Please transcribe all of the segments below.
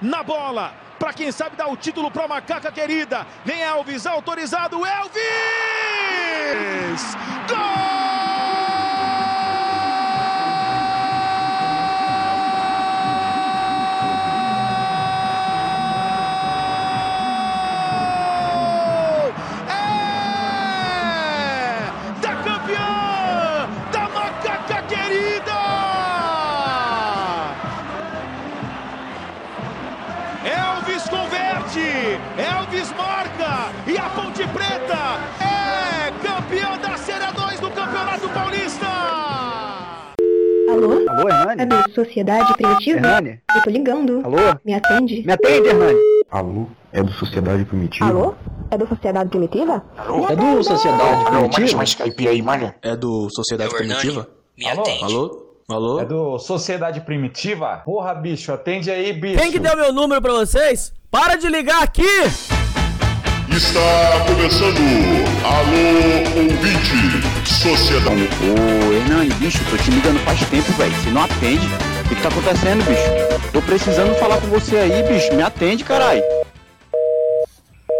na bola. Para quem sabe dar o título para a macaca querida. Vem Elvis, autorizado, Elvis! Gol! Sociedade Primitiva? Hernani? Eu tô ligando. Alô? Me atende? Me atende, Hernani? Alô? É do Sociedade Primitiva? Alô? É do Sociedade Primitiva? É do Sociedade Não, mais, Primitiva? mais caipira aí, malha. É do Sociedade É. Primitiva? Me Alô? atende. Alô? Alô? É do Sociedade Primitiva? Porra, bicho, atende aí, bicho. Quem que deu meu número pra vocês? Para de ligar aqui! Está começando Alô Ouvinte Sociedade. Ô, Hernani, bicho, tô te ligando faz tempo, velho. Você não atende. O que, que tá acontecendo, bicho? Tô precisando falar com você aí, bicho. Me atende, caralho.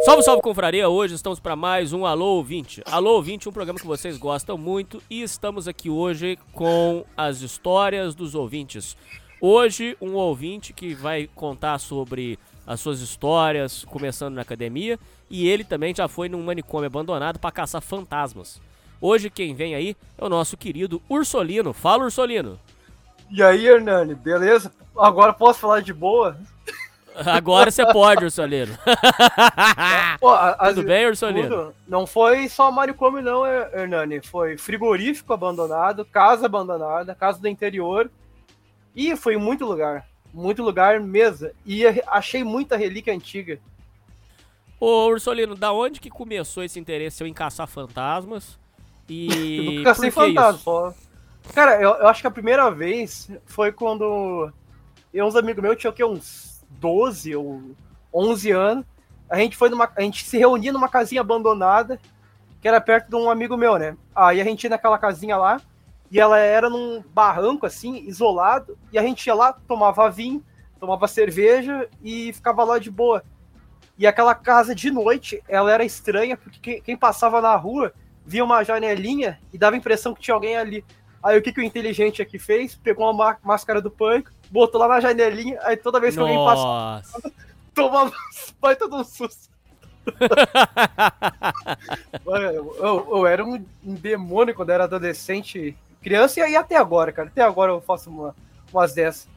Salve, salve, confraria! Hoje estamos para mais um Alô Ouvinte. Alô Ouvinte, um programa que vocês gostam muito e estamos aqui hoje com as histórias dos ouvintes. Hoje, um ouvinte que vai contar sobre as suas histórias, começando na academia, e ele também já foi num manicômio abandonado para caçar fantasmas. Hoje, quem vem aí é o nosso querido Ursolino. Fala, Ursolino! E aí, Hernani, beleza? Agora posso falar de boa? Agora você pode, Ursolino. Pô, a- as- Tudo bem, Ursolino? tudo. Não foi só manicômio não, Her- Hernani. Foi frigorífico abandonado, casa abandonada, casa do interior. E foi muito lugar. Muito lugar mesmo. E achei muita relíquia antiga. Ô, Ursolino, da onde que começou esse interesse seu em caçar fantasmas? E Eu nunca cacei fantasma, isso? Cara, eu, eu acho que a primeira vez foi quando eu uns amigos meus tinham o quê? Uns 12 ou 11 anos. A gente foi numa. A gente se reunia numa casinha abandonada, que era perto de um amigo meu, né? Aí a gente ia naquela casinha lá, e ela era num barranco, assim, isolado, e a gente ia lá, tomava vinho, tomava cerveja e ficava lá de boa. E aquela casa de noite, ela era estranha, porque quem passava na rua via uma janelinha e dava a impressão que tinha alguém ali. Aí o que, que o inteligente aqui fez? Pegou uma má- máscara do pânico, botou lá na janelinha, aí toda vez que alguém passava, Nossa. tomava vai todo um susto. Eu, eu- eu era um, demônio quando era adolescente, criança, e aí até agora, cara. Até agora eu faço uma, umas dessas.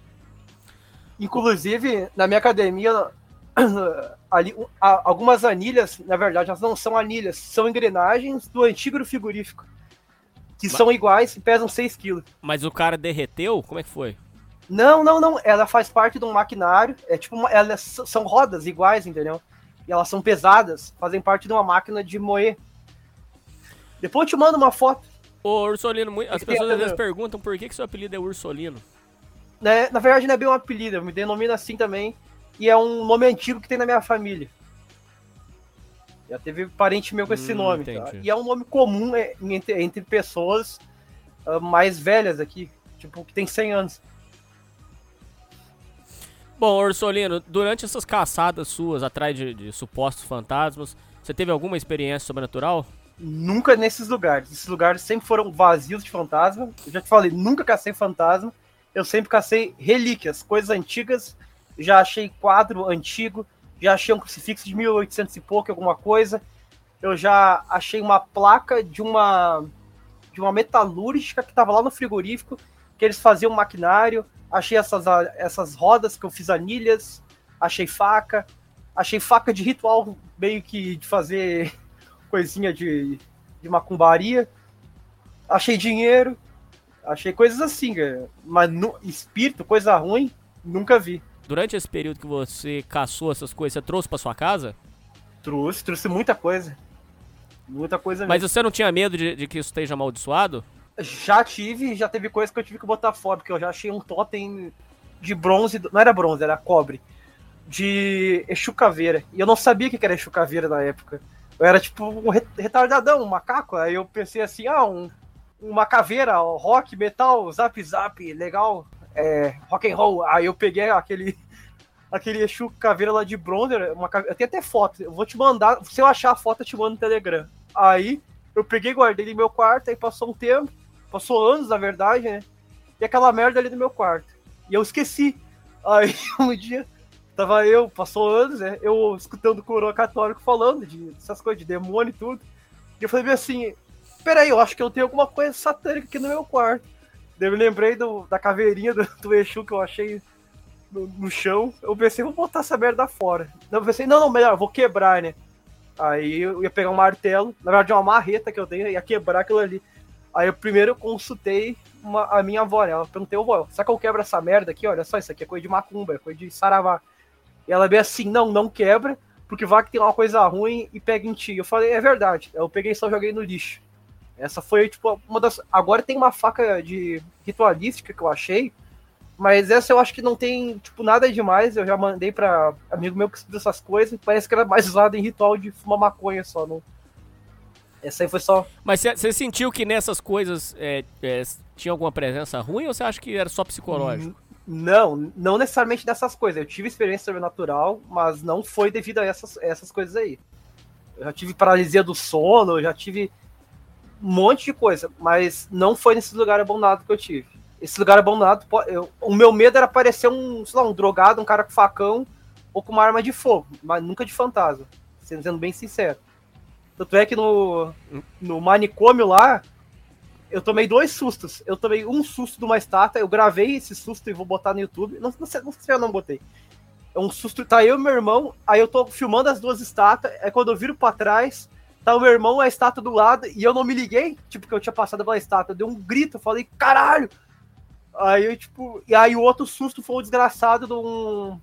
Inclusive, na minha academia, ali, algumas anilhas, na verdade, elas não são anilhas, são engrenagens do antigo frigorífico. Que são iguais e pesam 6 quilos. Mas o cara derreteu? Como é que foi? Não, não, não. Ela faz parte de um maquinário. É tipo, uma, elas s- são rodas iguais, entendeu? E elas são pesadas, fazem parte de uma máquina de moer. Depois eu te mando uma foto. Ô, Ursolino, mui- as pessoas às vezes perguntam por que, que seu apelido é Ursolino. Né? Na verdade, não é bem um apelido, eu me denomino assim também. E é um nome antigo que tem na minha família. Já teve parente meu com esse Hum, nome. tá? E é um nome comum é, entre, entre pessoas ah, mais velhas aqui. Tipo, que tem 100 anos. Bom, Ursolino, durante essas caçadas suas atrás de, de supostos fantasmas, você teve alguma experiência sobrenatural? Nunca nesses lugares. Esses lugares sempre foram vazios de fantasma. Eu já te falei, nunca cacei fantasma. Eu sempre cacei relíquias, coisas antigas. Já achei quadro antigo. Já achei um crucifixo de 1800 e pouco, alguma coisa. Eu já achei uma placa de uma de uma metalúrgica que estava lá no frigorífico, que eles faziam maquinário. Achei essas, essas rodas que eu fiz anilhas. Achei faca. Achei faca de ritual, meio que de fazer coisinha de, de macumbaria. Achei dinheiro. Achei coisas assim. Mas nu- espírito, coisa ruim, nunca vi. Durante esse período que você caçou essas coisas, você trouxe pra sua casa? Trouxe, trouxe muita coisa. Muita coisa Mas mesmo. você não tinha medo de, de que isso esteja amaldiçoado? Já tive, já teve coisa que eu tive que botar fora, porque eu já achei um totem de bronze, não era bronze, era cobre, de Exu Caveira. E eu não sabia o que era Exu Caveira na época. Eu era tipo um re- retardadão, um macaco. Aí eu pensei assim, ah, um, uma caveira, rock, metal, zap zap, legal, é, rock and roll. Aí eu peguei aquele aquele Exu caveira lá de Bronzer, uma cave- eu tenho até foto, eu vou te mandar, se eu achar a foto eu te mando no Telegram. Aí eu peguei, guardei no meu quarto, aí passou um tempo, passou anos na verdade, né? E aquela merda ali no meu quarto. E eu esqueci. Aí um dia, tava eu, passou anos, né? Eu escutando o coroa católico falando de essas coisas, de demônio e tudo. E eu falei assim, peraí, eu acho que eu tenho alguma coisa satânica aqui no meu quarto. Eu lembrei do, da caveirinha do, do Exu que eu achei no, no chão. Eu pensei, vou botar essa merda fora. Eu pensei, não, não, melhor, vou quebrar, né? Aí eu ia pegar um martelo, na verdade uma marreta que eu tenho, ia quebrar aquilo ali. Aí eu primeiro consultei uma- a minha avó, né? Ela perguntei, ô vó, será que eu quebro essa merda aqui? Olha só, isso aqui é coisa de macumba, é coisa de saravá. E ela veio assim, não, não quebra, porque vai que tem uma coisa ruim e pega em ti. Eu falei, é verdade. Eu peguei e só joguei no lixo. Essa foi, tipo, uma das. Agora tem uma faca de ritualística que eu achei, mas essa eu acho que não tem, tipo, nada demais. Eu já mandei pra amigo meu que estuda essas coisas, parece que era mais usado em ritual de fumar maconha só. Não... Essa aí foi só. Mas você sentiu que nessas coisas é, é, tinha alguma presença ruim ou você acha que era só psicológico? Não, não necessariamente dessas coisas. Eu tive experiência sobrenatural, mas não foi devido a essas, essas coisas aí. Eu já tive paralisia do sono, eu já tive um monte de coisa, mas não foi nesse lugar abandonado que eu tive. Esse lugar abandonado, eu- o meu medo era parecer um, sei lá, um drogado, um cara com facão ou com uma arma de fogo, mas nunca de fantasma, sendo bem sincero. Tanto é que no, no manicômio lá, eu tomei dois sustos. Eu tomei um susto de uma estátua, eu gravei esse susto e vou botar no YouTube. Não, não, sei, não sei se eu não botei. É um susto, tá eu e meu irmão, aí eu tô filmando as duas estátuas, aí quando eu viro pra trás, tá o meu irmão, a estátua do lado, e eu não me liguei, tipo, que eu tinha passado pela estátua, deu um grito, eu falei, caralho! Aí eu, tipo, e aí o outro susto foi o desgraçado de um,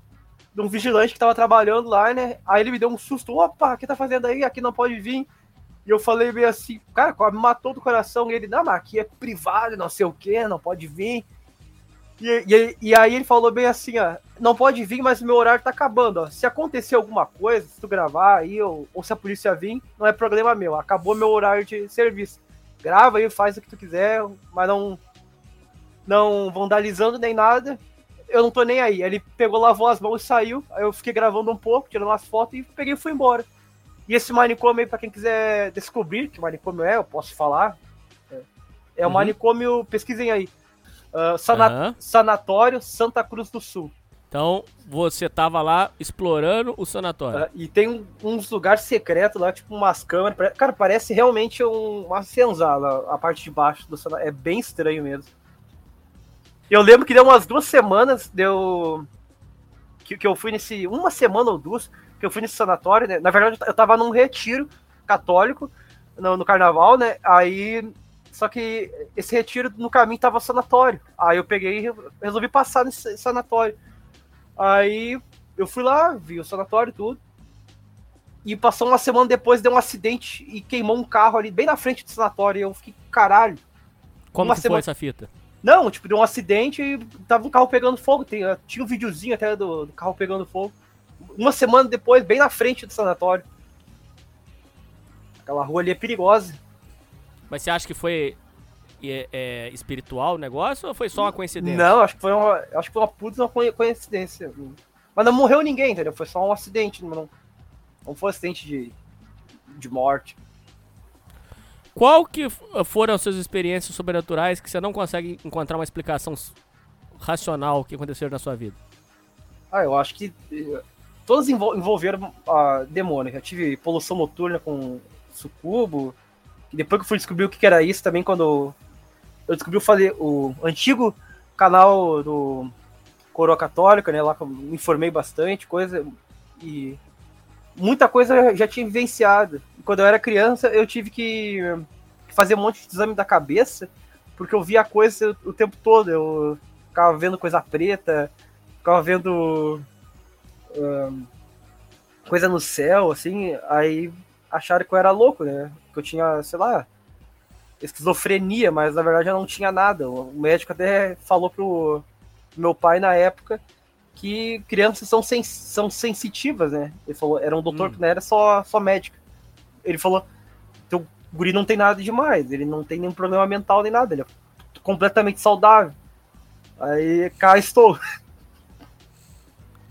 de um vigilante que tava trabalhando lá, né? Aí ele me deu um susto, opa, o que tá fazendo aí? Aqui não pode vir. E eu falei meio assim, cara, me matou do coração. E ele, não, mas aqui é privado, não sei o que, não pode vir. E, e, e aí ele falou bem assim, ó, não pode vir, mas o meu horário tá acabando, ó. Se acontecer alguma coisa, se tu gravar aí, ou, ou se a polícia vir, não é problema meu. Acabou meu horário de serviço. Grava aí, faz o que tu quiser, mas não, não vandalizando nem nada. Eu não tô nem aí. Ele pegou, lavou as mãos e saiu. Aí eu fiquei gravando um pouco, tirando umas fotos e peguei e fui embora. E esse manicômio aí, pra quem quiser descobrir que manicômio é, eu posso falar. É, é o Uhum. manicômio, pesquisem aí. Ah, sana-. Sanatório Santa Cruz do Sul. Então você tava lá explorando o sanatório. Ah, e tem um- uns lugares secretos lá, tipo umas câmeras. Cara, parece realmente um- uma senzala a parte de baixo do sanatório. É bem estranho mesmo. Eu lembro que deu umas duas semanas, deu. Que, que eu fui nesse. Uma semana ou duas, que eu fui nesse sanatório, né? Na verdade, eu tava num retiro católico no, no carnaval, né? Aí. Só que esse retiro no caminho tava sanatório. Aí eu peguei e resolvi passar nesse sanatório. Aí eu fui lá, vi o sanatório e tudo. E passou uma semana depois, deu um acidente e queimou um carro ali bem na frente do sanatório. E eu fiquei, caralho. Como uma que semana- foi essa fita? Não, tipo, deu um acidente e tava um carro pegando fogo. Tem, tinha um videozinho até do, do carro pegando fogo. Uma semana depois, bem na frente do sanatório. Aquela rua ali é perigosa. Mas você acha que foi é, é, espiritual o negócio ou foi só uma coincidência? Não, acho que foi uma, acho que foi uma puta uma coi- coincidência. Mas não morreu ninguém, entendeu? Foi só um acidente, não, não foi um acidente de, de morte. Qual que foram as suas experiências sobrenaturais que você não consegue encontrar uma explicação racional que aconteceu na sua vida? Ah, eu acho que eh, todas envol- envolveram a demônio. Eu tive poluição noturna com sucubo. Depois que eu fui descobrir o que era isso, também quando eu descobri falei, o antigo canal do Coroa Católica, né? Lá que eu me informei bastante, coisa. E muita coisa eu já tinha vivenciado. Quando eu era criança, eu tive que fazer um monte de exame da cabeça, porque eu via coisa o tempo todo. Eu ficava vendo coisa preta, ficava vendo ahn, coisa no céu, assim, aí acharam que eu era louco, né? Que eu tinha, sei lá, esquizofrenia, mas na verdade eu não tinha nada. O médico até falou pro meu pai na época que crianças são, sens são sensitivas, né? Ele falou, era um doutor Hum. que não era só, só médico. Ele falou, teu guri não tem nada demais, ele não tem nenhum problema mental nem nada, ele é completamente saudável. Aí cá estou.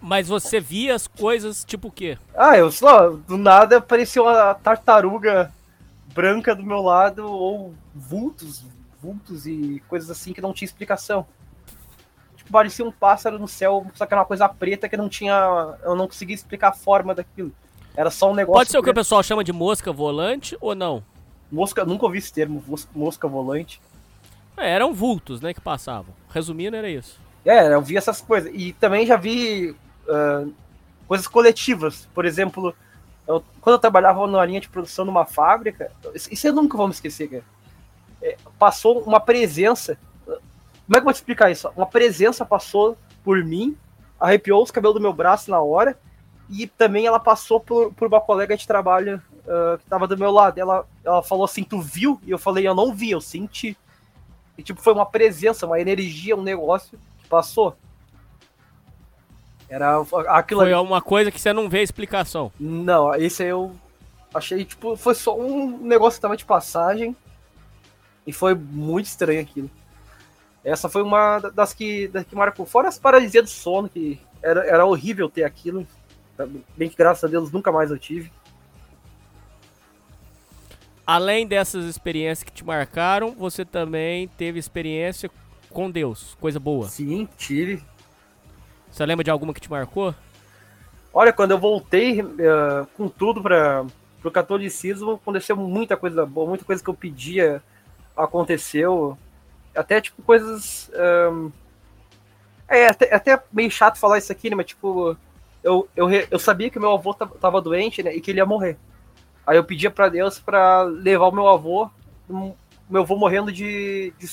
Mas você via as coisas tipo o quê? Ah, eu sei lá, do nada apareceu uma tartaruga branca do meu lado, ou vultos, vultos e coisas assim que não tinha explicação. Tipo, parecia um pássaro no céu, só que era uma coisa preta que não tinha. Eu não conseguia explicar a forma daquilo. Era só um negócio. Pode ser o que o pessoal chama de mosca volante ou não? Mosca, nunca ouvi esse termo, mos- mosca volante. É, eram vultos, né, que passavam. Resumindo, era isso. É, eu vi essas coisas. E também já vi ah, coisas coletivas. Por exemplo, eu- quando eu trabalhava numa linha de produção numa fábrica, isso eu nunca vou me esquecer, cara. É, passou uma presença. Como é que eu vou te explicar isso? Uma presença passou por mim, arrepiou os cabelos do meu braço na hora, e também ela passou por, por uma colega de trabalho ah, que estava do meu lado. Ela, ela falou assim: Tu viu? E eu falei: Eu não vi, eu senti. E tipo, foi uma presença, uma energia, um negócio que passou. Era aquilo Foi ali. uma coisa que você não vê explicação. Não, esse aí eu achei, tipo, foi só um negócio que tava de passagem. E foi muito estranho aquilo. Essa foi uma das que, das que marcou. Fora as paralisias do sono, que era, era horrível ter aquilo. Bem que graças a Deus nunca mais eu tive. Além dessas experiências que te marcaram, você também teve experiência com Deus, coisa boa. Sim, tive. Você lembra de alguma que te marcou? Olha, quando eu voltei eh, com tudo para o catolicismo, aconteceu muita coisa boa, muita coisa que eu pedia aconteceu. Até, tipo, coisas. ahn, É, até, até meio chato falar isso aqui, né? Mas, tipo, eu, eu, eu sabia que meu avô ta- tava doente, né? E que ele ia morrer. Aí eu pedia para Deus para levar o meu avô, meu avô morrendo de, de.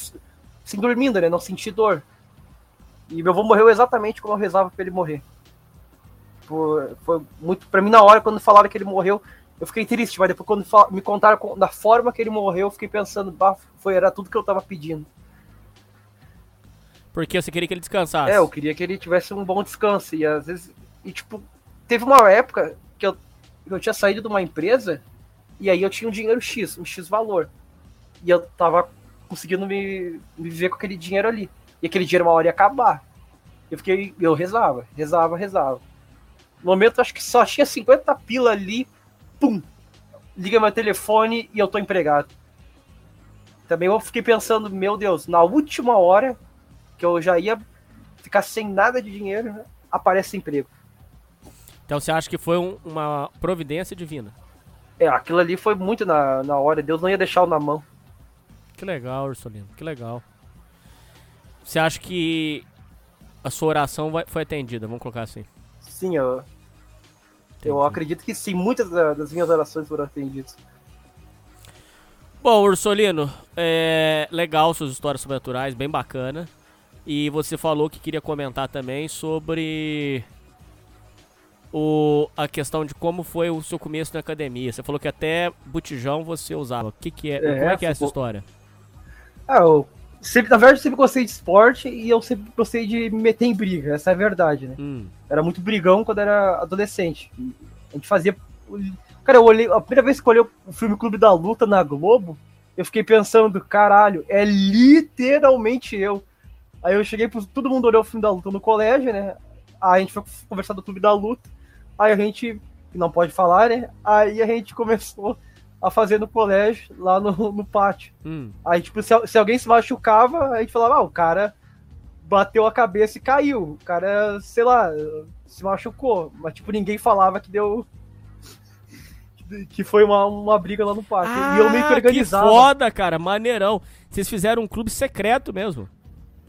Dormindo, né? Não sentir dor. E meu avô morreu exatamente como eu rezava pra ele morrer. Foi, foi muito. Pra mim, na hora, quando falaram que ele morreu, eu fiquei triste, mas depois, quando me contaram da forma que ele morreu, eu fiquei pensando, bah, foi, era tudo que eu tava pedindo. Porque você queria que ele descansasse. É, eu queria que ele tivesse um bom descanso. E às vezes. E tipo, teve uma época que eu, eu tinha saído de uma empresa e aí eu tinha um dinheiro X, um X valor. E eu tava conseguindo me, me viver com aquele dinheiro ali. E aquele dinheiro uma hora ia acabar. Eu fiquei. Eu rezava, rezava, rezava. No momento, acho que só tinha 50 pila ali. Pum! Liga meu telefone e eu tô empregado. Também eu fiquei pensando, meu Deus, na última hora que eu já ia ficar sem nada de dinheiro, né, aparece emprego. Então você acha que foi um- uma providência divina? É, aquilo ali foi muito na, na hora, Deus não ia deixar na mão. Que legal, Ursulino, que legal. Você acha que a sua oração vai- foi atendida? Vamos colocar assim. Sim, eu, eu acredito que sim, muitas da- das minhas orações foram atendidas. Bom, Ursolino, é legal suas histórias sobrenaturais, bem bacana. E você falou que queria comentar também sobre o, a questão de como foi o seu começo na academia. Você falou que até botijão você usava. O que, que é? É, como é que é essa história? Ah, eu sempre, na verdade, eu sempre gostei de esporte e eu sempre gostei de me meter em briga, essa é a verdade, né? Hum, Era muito brigão quando era adolescente. A gente fazia. Cara, eu olhei. A primeira vez que eu olhei o filme Clube da Luta na Globo, eu fiquei pensando, caralho, é literalmente eu. Aí eu cheguei pro. Todo mundo olhou o filme da luta no colégio, né? Aí a gente foi conversar do Clube da Luta. Aí a gente. Não pode falar, né? Aí a gente começou a fazer no colégio, lá no, no pátio. hum. Aí, tipo, se, se alguém se machucava, a gente falava, ah, o cara bateu a cabeça e caiu. O cara, sei lá, se machucou. Mas, tipo, ninguém falava que deu. Que foi uma, uma briga lá no parque. e eu meio que Ah, organizava. foda, cara, maneirão. Vocês fizeram um clube secreto mesmo.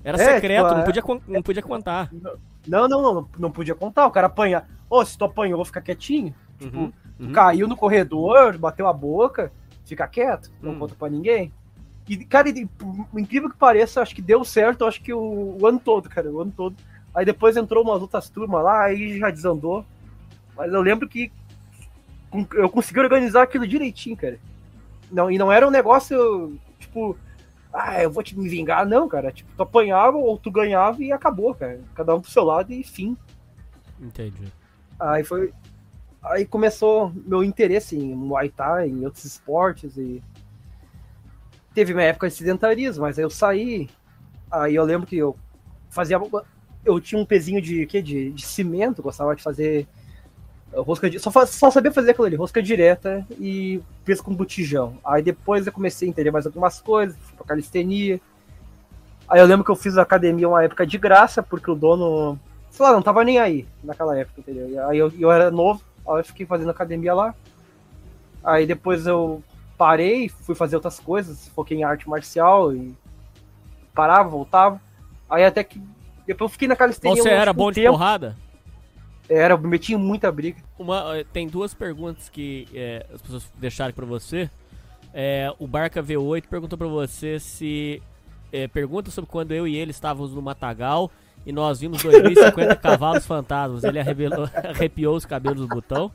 Era É, secreto, tipo, não, é- podia, con- não podia contar. Não, não, não, não podia contar. O cara apanha. Ô, se tu apanhou, eu vou ficar quietinho. Tipo, Uhum, uhum. caiu no corredor, bateu a boca, fica quieto, não Hum. conta pra ninguém. E, cara, e, incrível que pareça, acho que deu certo, acho que o, o ano todo, cara, o ano todo. Aí depois entrou umas outras turmas lá, aí já desandou. Mas eu lembro que eu consegui organizar aquilo direitinho, cara. Não, e não era um negócio, tipo, ah, eu vou te me vingar, não, cara. Tipo, tu apanhava ou tu ganhava e acabou, cara. Cada um pro seu lado e fim. Entendi. Aí foi. Aí começou meu interesse em Muay Thai, em outros esportes e. Teve minha época de sedentarismo, mas aí eu saí. Aí eu lembro que eu fazia. eu tinha um pezinho de, quê? de, de cimento, gostava de fazer uh, rosca de, só, só sabia fazer aquilo ali, rosca direta e peso com botijão. Aí depois eu comecei a entender mais algumas coisas, fui calistenia. Aí eu lembro que eu fiz academia uma época de graça, porque o dono, sei lá, não tava nem aí naquela época, entendeu? Aí eu, eu era novo, aí eu fiquei fazendo academia lá. Aí depois eu parei, fui fazer outras coisas, foquei em arte marcial e parava, voltava. Aí até que depois eu fiquei na calistenia. Você um- era bom de tempo. porrada? Era, eu me metia em muita briga. Uma, eh, tem duas perguntas que eh, as pessoas deixaram pra você. É, o Barca V8 perguntou pra você se. eh, pergunta sobre quando eu e ele estávamos no Matagal e nós vimos 2050 cavalos fantasmas. Ele arrebelou- arrepiou os cabelos do botão.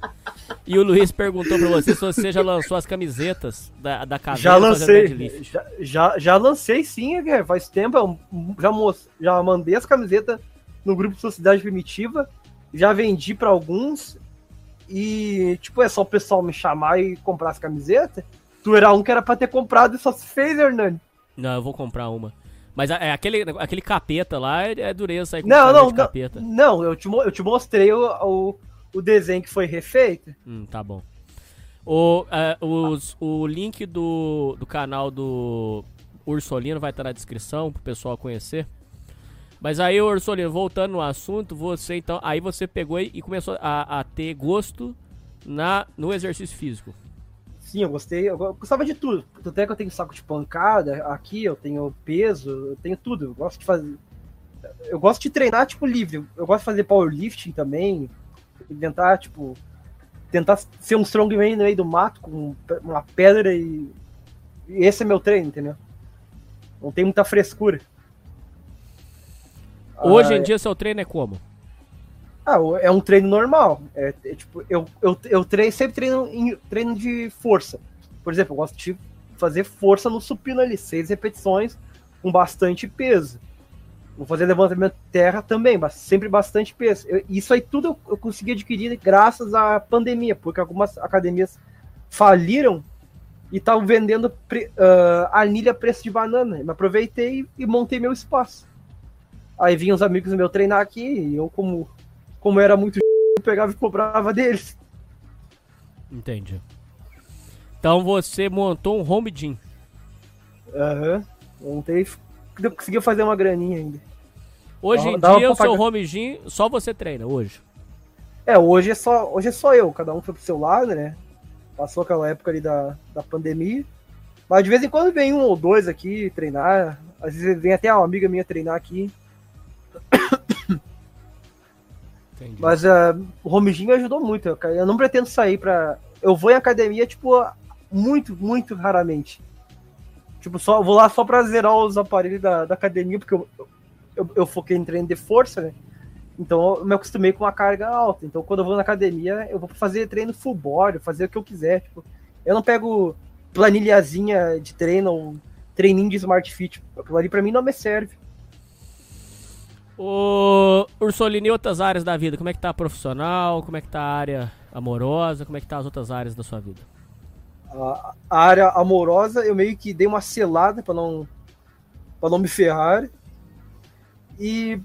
E o Luiz perguntou pra você se você já lançou as camisetas da, da caveira Já lancei. Já, já, já lancei sim, é, faz tempo. já, já mandei as camisetas no grupo Sociedade Primitiva. Já vendi pra alguns. E, tipo, é só o pessoal me chamar e comprar as camisetas. Tu era um que era pra ter comprado e só se fez, Hernani. Não, eu vou comprar uma. Mas é, aquele, aquele capeta lá é, é dureza sair com Não, não, de não. capeta. Não, eu te, eu te mostrei o, o, o desenho que foi refeito. Hum, tá bom. O, é, os- o link do, do canal do Ursolino vai estar na descrição pro pessoal conhecer. Mas aí, Ursolino, voltando no assunto, você então. Aí você pegou e e começou a, a ter gosto na, no exercício físico. Sim, eu gostei. Eu go- gostava de tudo. Até que eu tenho saco de pancada, aqui eu tenho peso, eu tenho tudo. Eu gosto de fazer. Eu gosto de treinar, tipo, livre. Eu gosto de fazer powerlifting também. Tentar, tipo. Tentar ser um strongman no meio do mato com uma pedra e. e esse é meu treino, entendeu? Não tem muita frescura. Hoje Ah, em dia, seu treino é como? Ah, é um treino normal. É, é tipo, eu, eu, eu treino, sempre treino em treino de força. Por exemplo, eu gosto de fazer força no supino ali, seis repetições com bastante peso. Vou fazer levantamento terra também, mas sempre bastante peso. Eu- isso aí tudo eu, eu consegui adquirir graças à pandemia, porque algumas academias faliram e estavam vendendo pre, ah, anilha preço de banana. Eu aproveitei e montei meu espaço. Aí vinham os amigos meus treinar aqui e eu, como como era muito eu pegava e cobrava deles. Entendi. Então você montou um home gym. Aham. Ontem eu conseguia fazer uma graninha ainda. Hoje em dava dia, o seu pagar. home gym, só você treina hoje. É, hoje é só, hoje é só eu, cada um foi pro seu lado, né? Passou aquela época ali da, da pandemia. Mas de vez em quando vem um ou dois aqui treinar. Às vezes vem até uma amiga minha treinar aqui. Entendi. Mas ah, o home gym me ajudou muito. Eu, eu não pretendo sair pra. Eu vou em academia, tipo, muito, muito raramente. Tipo, só, vou lá só pra zerar os aparelhos da, da academia, porque eu, eu, eu foquei em treino de força, né? Então eu me acostumei com uma carga alta. Então quando eu vou na academia, eu vou fazer treino full body, fazer o que eu quiser. Tipo, eu não pego planilhazinha de treino ou treininho de Smart Fit. Aquilo ali pra mim não me serve. O Ursolino, e outras áreas da vida? Como é que tá a profissional? Como é que tá a área amorosa? Como é que tá as outras áreas da sua vida? a, área amorosa eu meio que dei uma selada para não para não me ferrar e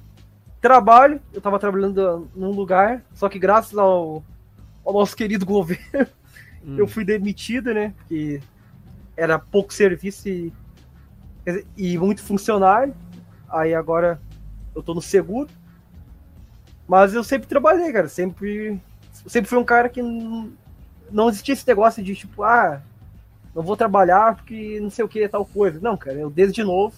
trabalho eu tava trabalhando num lugar só que graças ao, ao nosso querido governo Hum. eu fui demitido né porque era pouco serviço e, e muito funcionário aí agora eu tô no seguro mas eu sempre trabalhei cara sempre sempre fui um cara que não- não existia esse negócio de tipo, ah, não vou trabalhar porque não sei o que, tal coisa. Não, cara, eu desde novo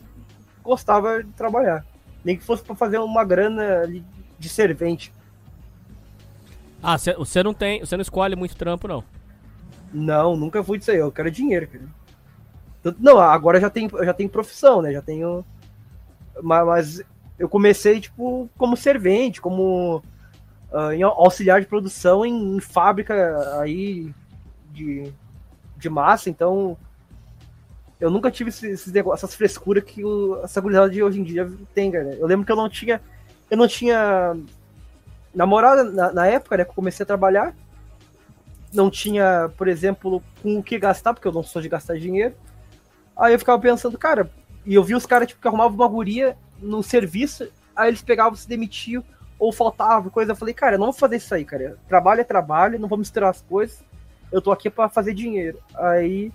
gostava de trabalhar. Nem que fosse pra fazer uma grana ali de servente. Ah, cê- você não tem. Você não escolhe muito trampo, não. Não, nunca fui disso aí, eu quero dinheiro, cara. Tanto- Não, agora eu já tenho, eu já tenho profissão, né? Já tenho. ma- Mas eu comecei, tipo, como servente, como em auxiliar de produção em, em fábrica aí de, de massa, então eu nunca tive esses, negócios, essas frescuras que o, essa gurizada de hoje em dia tem. Eu lembro que eu não tinha. Eu não tinha namorada na, na época, né? Que eu comecei a trabalhar. Não tinha, por exemplo, com o que gastar, porque eu não sou de gastar dinheiro. Aí eu ficava pensando, cara, e eu vi os caras tipo, que arrumavam uma guria no serviço, aí eles pegavam, se demitiam, ou faltava coisa. Eu falei, cara, eu não vou fazer isso aí, cara. Trabalho é trabalho, não vou misturar as coisas. Eu tô aqui pra fazer dinheiro. Aí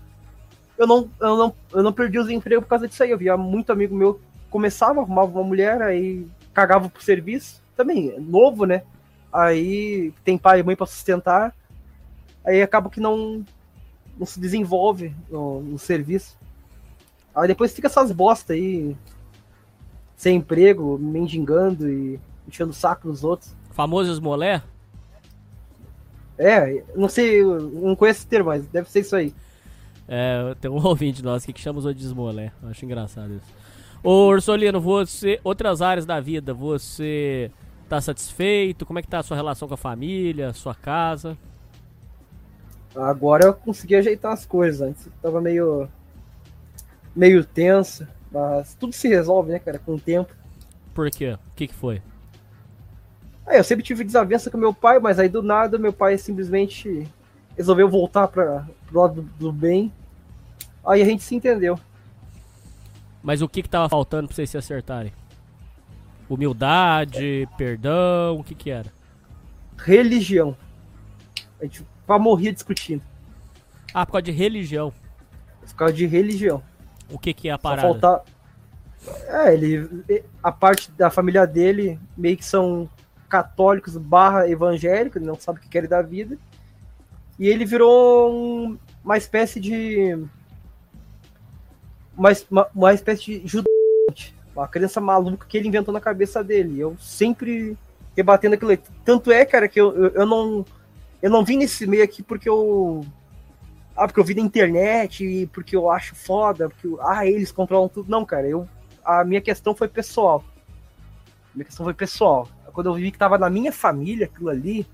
eu não, eu não, eu não perdi os empregos por causa disso aí. Eu via muito amigo meu começava, arrumava uma mulher, aí cagava pro serviço. Também, novo, né? Aí tem pai e mãe pra sustentar. Aí acaba que não, não se desenvolve no, no serviço. Aí depois fica essas bosta aí, sem emprego, mendigando e enchendo o saco dos outros. Famoso esmolé? É, não sei, não conheço esse termo, mas deve ser isso aí. É, tem um ouvinte nosso aqui que chama os de esmolé. Acho engraçado isso. Ô, Ursolino, você. Outras áreas da vida, você tá satisfeito? Como é que tá a sua relação com a família, sua casa? Agora eu consegui ajeitar as coisas. Antes eu tava meio. meio tenso. Mas tudo se resolve, né, cara, com o tempo. Por quê? O que, que foi? Aí eu sempre tive desavença com meu pai, mas aí do nada meu pai simplesmente resolveu voltar para pro lado do, do bem. Aí a gente se entendeu. Mas o que que tava faltando pra vocês se acertarem? Humildade, perdão, o que que era? Religião. A gente morria discutindo. Ah, por causa de religião. Por causa de religião. O que que é a Só parada? faltar. É, ele. A parte da família dele meio que são católicos barra evangélicos, ele não sabe o que querem da vida. E ele virou um- uma espécie de. Uma, uma, uma espécie de judeu. Uma crença maluca que ele inventou na cabeça dele. Eu sempre rebatendo aquilo. Tanto é, cara, que eu, eu, eu não. Eu não vim nesse meio aqui porque eu. Ah, porque eu vi na internet, e porque eu acho foda, porque ah, eles controlam tudo. Não, cara, eu a minha questão foi pessoal. Minha questão foi pessoal. Quando eu vi que tava na minha família aquilo ali,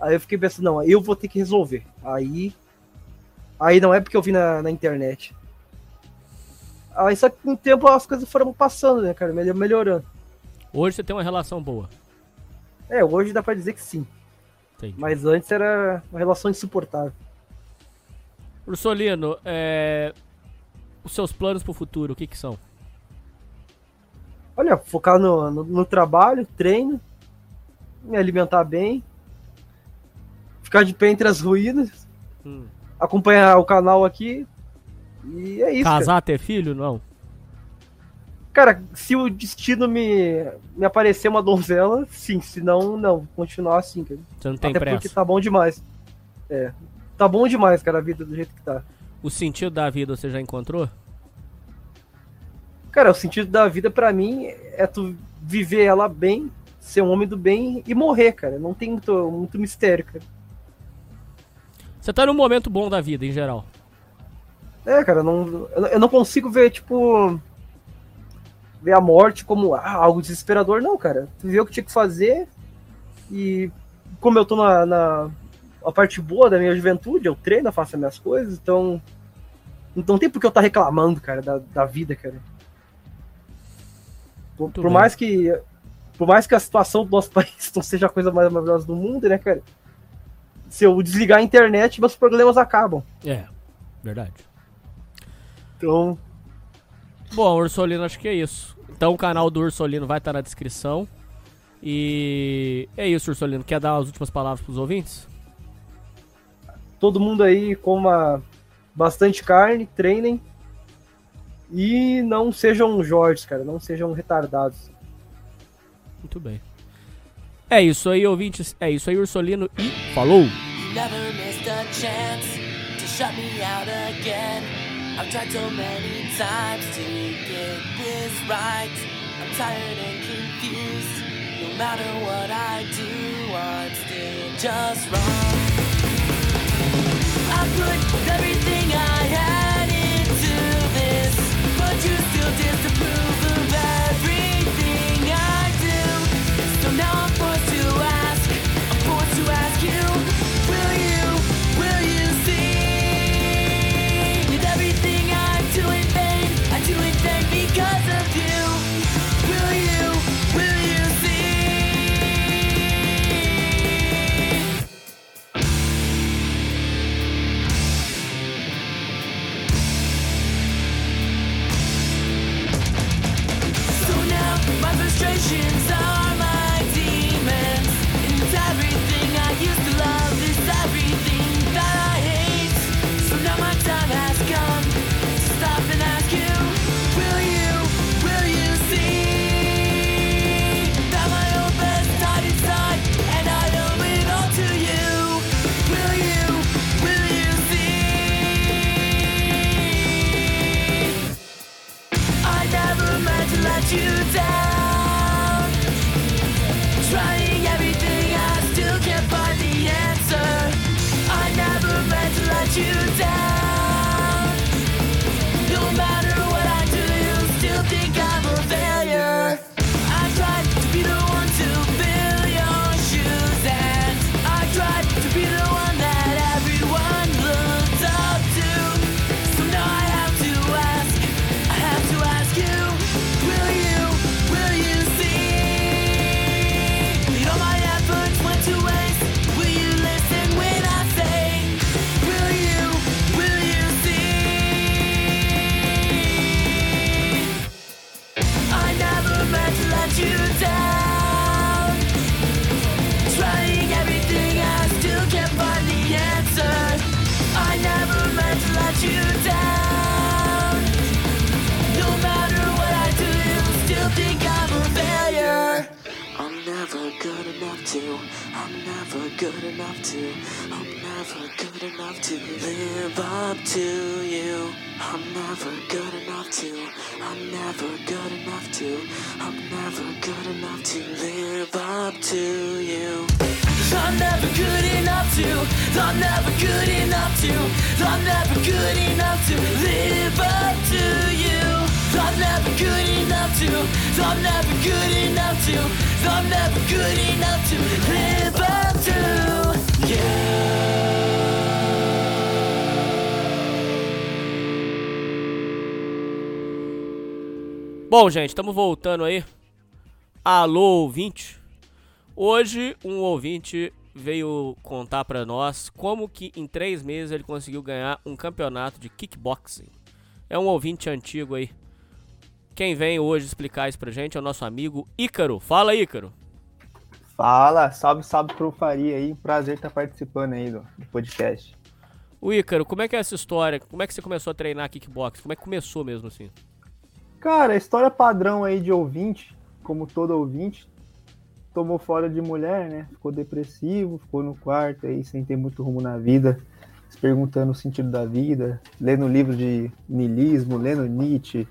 aí eu fiquei pensando, não, eu vou ter que resolver. Aí aí não é porque eu vi na, na internet. Aí só que com o tempo as coisas foram passando, né, cara, melhor- melhorando. Hoje você tem uma relação boa. É, hoje dá pra dizer que sim, Entendi. mas antes era uma relação insuportável. Ursolino, é... os seus planos pro futuro, o que que são? Olha, focar no, no, no trabalho, treino, me alimentar bem, ficar de pé entre as ruínas, Hum. acompanhar o canal aqui. E é isso. Casar, ter filho? Não. Cara. Cara, se o destino me, me aparecer uma donzela, sim. Se não, não. Continuar assim, cara. Você não tem Até pressa. porque tá bom demais. É. Tá bom demais, cara, a vida do jeito que tá. O sentido da vida você já encontrou? Cara, o sentido da vida pra mim é tu viver ela bem, ser um homem do bem e morrer, cara. Não tem muito, muito mistério, cara. Você tá num momento bom da vida, em geral. É, cara, não, eu não- eu não consigo ver, tipo. Ver a morte como ah, algo desesperador, não, cara. Tu vê o que tinha que fazer e como eu tô na, na a parte boa da minha juventude, eu treino, eu faço as minhas coisas, então. Não tem por que eu estar reclamando, cara, da, da vida, cara. Por, por mais que. Por mais que a situação do nosso país não seja a coisa mais maravilhosa do mundo, né, cara? Se eu desligar a internet, meus problemas acabam. É, verdade. Então, Bom, Ursolino, acho que é isso. Então o canal do Ursolino vai estar na descrição. E é isso, Ursolino. Quer dar as últimas palavras pros ouvintes? Todo mundo aí coma bastante carne, treinem e não sejam Jorge, cara, não sejam retardados. Muito bem. É isso aí, ouvintes. É isso aí, Ursolino. E falou! Never missed a chance to shut me out again. I've tried so many times to get this right. I'm tired and confused. No matter what I do, I'm still just wrong. Put everything I had into this, but you still disapprove to. I'm never good enough to. I'm never good enough to live up to you. I'm never good enough to. I'm never good enough to. I'm never good enough to live up to you. I'm never good enough to. I'm never good enough to. I'm never good enough to live up to you. I'm never good enough to. I'm never good enough to. I'm never good enough to live up to. Bom, gente, estamos voltando aí. Alô, ouvinte. Hoje, um ouvinte veio contar pra nós como que em três meses ele conseguiu ganhar um campeonato de kickboxing. É um ouvinte antigo aí. Quem vem hoje explicar isso pra gente é o nosso amigo Ícaro. Fala, Ícaro. Fala, salve, salve pro Faria aí. Prazer estar participando aí do, do podcast. O Ícaro, como é que é essa história? Como é que você começou a treinar kickboxing? Como é que começou mesmo assim? Cara, história padrão aí de ouvinte, como todo ouvinte, tomou fora de mulher, né? Ficou depressivo, ficou no quarto aí sem ter muito rumo na vida, se perguntando o sentido da vida, lendo livro de niilismo, lendo Nietzsche.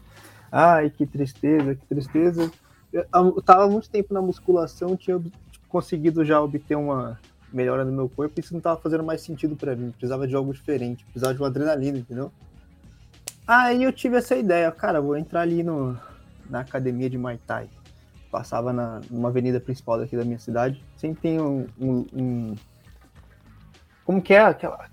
Ai, que tristeza, que tristeza. Eu, tava há muito tempo na musculação, tinha tipo, conseguido já obter uma melhora no meu corpo, e isso não tava fazendo mais sentido para mim. Precisava de algo diferente, precisava de uma adrenalina, entendeu? Aí eu tive essa ideia, cara, vou entrar ali no, na academia de Muay Thai. Passava na, numa avenida principal daqui da minha cidade. Sempre tem um. um, um como que é aquela.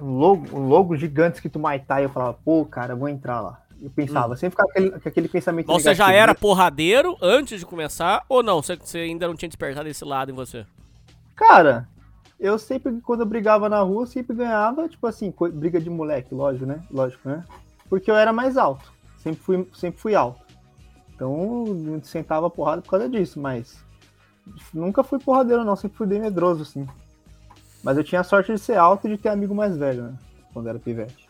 Um logo, um logo gigante escrito Muay Thai. Eu falava, pô, cara, vou entrar lá. Eu pensava, Hum. sempre ficava aquele, com aquele pensamento Então você já era porradeiro antes de começar ou não? Você, você ainda não tinha despertado esse lado em você? Cara, eu sempre, quando eu brigava na rua, sempre ganhava, tipo assim, briga de moleque, lógico, né? Lógico, né? Porque eu era mais alto. Sempre fui, sempre fui alto. Então, sentava porrada por causa disso, mas nunca fui porradeiro, não. Sempre fui bem medroso, assim. Mas eu tinha a sorte de ser alto e de ter amigo mais velho, né? Quando era pivete.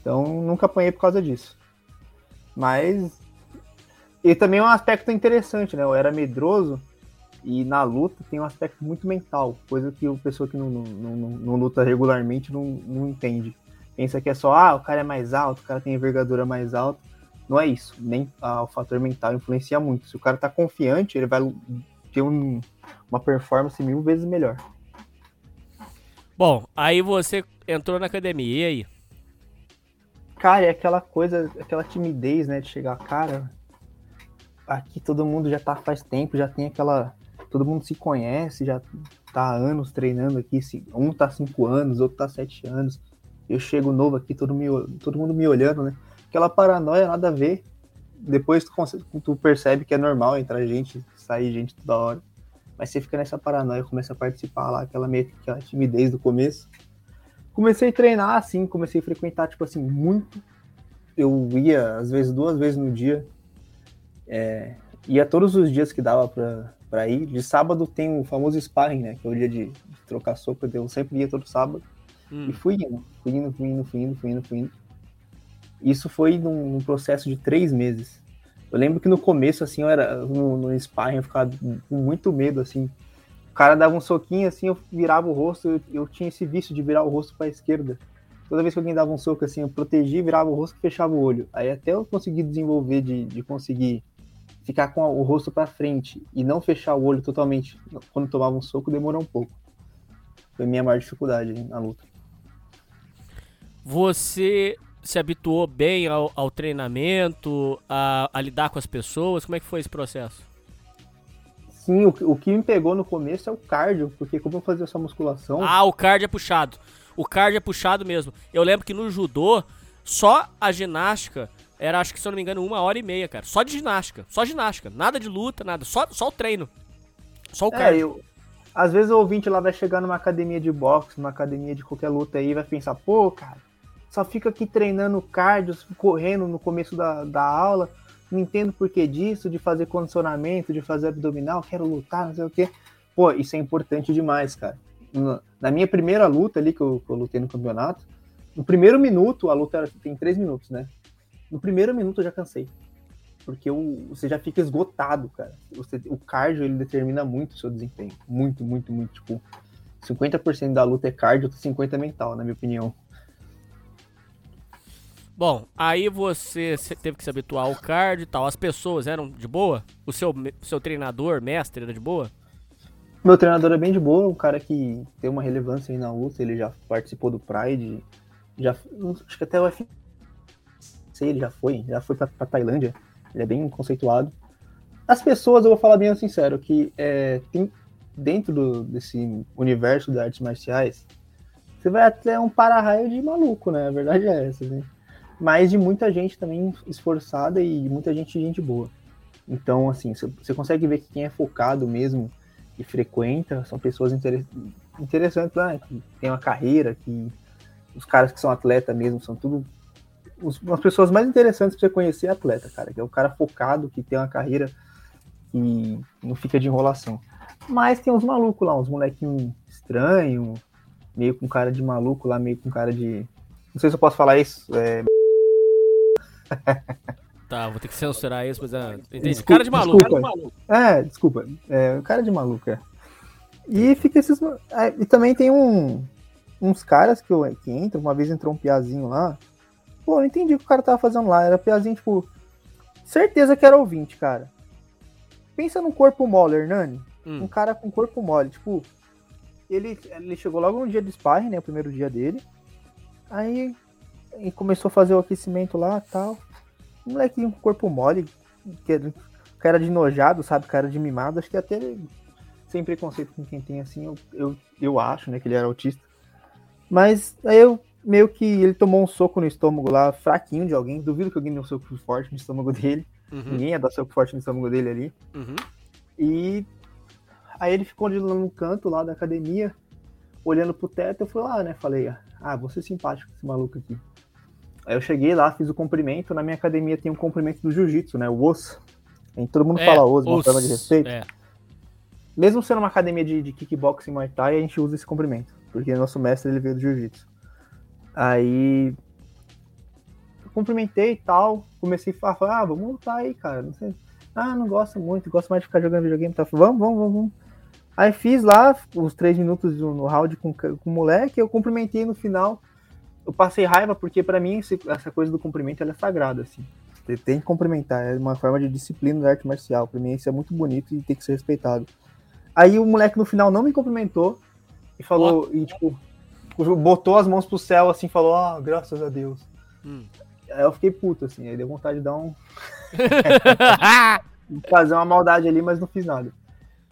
Então, nunca apanhei por causa disso. Mas. E também é um aspecto interessante, né? Eu era medroso e na luta tem um aspecto muito mental, coisa que o pessoa que não, não, não, não luta regularmente não, não entende. Pensa que é só, ah, o cara é mais alto, o cara tem envergadura mais alta. Não é isso. Nem, ah, o fator mental influencia muito. Se o cara tá confiante, ele vai ter um- uma performance mil vezes melhor. Bom, aí você entrou na academia, e aí? Cara, é aquela coisa, aquela timidez, né, de chegar, cara, aqui todo mundo já tá faz tempo, já tem aquela, todo mundo se conhece, já tá há anos treinando aqui, um tá cinco anos, outro tá sete anos, eu chego novo aqui, todo, me, todo mundo me olhando, né, aquela paranoia, nada a ver, depois tu, tu percebe que é normal entrar gente, sair gente toda hora, mas você fica nessa paranoia, começa a participar lá, aquela, meio, aquela timidez do começo, comecei a treinar assim, comecei a frequentar, tipo assim, muito. Eu ia, às vezes, duas vezes no dia. É, ia todos os dias que dava pra, pra ir. De sábado tem o famoso sparring, né? Que é o dia de, de trocar soco. Eu sempre ia todo sábado. Hum. E fui indo, fui indo, fui indo, fui indo, fui indo, fui indo. Isso foi num, num processo de três meses. Eu lembro que no começo, assim, eu era no, no sparring, eu ficava com muito medo, assim. Cara dava um soquinho, assim, eu virava o rosto, eu, eu tinha esse vício de virar o rosto para a esquerda. Toda vez que alguém dava um soco, assim, eu protegia, virava o rosto e fechava o olho. Aí até eu conseguir desenvolver, de, de conseguir ficar com o rosto para frente e não fechar o olho totalmente quando tomava um soco, demorou um pouco. Foi minha maior dificuldade na luta. Você se habituou bem ao, ao treinamento, a, a lidar com as pessoas? Como é que foi esse processo? Sim, o, que- o que me pegou no começo é o cardio, porque como eu fazia essa musculação. Ah, o card é puxado. O card é puxado mesmo. Eu lembro que no judô, só a ginástica era, acho que se eu não me engano, uma hora e meia, cara. Só de ginástica. Só ginástica. Nada de luta, nada. Só, só o treino. Só o É, cardio. eu, às vezes o ouvinte lá vai chegar numa academia de boxe, numa academia de qualquer luta aí, vai pensar, pô, cara, só fica aqui treinando cardio, correndo no começo da, da aula, não entendo por que disso, de fazer condicionamento, de fazer abdominal, quero lutar, não sei o quê. Pô, isso é importante demais, cara. Na, minha primeira luta ali, que eu, que eu lutei no campeonato, no primeiro minuto, a luta era- tem três minutos, né? No primeiro minuto eu já cansei. Porque o, você já fica esgotado, cara. Você- o cardio, ele determina muito o seu desempenho. Muito, muito, muito. Tipo, 50% da luta é cardio, outro 50% é mental, na minha opinião. Bom, aí você teve que se habituar ao card e tal. As pessoas eram de boa? O seu, seu treinador, mestre, era de boa? Meu treinador é bem de boa, um cara que tem uma relevância aí na luta, ele já participou do Pride, já acho que até o UFC ele já foi, já foi pra, pra Tailândia, ele é bem conceituado. As pessoas, eu vou falar bem sincero, que é, tem dentro do- desse universo de artes marciais, você vai até um para-raio de maluco, né? A verdade é essa, né? Mas de muita gente também esforçada e muita gente gente boa. Então, assim, você- consegue ver que quem é focado mesmo e frequenta são pessoas inter- interessantes, né? Que tem uma carreira, que os caras que são atleta mesmo são tudo os, as pessoas mais interessantes pra você conhecer é atleta, cara, que é o cara focado, que tem uma carreira que não fica de enrolação. Mas tem uns malucos lá, uns molequinhos estranhos, meio com cara de maluco lá, meio com cara de. Não sei se eu posso falar isso. É... Tá, vou ter que censurar isso, mas é. Entendi. Desculpa- Cara de maluco. desculpa. É, desculpa. É, cara de maluco, é. E fica esses. é, e também tem um, uns caras que, que entram, uma vez entrou um piazinho lá. Pô, eu não entendi o que o cara tava fazendo lá. Era piazinho, tipo. Certeza que era ouvinte, cara. Pensa num corpo mole, Hernani. Hum. Um cara com corpo mole. Tipo, ele, ele chegou logo no dia do sparring, né? O primeiro dia dele. Aí ele começou a fazer o aquecimento lá tal. Um molequinho com corpo mole, que era- cara de nojado, sabe? Cara de mimado. Acho que até sem preconceito com quem tem assim, eu, eu, eu acho, né? Que ele era autista. Mas aí eu meio que ele tomou um soco no estômago lá, fraquinho de alguém. Duvido que alguém deu um soco forte no estômago dele. Uhum. Ninguém ia dar soco forte no estômago dele ali. Uhum. E aí ele ficou de lá no canto lá da academia, olhando pro teto, eu fui lá, né? Falei, ah, vou ser simpático com esse maluco aqui. Aí eu cheguei lá, fiz o cumprimento. Na minha academia tem um cumprimento do jiu-jitsu, né? O osso. Todo mundo É, fala osso, uma forma de respeito. É. Mesmo sendo uma academia de, de kickboxing Muay Thai, a gente usa esse cumprimento. Porque nosso mestre ele veio do jiu-jitsu. Aí. Eu cumprimentei e tal. Comecei a falar, ah, vamos lutar aí, cara. Não sei. Ah, não gosto muito, gosto mais de ficar jogando videogame. Tá? Vamos, vamos, vamos, vamos. Aí fiz lá os três minutos no round com, com o moleque, eu cumprimentei no final. Eu passei raiva, porque pra mim esse- essa coisa do cumprimento ela é sagrada, assim. Você tem que cumprimentar, é uma forma de disciplina da arte marcial. Pra mim isso é muito bonito e tem que ser respeitado. Aí o moleque no final não me cumprimentou e falou, e tipo, botou as mãos pro céu assim, falou, ah, graças a Deus. Hum. Aí eu fiquei puto, assim, aí deu vontade de dar um. fazer uma maldade ali, mas não fiz nada.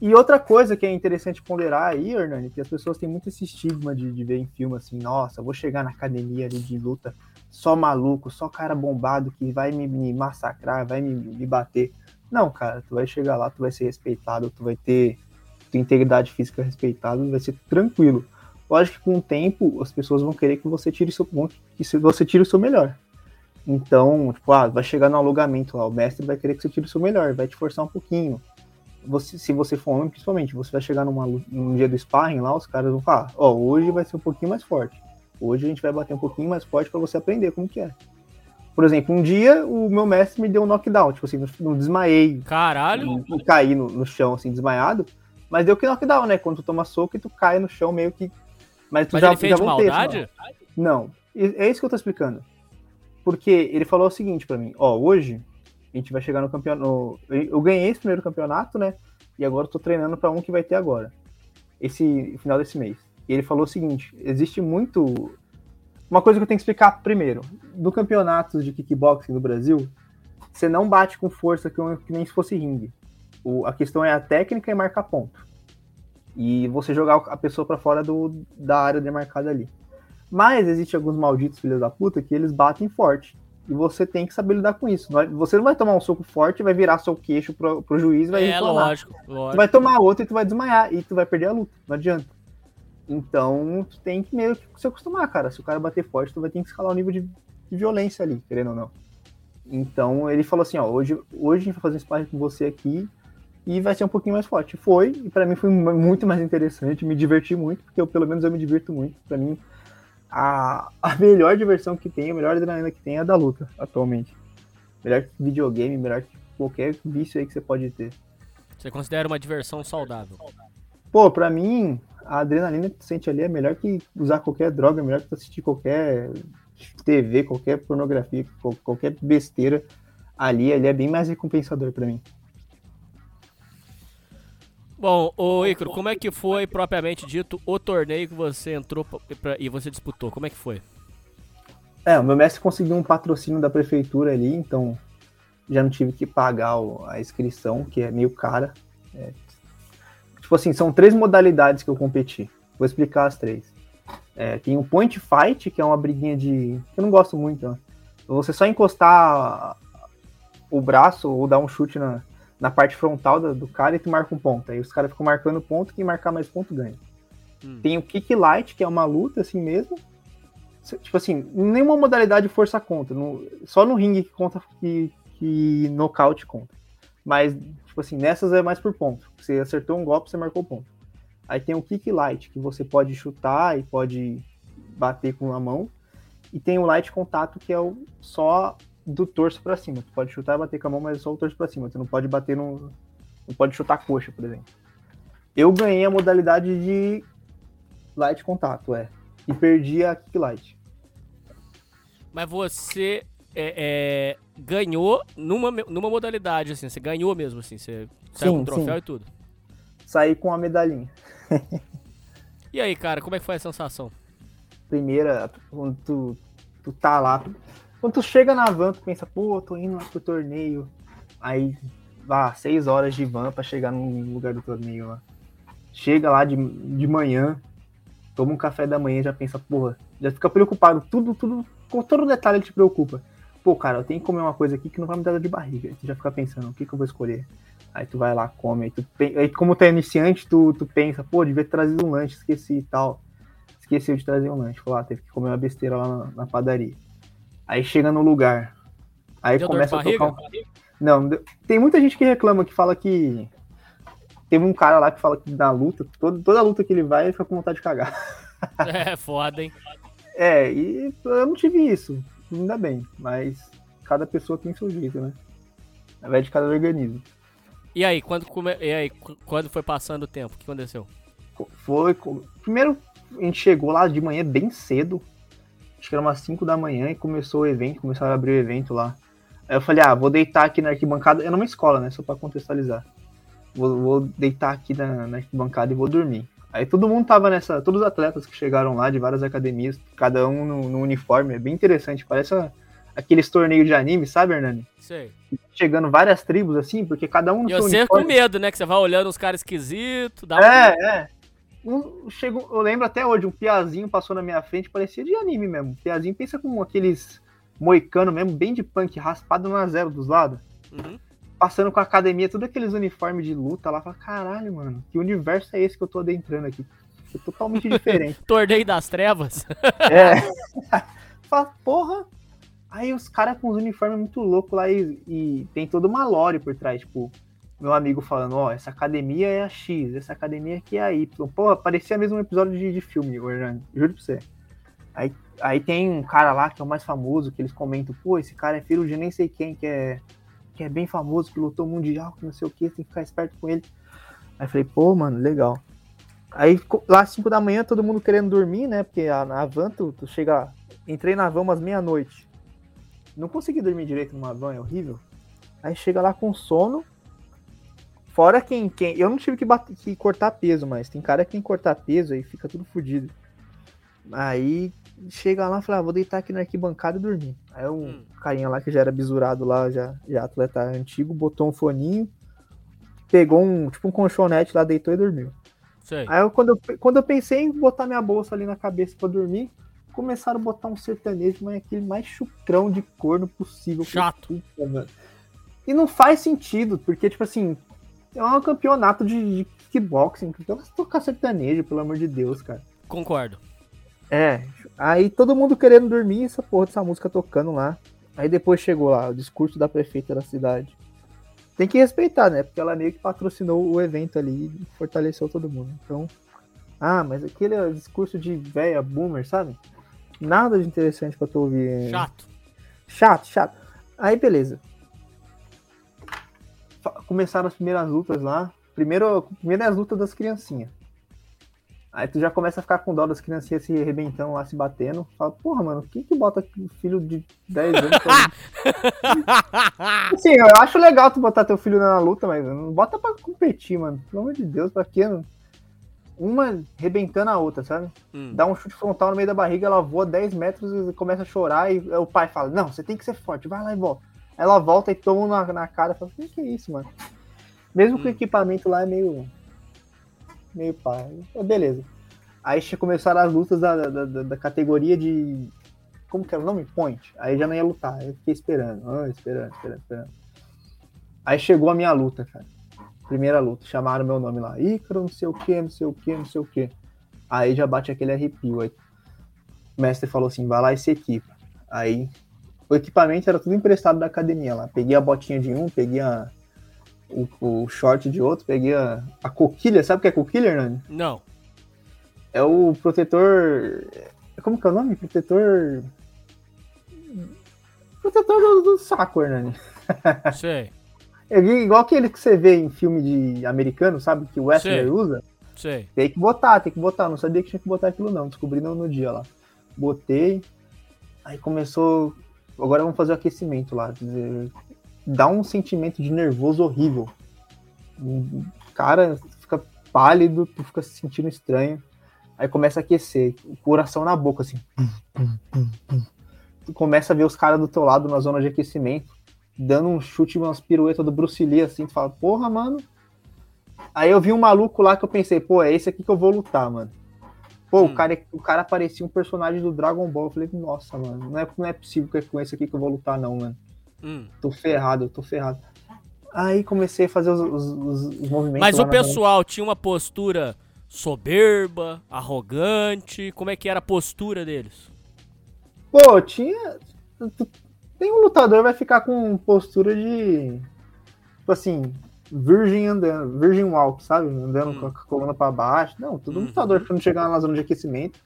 E outra coisa que é interessante ponderar aí, Hernani, que as pessoas têm muito esse estigma de, de ver em filme assim, nossa, vou chegar na academia ali de luta só maluco, só cara bombado que vai me, me massacrar, vai me, me bater. Não, cara, tu vai chegar lá, tu vai ser respeitado, tu vai ter tua integridade física respeitada, vai ser tranquilo. Lógico que com o tempo as pessoas vão querer que você tire o seu vão- que você tire o seu melhor. Então, tipo, ah, vai chegar no alongamento lá, o mestre vai querer que você tire o seu melhor, vai te forçar um pouquinho. Você, se você for homem, principalmente, você vai chegar numa, num dia do sparring lá, os caras vão falar, ó, hoje vai ser um pouquinho mais forte. Hoje a gente vai bater um pouquinho mais forte pra você aprender como que é. Por exemplo, um dia o meu mestre me deu um knockdown, tipo assim, não, não desmaiei, Caralho. não, não caí no, no chão assim, desmaiado, mas deu que knockdown, né? Quando tu toma soco e tu cai no chão meio que. Mas tu Mas já, ele fez já de maldade? assim, ó. Não. E- É isso que eu tô explicando. Porque ele falou o seguinte pra mim, ó, hoje a gente vai chegar no campeonato. Eu ganhei esse primeiro campeonato, né? E agora tô treinando pra um que vai ter agora. Esse final desse mês. E ele falou o seguinte: existe muito. Uma coisa que eu tenho que explicar primeiro. No campeonato de kickboxing no Brasil, você não bate com força que, nem se fosse ringue. O- a questão é a técnica e marcar ponto. E você jogar a pessoa pra fora do, da área demarcada ali. Mas existe alguns malditos filhos da puta que eles batem forte. E você tem que saber lidar com isso. Você não vai tomar um soco forte, vai virar seu queixo pro, pro juiz e vai É, reclamar. lógico, Tu lógico. vai tomar outro e tu vai desmaiar. E tu vai perder a luta. Não adianta. Então, tu tem que meio que se acostumar, cara. Se o cara bater forte, tu vai ter que escalar o nível de, de violência ali, querendo ou não. Então, ele falou assim, ó, hoje, hoje a gente vai fazer um sparring com você aqui e vai ser um pouquinho mais forte. Foi, e pra mim foi mu- muito mais interessante, me diverti muito, porque eu, pelo menos eu me divirto muito. Pra mim, a, a melhor diversão que tem, a melhor adrenalina que tem é a da luta, atualmente. Melhor que videogame, melhor que qualquer vício aí que você pode ter. Você considera uma diversão saudável? Pô, pra mim, a adrenalina que tu sente ali é melhor que usar qualquer droga, é melhor que tu assistir qualquer TV, qualquer pornografia, qual- qualquer besteira. Ali, ali é bem mais recompensador pra mim. Bom, ô Icaro, como é que foi propriamente dito o torneio que você entrou pra- e você disputou? Como é que foi? É, o meu mestre conseguiu um patrocínio da prefeitura ali, então já não tive que pagar a inscrição, que é meio cara. É, tipo assim, são três modalidades que eu competi. Vou explicar as três. É, tem o Point Fight, que é uma briguinha de. eu não gosto muito. Né? Você só encostar o braço ou dar um chute na, na parte frontal do, do cara e tu marca um ponto. Aí os caras ficam marcando ponto, quem marcar mais ponto ganha. Tem o Kick Light, que é uma luta assim mesmo. Tipo assim, nenhuma modalidade força conta. no- só no ringue que conta que, que nocaute conta. Mas, tipo assim, nessas é mais por ponto. Você acertou um golpe, você marcou ponto. Aí tem o Kick Light, que você pode chutar e pode bater com a mão. E tem o Light Contato, que é o só do torso pra cima. Tu pode chutar e bater com a mão, mas é só o torso pra cima. Tu não pode bater no. Não pode chutar a coxa, por exemplo. Eu ganhei a modalidade de Light Contato, é. E perdi a Kick Light. Mas você é, é, ganhou numa, numa modalidade, assim, você ganhou mesmo, assim, você saiu Sim, com um troféu sim. e tudo. Saí com a medalhinha. E aí, cara, como é que foi a sensação? primeira, quando tu, tu tá lá, quando tu chega na van, tu pensa, pô, tô indo lá pro torneio. Aí, vá, seis horas de van pra chegar no lugar do torneio lá. Chega lá de, de manhã, toma um café da manhã, já pensa, porra, já fica preocupado, tudo, tudo, com todo detalhe te preocupa. Pô, cara, eu tenho que comer uma coisa aqui que não vai me dar de barriga. Tu já fica pensando, o que que eu vou escolher? Aí tu vai lá, come, aí, tu, aí como tu é iniciante, tu, tu pensa, pô, devia ter trazido um lanche, esqueci e tal esqueceu de trazer um lanche. Falou, ah, teve que comer uma besteira lá na, na padaria. Aí chega no lugar. Aí Deu começa a de tocar um... Não, tem muita gente que reclama, que fala que. Teve um cara lá que fala que na luta, todo, toda luta que ele vai, ele fica com vontade de cagar. É foda, hein? É, e eu não tive isso. Ainda bem. Mas cada pessoa tem seu jeito, né? Na verdade, cada organismo. E aí, quando, come... e aí, qu- quando foi passando o tempo, o que aconteceu? Foi. Primeiro, a gente chegou lá de manhã bem cedo. Acho que era umas 5 da manhã e começou o evento, começaram a abrir o evento lá. Aí eu falei, ah, vou deitar aqui na arquibancada. É numa escola, né? Só pra contextualizar. Vou, vou deitar aqui na, na arquibancada e vou dormir. Aí todo mundo tava nessa. Todos os atletas que chegaram lá de várias academias, cada um no, no uniforme. É bem interessante. Parece a- aqueles torneios de anime, sabe, Hernani? Sei. Chegando várias tribos assim, porque cada um no E seu você com medo, né? Que você vai olhando os caras esquisitos, dá um- É, é. Um, chegou, eu lembro até hoje, um piazinho passou na minha frente, parecia de anime mesmo. Um piazinho pensa com aqueles moicano mesmo, bem de punk, raspado na zero dos lados. Uhum. Passando com a academia, tudo aqueles uniformes de luta lá. Fala, caralho, mano, que universo é esse que eu tô adentrando aqui? É totalmente diferente. Torneio das trevas. É. Fala, porra. Aí os caras com os uniformes muito loucos lá e, e tem toda uma lore por trás, tipo, meu amigo falando, ó, essa academia é a X, essa academia aqui é a Y. Pô, parecia mesmo um episódio de, de filme, Hernani, juro pra você. Aí, aí tem um cara lá que é o mais famoso, que eles comentam, pô, esse cara é filho de nem sei quem, que é, que é bem famoso, que lutou mundial, que não sei o que, tem que ficar esperto com ele. Aí falei, pô, mano, legal. Aí lá às 5 da manhã, todo mundo querendo dormir, né? Porque a, na van, tu, tu chega. Entrei na van umas meia-noite. Não consegui dormir direito numa van, é horrível. Aí chega lá com sono. Fora quem. quem eu não tive que, bater, que cortar peso, mas tem cara que tem que cortar peso aí fica tudo fodido. Aí chega lá e fala, ah, vou deitar aqui na arquibancada e dormir. Aí um carinha lá que já era bisurado lá, já, já atleta antigo, botou um foninho, pegou um, tipo um colchonete lá, deitou e dormiu. Sei. Aí eu, quando, eu, quando eu pensei em botar minha bolsa ali na cabeça pra dormir, começaram a botar um sertanejo, mas aquele mais chucrão de corno possível. Chato. Puta, mano. E não faz sentido, porque, tipo assim, é um campeonato de, de kickboxing. Tocar sertanejo, pelo amor de Deus, cara. Concordo. É, aí todo mundo querendo dormir, essa porra dessa música tocando lá. Aí depois chegou lá, o discurso da prefeita da cidade. Tem que respeitar, né? Porque ela meio que patrocinou o evento ali e fortaleceu todo mundo. Então, ah, mas aquele é discurso de véia boomer, sabe? Nada de interessante pra tu ouvir. Chato. Chato, chato. Aí beleza. Começaram as primeiras lutas lá. Primeiro, primeiro é as lutas das criancinhas. Aí tu já começa a ficar com dó das criancinhas se arrebentando lá, se batendo. Fala, porra, mano, quem que bota um filho de 10 anos pra... Assim, eu acho legal tu botar teu filho na luta, mas não bota pra competir, mano. Pelo amor de Deus, pra quê? Uma arrebentando a outra, sabe? Hum. Dá um chute frontal no meio da barriga, ela voa 10 metros e começa a chorar. E o pai fala: Não, você tem que ser forte, vai lá e volta. Ela volta e toma na, na cara e fala: O que, é isso, mano? Mesmo que o equipamento lá é meio. meio pai. É beleza. Aí começaram as lutas da, da, da- da categoria de. Como que era o nome? Point. Aí já não ia lutar. Eu fiquei esperando, ah, esperando, esperando, esperando. Aí chegou a minha luta, cara. Primeira luta. Chamaram meu nome lá. Ícaro, não sei o que, não sei o que, não sei o que. Aí já bate aquele arrepio. Aí o mestre falou assim: vai lá e se equipa. Aí o equipamento era tudo emprestado da academia lá. Peguei a botinha de um, peguei a, o, o short de outro, peguei a, a coquilha. Sabe o que é coquilha, Hernani? Não. É o protetor. Como que é o nome? Protetor. Protetor do, do saco, Hernani. Sei, É igual aquele que você vê em filme de americano, sabe? Que o Wesley usa. sei. Tem que botar, tem que botar. Não sabia que tinha que botar aquilo, não. Descobri no, no dia lá. Botei. Aí começou. Agora vamos fazer o aquecimento lá. Dá um sentimento de nervoso horrível. O Cara, fica pálido, tu fica se sentindo estranho. Aí começa a aquecer. O coração na boca, assim. Tu começa a ver os caras do teu lado na zona de aquecimento. Dando um chute, umas piruetas do Bruce Lee, assim. Tu fala, porra, mano. Aí eu vi um maluco lá que eu pensei, pô, é esse aqui que eu vou lutar, mano. Pô, o, cara, o cara parecia um personagem do Dragon Ball. Eu falei, nossa, mano, não é, não é possível que é com esse aqui que eu vou lutar, não, mano. Hum. Tô ferrado, tô ferrado. Aí comecei a fazer os, os- os- os movimentos. Mas o pessoal tinha uma postura soberba, arrogante. Como é que era a postura deles? Pô, tinha. Tem um lutador vai ficar com postura de. Tipo assim, virgem andando, virgin walk, sabe? Andando com a coluna pra baixo. Não, todo lutador quando chegar na zona de aquecimento,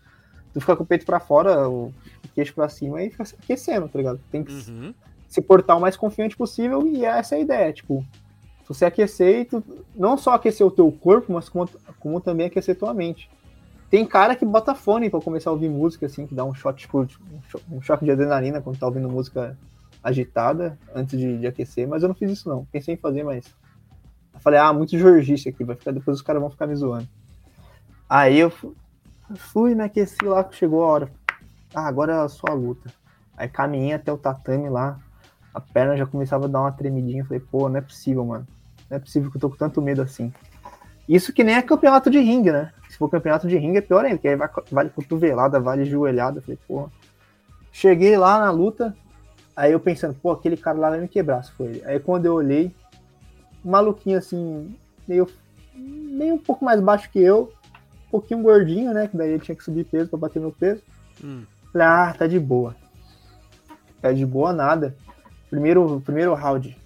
tu fica com o peito pra fora, o queixo pra cima e fica se aquecendo, tá ligado? Tem que Uhum. se portar o mais confiante possível e essa é a ideia, tipo, você aquecer e tu não só aquecer o teu corpo, mas como, como também aquecer tua mente. Tem cara que bota fone pra começar a ouvir música, assim, que dá um shot, tipo, um cho- um choque de adrenalina quando tá ouvindo música agitada antes de, de aquecer, mas eu não fiz isso não. Pensei em fazer, mas. Eu falei, ah, muito jorgice aqui, vai ficar, depois os caras vão ficar me zoando. Aí eu fu- fui, me aqueci lá, chegou a hora. Ah, agora é a sua luta. Aí caminhei até o tatame lá, a perna já começava a dar uma tremidinha. Falei, pô, não é possível, mano. Não é possível que eu tô com tanto medo assim. Isso que nem é campeonato de ringue, né? Se for campeonato de ringue é pior ainda, porque aí vale cotovelada, vale joelhada. Falei, porra. Cheguei lá na luta, aí eu pensando, pô, aquele cara lá vai me quebrar se for ele. Aí quando eu olhei, um maluquinho assim, meio, meio um pouco mais baixo que eu, um pouquinho gordinho, né? Que daí ele tinha que subir peso pra bater meu peso. Hum. Falei, ah, tá de boa. Tá de boa nada. Primeiro, primeiro round.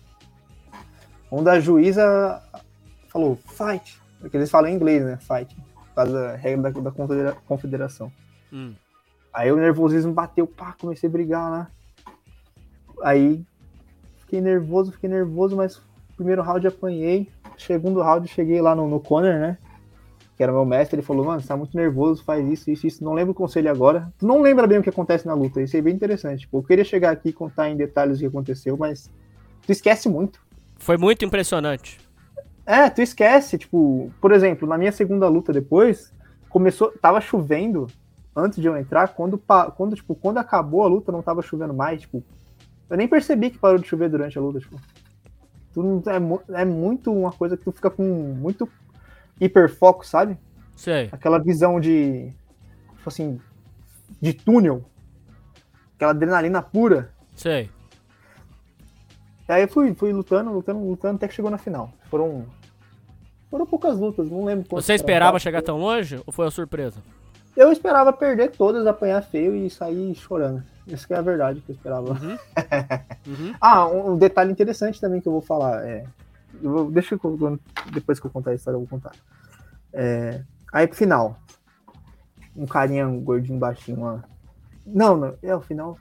Onde a juíza falou, fight. Porque eles falam em inglês, né? Fight. Por causa da regra da, da confedera- confederação. Hum. Aí o nervosismo bateu, pá, comecei a brigar lá. Aí fiquei nervoso, fiquei nervoso, mas primeiro round apanhei. Segundo round cheguei lá no, no né? Que era meu mestre, ele falou, mano, você tá muito nervoso, faz isso, isso, isso. Não lembro o conselho agora. Tu não lembra bem o que acontece na luta, isso é bem interessante. Tipo, eu queria chegar aqui e contar em detalhes o que aconteceu, mas tu esquece muito. Foi muito impressionante. É, tu esquece, tipo, por exemplo, na minha segunda luta depois, começou, tava chovendo antes de eu entrar, quando, quando, tipo, quando acabou a luta não tava chovendo mais, tipo, eu nem percebi que parou de chover durante a luta, tipo. Tu não, é, é muito uma coisa que tu fica com muito hiperfoco, sabe? Sei. Aquela visão de, tipo assim, de túnel, aquela adrenalina pura. Sei. E aí eu fui, fui lutando, lutando, lutando, até que chegou na final. Foram, foram poucas lutas, não lembro quantas Você esperava chegar tão longe ou foi uma surpresa? Eu esperava perder todas, apanhar feio e sair chorando. Isso que é a verdade que eu esperava. Uhum. ah, um detalhe interessante também que eu vou falar. É, eu vou- deixa eu, depois que eu contar a história, eu vou contar. É, aí pro final. Um carinha um gordinho baixinho lá. Não, não, é o final.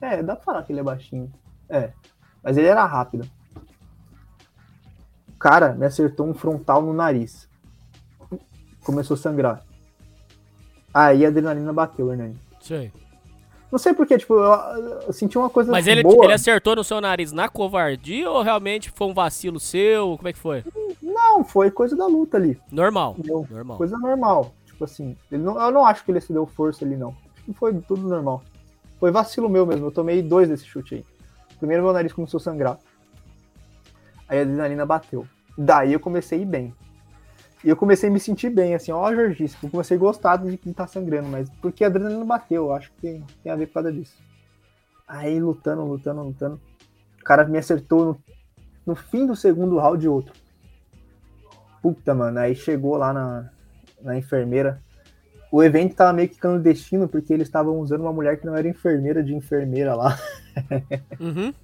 É, dá pra falar que ele é baixinho. É. Mas ele era rápido. cara me acertou um frontal no nariz. Começou a sangrar. Aí a adrenalina bateu, Hernani. Sei. Não sei porquê, tipo, eu, eu senti uma coisa Mas ele, boa. ele acertou no seu nariz na covardia ou realmente foi um vacilo seu? Como é que foi? Não, foi coisa da luta ali. Normal. Entendeu? Normal. Coisa normal. Tipo assim, não, eu não acho que ele se deu força ali, não. Acho que foi tudo normal. Foi vacilo meu mesmo. Eu tomei dois desse chute aí. Primeiro meu nariz começou a sangrar. Aí a adrenalina bateu. Daí eu comecei a ir bem. E eu comecei a me sentir bem, assim, ó, Jorgice, eu comecei a gostar de quem tá sangrando, mas porque a adrenalina bateu, eu acho que tem, tem a ver por causa disso. Aí lutando, lutando, lutando. O cara me acertou no, no fim do segundo round outro. Puta, mano, aí chegou lá na, na enfermeira. O evento tava meio que clandestino, porque eles estavam usando uma mulher que não era enfermeira de enfermeira lá. Uhum.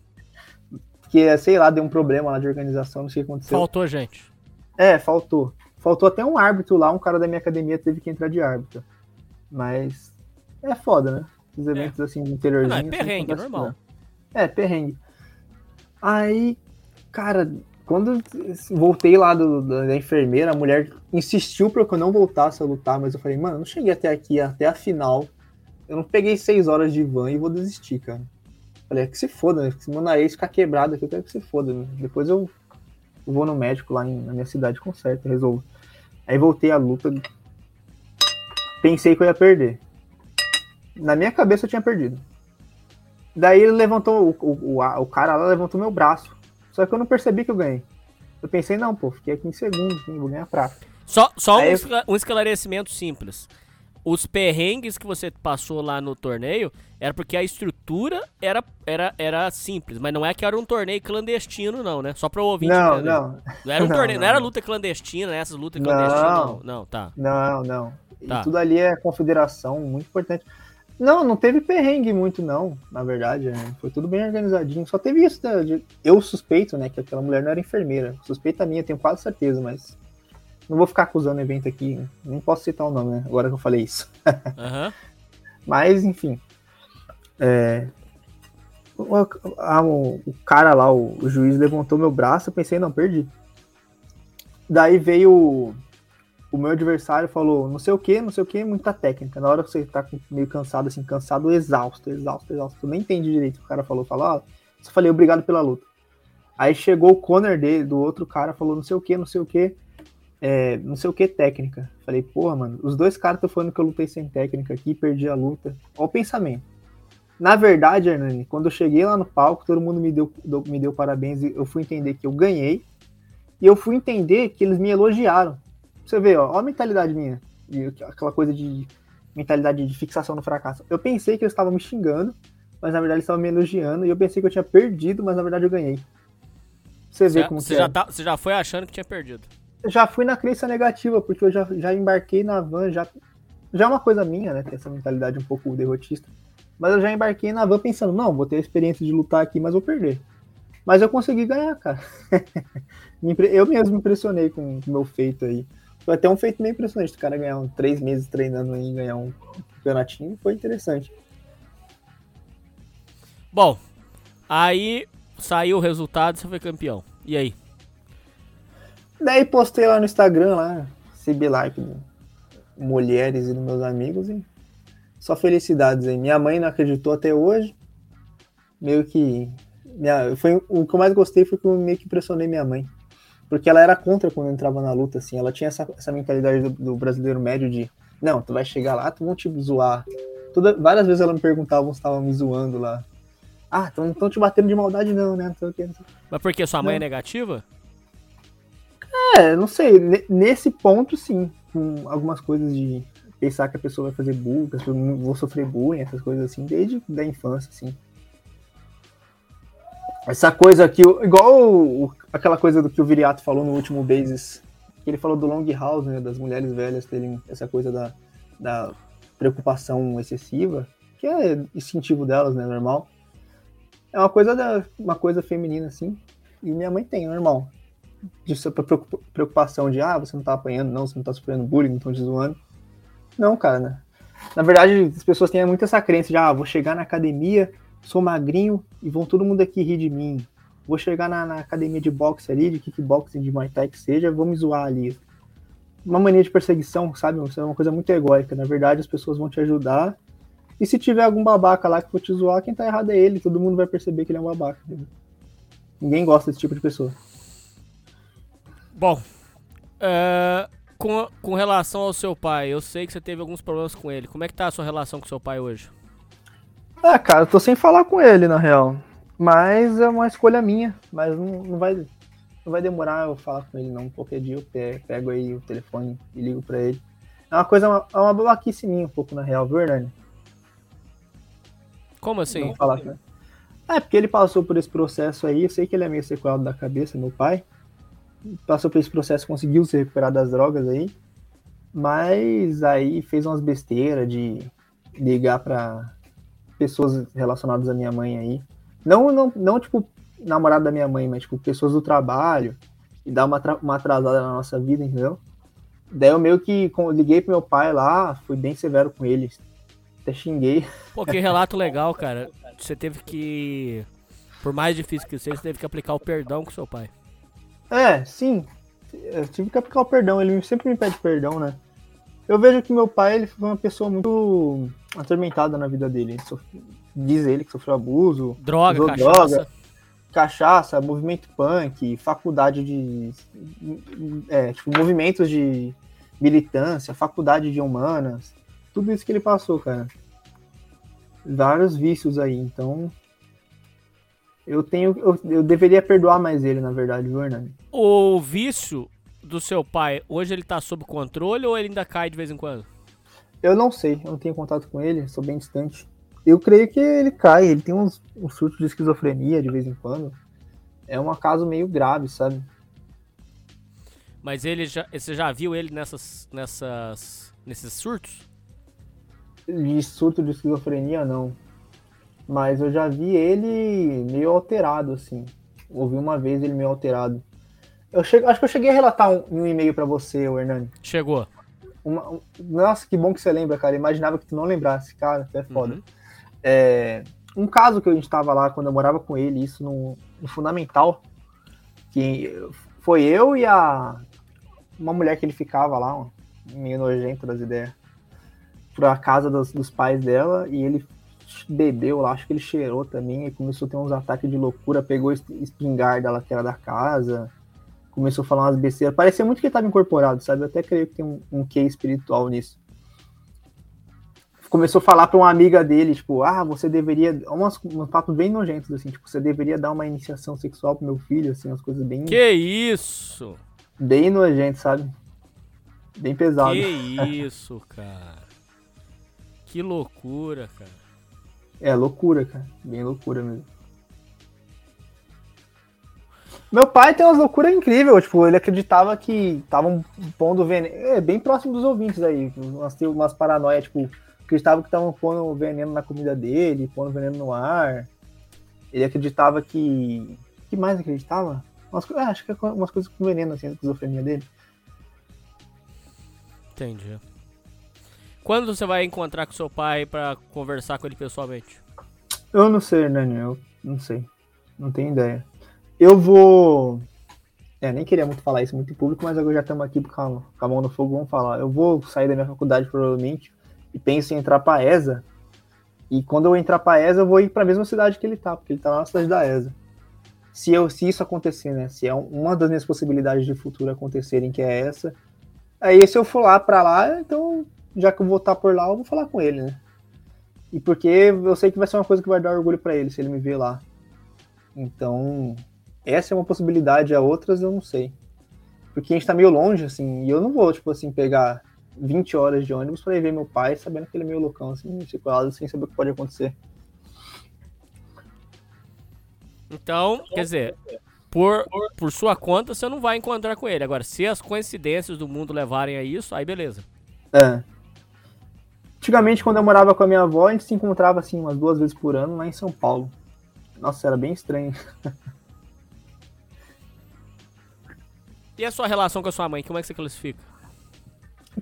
Porque, sei lá, deu um problema lá de organização, não sei o que aconteceu. Faltou gente. É, faltou. Faltou até um árbitro lá, um cara da minha academia teve que entrar de árbitro. Mas é foda, né? Os eventos assim de interiorzinho. Não, é assim, perrengue, acontece, normal. É, perrengue. Aí, cara, quando voltei lá do- da, enfermeira, a mulher insistiu pra que eu não voltasse a lutar, mas eu falei, mano, eu não cheguei até aqui, até a final. Eu não peguei seis horas de van e vou desistir, cara. Falei, é que se foda, né? Se meu nariz ficar quebrado aqui, eu quero que se foda. Né? Depois eu vou no médico lá em- na minha cidade, conserto, resolvo. Aí voltei à luta. Pensei que eu ia perder. Na minha cabeça eu tinha perdido. Daí ele levantou, o, o, o, cara lá levantou meu braço. Só que eu não percebi que eu ganhei. Eu pensei, não, pô, fiquei aqui em segundo, vou ganhar prata. Só, só um, eu- um esclarecimento simples. Os perrengues que você passou lá no torneio era porque a estrutura era, era, era simples, mas não é que era um torneio clandestino, não, né? Só pra o ouvinte Não, entender. não. Não era um Não, torneio, não, não. era luta clandestina, né? Essas lutas clandestinas, não. Não. Não, tá. Não, não. E Tá. tudo ali é confederação, muito importante. Não, não teve perrengue muito, não, na verdade. né? Foi tudo bem organizadinho. Só teve isso. né, de- Eu suspeito, né, que aquela mulher não era enfermeira. Suspeita minha, tenho quase certeza, mas. Não vou ficar acusando o evento aqui. Nem posso citar o nome, né? Agora que eu falei isso. Aham. Mas, enfim. É, o, a- o- o cara lá, o, o juiz, levantou meu braço. Eu pensei, não, perdi. Daí veio o, o meu adversário falou: não sei o que, não sei o que, muita técnica. Na hora que você tá meio cansado, assim, cansado, exausto, exausto, exausto. Tu nem entende direito o que o cara falou. Falou, ó, só falei obrigado pela luta. Aí chegou o Conor dele, do outro cara, falou não sei o que, não sei o que, é, não sei o que técnica. Falei, porra, mano, os dois caras estão falando que eu lutei sem técnica aqui, perdi a luta. Olha o pensamento. Na verdade, Hernani, quando eu cheguei lá no palco, todo mundo me deu, me deu parabéns e eu fui entender que eu ganhei. E eu fui entender que eles me elogiaram. Você vê, ó, ó a mentalidade minha. aquela coisa de mentalidade de fixação no fracasso. Eu pensei que eles estavam me xingando, mas na verdade eles estavam me elogiando. E eu pensei que eu tinha perdido, mas na verdade eu ganhei. Você vê como você que é. já tá, você já foi achando que tinha perdido. Já fui na crença negativa, porque eu já, já embarquei na van, já, já é uma coisa minha, né, ter essa mentalidade um pouco derrotista, mas eu já embarquei na van pensando, não, vou ter a experiência de lutar aqui, mas vou perder. Mas eu consegui ganhar, cara. Eu mesmo me impressionei com o meu feito aí. Foi até um feito meio impressionante, o cara ganhar um, três meses treinando aí, ganhar um campeonatinho, foi interessante. Bom, aí saiu o resultado, você foi campeão. E aí? Daí postei lá no Instagram, lá, CB Like, mulheres e dos meus amigos, e só felicidades aí. Minha mãe não acreditou até hoje. Meio que. Minha, foi, o que eu mais gostei foi que eu meio que impressionei minha mãe. Porque ela era contra quando eu entrava na luta, assim. Ela tinha essa, essa mentalidade do, do brasileiro médio de não, tu vai chegar lá, tu vão te zoar. Toda, várias vezes ela me perguntava se estavam me zoando lá. Ah, estão te batendo de maldade, não, né? Não sei o que, não. Mas sua mãe é Não. negativa? É, não sei. ne- Nesse ponto, sim. Com algumas coisas de pensar que a pessoa vai fazer bullying, que as pessoas vão sofrer bullying, essas coisas assim, desde da infância, assim. Essa coisa o- igual o- aquela coisa do que o Viriato falou no último Bases, que ele falou do long house, né, das mulheres velhas terem essa coisa da, da preocupação excessiva, que é instintivo delas, né, normal. É uma coisa da, uma coisa feminina, assim, e minha mãe tem, normal de preocupação de ah, você não tá apanhando, não, você não tá sofrendo bullying, não estão te zoando. Não, cara, né? Na verdade, as pessoas têm muito essa crença de ah, vou chegar na academia, sou magrinho e vão todo mundo aqui rir de mim. Vou chegar na, na academia de boxe ali, de kickboxing, de Muay Thai que seja, vou me zoar ali. Uma mania de perseguição, sabe? Isso é uma coisa muito egóica. Na verdade, as pessoas vão te ajudar. E se tiver algum babaca lá que for te zoar, quem tá errado é ele. Todo mundo vai perceber que ele é um babaca. entendeu? Ninguém gosta desse tipo de pessoa. Bom, é, com, com relação ao seu pai, eu sei que você teve alguns problemas com ele. Como é que tá a sua relação com seu pai hoje? Ah, cara, eu tô sem falar com ele, na real. Mas é uma escolha minha. Mas não, não vai, não vai demorar eu falar com ele, não. Qualquer dia eu pe- pego aí o telefone e ligo pra ele. É uma coisa, é uma babaquice minha um pouco, na real, viu, Hernani? Como assim? Não falar ele. É, porque ele passou por esse processo aí. Eu sei que ele é meio sequelado da cabeça, meu pai. Passou por esse processo, conseguiu se recuperar das drogas aí. Mas aí fez umas besteiras de ligar pra pessoas relacionadas à minha mãe aí. Não, não, não tipo, namorado da minha mãe, mas tipo, pessoas do trabalho. E dar uma, uma atrasada na nossa vida, entendeu? Daí eu meio que liguei pro meu pai lá, fui bem severo com ele. Até xinguei. Pô, que relato legal, cara. Você teve que. Por mais difícil que seja, você teve que aplicar o perdão com seu pai. É, sim. Eu tive que aplicar o perdão. Ele sempre me pede perdão, né? Eu vejo que meu pai ele foi uma pessoa muito atormentada na vida dele. Ele Diz ele que sofreu abuso, Droga, cachaça. cachaça, movimento punk, faculdade de. É, tipo, movimentos de militância, faculdade de humanas. Tudo isso que ele passou, cara. Vários vícios aí, então. Eu tenho. Eu, eu deveria perdoar mais ele, na verdade, viu, Hernani? O vício do seu pai, hoje ele tá sob controle ou ele ainda cai de vez em quando? Eu não sei, eu não tenho contato com ele, sou bem distante. Eu creio que ele cai, ele tem uns, uns surtos de esquizofrenia de vez em quando. É um caso meio grave, sabe? Mas ele já, você já viu ele nessas, nessas, nesses surtos? De surto de esquizofrenia, não. Mas eu já vi ele meio alterado, assim. Ouvi uma vez ele meio alterado. Eu che... Acho que eu cheguei a relatar um, um e-mail pra você, o Hernani. Chegou. Uma- um- Nossa, que bom que você lembra, cara. Eu imaginava que tu não lembrasse, cara. Tu é foda. Uhum. É, Um caso que a gente tava lá quando eu morava com ele, isso no, no Fundamental, que foi eu e a uma mulher que ele ficava lá, meio nojento das ideias, pra casa dos, dos pais dela, e ele bebeu lá, acho que ele cheirou também, e começou a ter uns ataques de loucura, pegou es- espingarda lá que era da casa, começou a falar umas besteiras. Parecia muito que ele tava incorporado, sabe? Eu até creio que tem um, um quê espiritual nisso. Começou a falar pra uma amiga dele, tipo, ah, você deveria. Umas, uns papos bem nojentos, assim, tipo, você deveria dar uma iniciação sexual pro meu filho, assim, umas coisas bem. Que isso? Bem nojentas, sabe? Bem pesado. Que isso, cara. Que loucura, cara. É loucura, cara. Bem loucura mesmo. Meu pai tem umas loucuras incríveis, tipo, ele acreditava que estavam pondo veneno. É, bem próximo dos ouvintes aí. Umas, umas paranoias, tipo, acreditava que estavam pondo veneno na comida dele, pondo veneno no ar. Ele acreditava que. que mais acreditava? Umas, é, acho que é umas coisas com veneno, assim, a esquizofrenia dele. Entendi. Quando você vai encontrar com seu pai pra conversar com ele pessoalmente? Eu não sei, Hernani, eu não sei. Não tenho ideia. Eu vou. É, nem queria muito falar isso muito em público, mas agora já estamos aqui com a, com a mão no fogo, vamos falar. Eu vou sair da minha faculdade provavelmente e penso em entrar pra ESA. E quando eu entrar pra ESA, eu vou ir pra mesma cidade que ele tá, porque ele tá lá na cidade da ESA. Se, eu, se isso acontecer, né? Se é um- uma das minhas possibilidades de futuro acontecerem, que é essa. Aí se eu for lá pra lá, então, já que eu vou estar por lá, eu vou falar com ele, né? E porque eu sei que vai ser uma coisa que vai dar orgulho pra ele se ele me ver lá. Então, essa é uma possibilidade, a outras eu não sei. Porque a gente tá meio longe, assim, e eu não vou, tipo assim, pegar 20 horas de ônibus pra ir ver meu pai, sabendo que ele é meio loucão, assim, circulado, sem saber o que pode acontecer. Então, quer dizer, por, por sua conta, você não vai encontrar com ele. Agora, se as coincidências do mundo levarem a isso, aí beleza. É. Antigamente, quando eu morava com a minha avó, a gente se encontrava, assim, umas duas vezes por ano lá em São Paulo. Nossa, era bem estranho. E a sua relação com a sua mãe, como é que você classifica?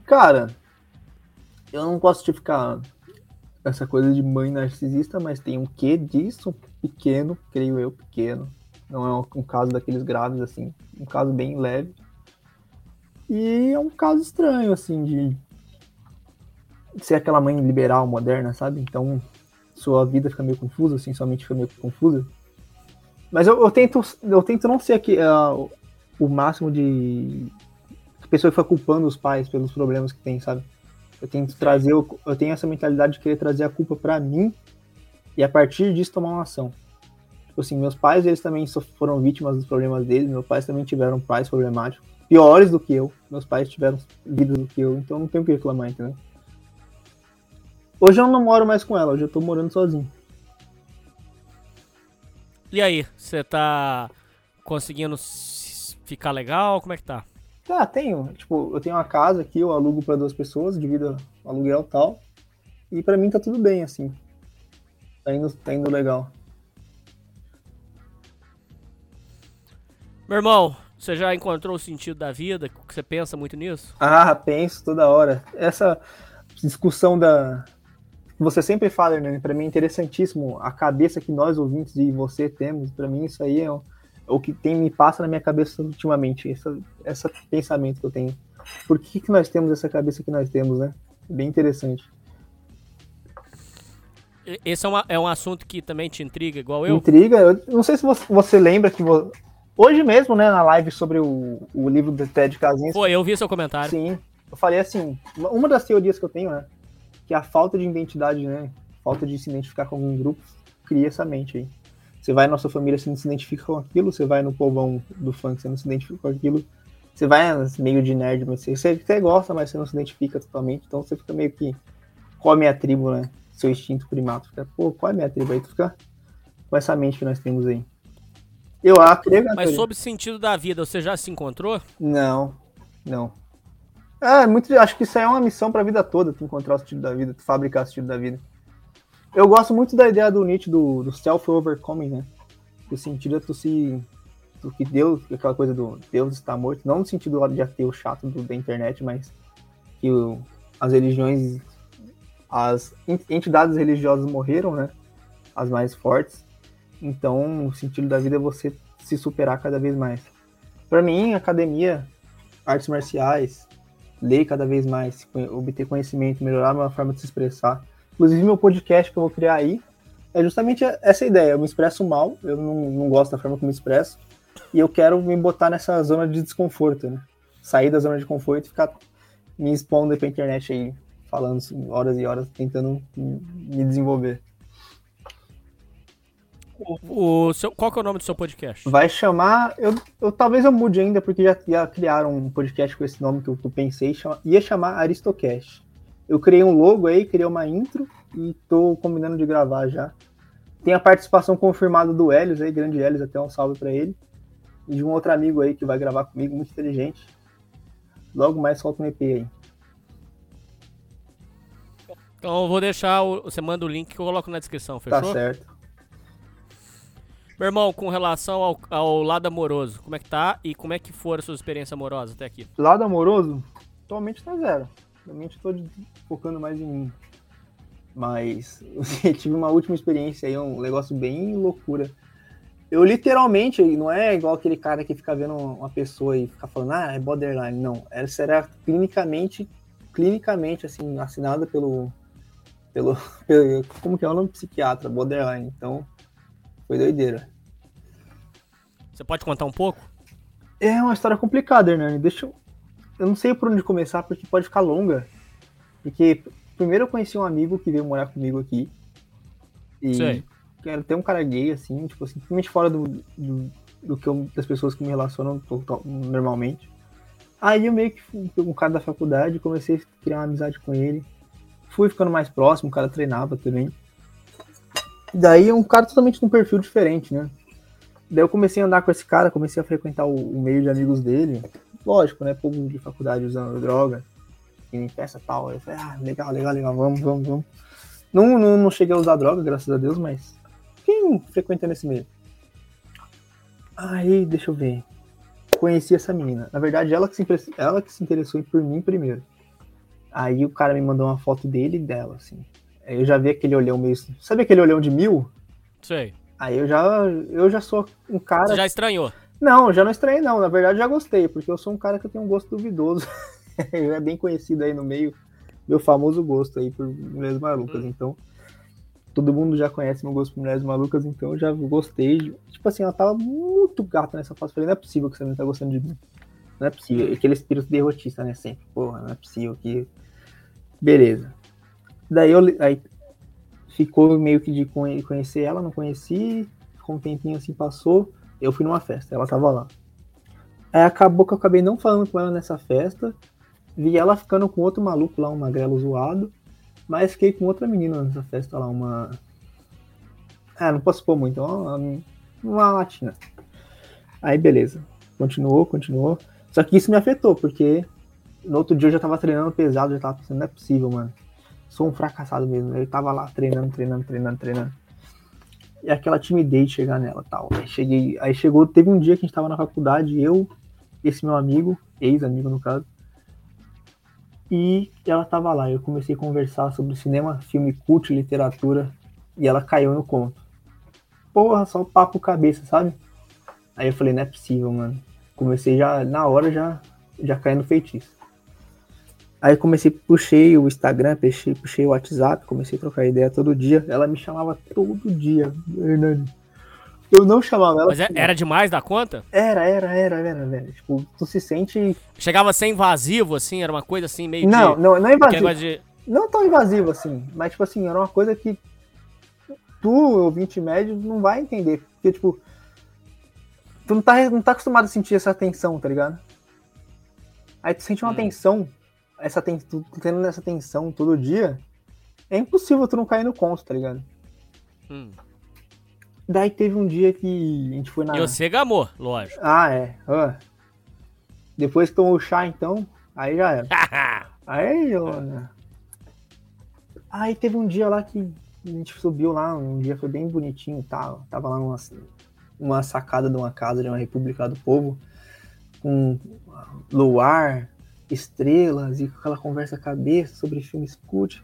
Cara, eu não gosto de ficar essa coisa de mãe narcisista, mas tem um quê disso pequeno, creio eu, pequeno. Não é um caso daqueles graves, assim. Um caso bem leve. E é um caso estranho, assim, de ser aquela mãe liberal, moderna, sabe? Então, sua vida fica meio confusa, assim, sua mente fica meio confusa. Mas eu, eu tento, eu tento não ser aqui uh, o máximo de pessoa que fica culpando os pais pelos problemas que tem, sabe? Eu tento trazer, eu, eu tenho essa mentalidade de querer trazer a culpa para mim e a partir disso tomar uma ação. Tipo assim, meus pais, eles também foram vítimas dos problemas deles, meus pais também tiveram pais problemáticos, piores do que eu, meus pais tiveram vidas do que eu, então não tenho o que reclamar, entendeu? Hoje eu não moro mais com ela, hoje eu tô morando sozinho. E aí, você tá conseguindo ficar legal? Como é que tá? Tá, tenho. Tipo, eu tenho uma casa aqui, eu alugo para duas pessoas, divido aluguel e tal. E para mim tá tudo bem, assim. Tá indo, tá indo legal. Meu irmão, você já encontrou o sentido da vida? Você pensa muito nisso? Ah, penso toda hora. Essa discussão da. Você sempre fala, né? Pra mim é interessantíssimo a cabeça que nós ouvintes e você temos. Pra mim isso aí é o que tem me passa na minha cabeça ultimamente. Esse, esse pensamento que eu tenho. Por que, que nós temos essa cabeça que nós temos, né? Bem interessante. Esse é, uma, é um assunto que também te intriga, igual eu? Intriga. Eu não sei se você, você lembra que hoje mesmo, né, na live sobre o, o livro do Ted Kaczynski. Pô, eu vi seu comentário. Sim. Eu falei assim, uma das teorias que eu tenho, né, que a falta de identidade, né, falta de se identificar com algum grupo, cria essa mente aí. Você vai na sua família, você não se identifica com aquilo, você vai no povão do funk, você não se identifica com aquilo. Você vai meio de nerd, mas você, você até gosta, mas você não se identifica totalmente, então você fica meio que come a tribo, né? seu instinto primato. Fica, pô, qual é a minha tribo? Aí tu fica com essa mente que nós temos aí. Eu acredito. Mas sobre o sentido da vida, você já se encontrou? Não, não. É, muito, acho que isso aí é uma missão pra vida toda, tu encontrar o sentido da vida, tu fabricar o sentido da vida. Eu gosto muito da ideia do Nietzsche do, do self-overcoming, né? O sentido é tu se. Tu, que Deus, aquela coisa do Deus está morto, não no sentido de ateu chato do, da internet, mas que o, as religiões as entidades religiosas morreram, né? As mais fortes. Então, o sentido da vida é você se superar cada vez mais. Para mim, academia, artes marciais, ler cada vez mais, obter conhecimento, melhorar a minha forma de se expressar. Inclusive, meu podcast que eu vou criar aí é justamente essa ideia. Eu me expresso mal, eu não, não gosto da forma como me expresso, e eu quero me botar nessa zona de desconforto, né? Sair da zona de conforto e ficar me expondo pra internet aí, falando assim, horas e horas, tentando me desenvolver. O, seu, qual que é o nome do seu podcast? Vai chamar. Eu, eu talvez eu mude ainda, porque já, já criaram um podcast com esse nome que eu, que eu pensei, chama, ia chamar Aristocast. Eu criei um logo aí, criei uma intro e tô combinando de gravar já. Tem a participação confirmada do Helios aí, grande Helios, até um salve para ele. E de um outro amigo aí que vai gravar comigo, muito inteligente. Logo mais solta um EP aí. Então eu vou deixar, o, você manda o link que eu coloco na descrição, fechou? Tá certo. Meu irmão, com relação ao, ao, lado amoroso, como é que tá e como é que foram as suas experiências amorosas até aqui? Lado amoroso, atualmente tá zero. Atualmente tô focando mais em mim. Mas eu tive uma última experiência aí, um negócio bem loucura. Eu literalmente, não é igual aquele cara que fica vendo uma pessoa e fica falando, ah, é borderline. Não, essa era clinicamente, clinicamente, assim, assinada pelo pelo, pelo, como que é o nome psiquiatra, borderline. Então, foi doideira. Você pode contar um pouco? É uma história complicada, Hernani. Deixa eu. Eu não sei por onde começar, porque pode ficar longa. Porque primeiro eu conheci um amigo que veio morar comigo aqui. E sei. era até um cara gay, assim, tipo assim, simplesmente fora do, do, do que eu, das pessoas que me relacionam normalmente. Aí eu meio que fui um cara da faculdade, comecei a criar uma amizade com ele fui ficando mais próximo, o cara treinava também. Daí é um cara totalmente num perfil diferente, né? Daí eu comecei a andar com esse cara, comecei a frequentar o, o meio de amigos dele. Lógico, né? Povo de faculdade usando droga, em festa e tal. Eu falei, ah, legal, legal, legal, vamos, vamos, vamos. Não, não, não cheguei a usar droga, graças a Deus, mas quem frequenta nesse meio? Aí, deixa eu ver. Conheci essa menina. Na verdade, ela que se, ela que se interessou por mim primeiro. Aí o cara me mandou uma foto dele e dela, assim. Aí eu já vi aquele olhão meio. Sabe aquele olhão de mil? Sei. Aí eu já, eu já sou um cara. Você já estranhou? Não, já não estranhei, não. Na verdade, já gostei, porque eu sou um cara que tem um gosto duvidoso. é bem conhecido aí no meio, meu famoso gosto aí por mulheres malucas. Então, todo mundo já conhece meu gosto por mulheres malucas, então eu já gostei. Tipo assim, ela tava muito gata nessa fase. Falei, não é possível que você não tá gostando de mim. Não é possível. Aquele espírito derrotista, né? Sempre. Porra, não é possível que. Beleza. Daí eu. Aí ficou meio que de conhe- conhecer ela, não conheci. Com um tempinho assim passou. Eu fui numa festa, ela tava lá. Aí acabou que eu acabei não falando com ela nessa festa. Vi ela ficando com outro maluco lá, um magrelo zoado. Mas fiquei com outra menina nessa festa lá, uma. Ah, não posso pôr muito, uma, uma latina. Aí beleza. Continuou, continuou. Só que isso me afetou, porque no outro dia eu já tava treinando pesado, já tava pensando, não é possível, mano. Sou um fracassado mesmo. Eu tava lá treinando, treinando, treinando, treinando. E aquela timidez de chegar nela tal. Aí cheguei, aí chegou, teve um dia que a gente tava na faculdade, eu, esse meu amigo, ex-amigo no caso, e ela tava lá. Eu comecei a conversar sobre cinema, filme, cult, literatura, e ela caiu no conto. Porra, só papo cabeça, sabe? Aí eu falei, não é possível, mano. Comecei já, na hora, já, já caí no feitiço. Aí comecei, puxei o Instagram, puxei, puxei o WhatsApp, comecei a trocar ideia todo dia. Ela me chamava todo dia, Hernani. Eu não chamava ela. Mas é- era demais da conta? Era, era, era, era, velho. Tipo, tu se sente. Chegava a ser invasivo, assim? Era uma coisa assim, meio Não, de... não, não é invasivo. de- Não tão invasivo assim, mas tipo assim, era uma coisa que tu, ouvinte médio, não vai entender. Porque, tipo, tu não tá, não tá acostumado a sentir essa tensão, tá ligado? Aí tu sente uma tensão, essa ten, tendo essa tensão todo dia, é impossível tu não cair no conto, tá ligado? Hum. Daí teve um dia que a gente foi na. E você gamou, lógico. Ah, é. Ah. Depois que tomou o chá, então, aí já era. aí, eu... Aí teve um dia lá que a gente subiu lá, um dia foi bem bonitinho e tal. Tava lá numa, numa sacada de uma casa de uma República do Povo, com luar, estrelas e com aquela conversa cabeça sobre filmes cult,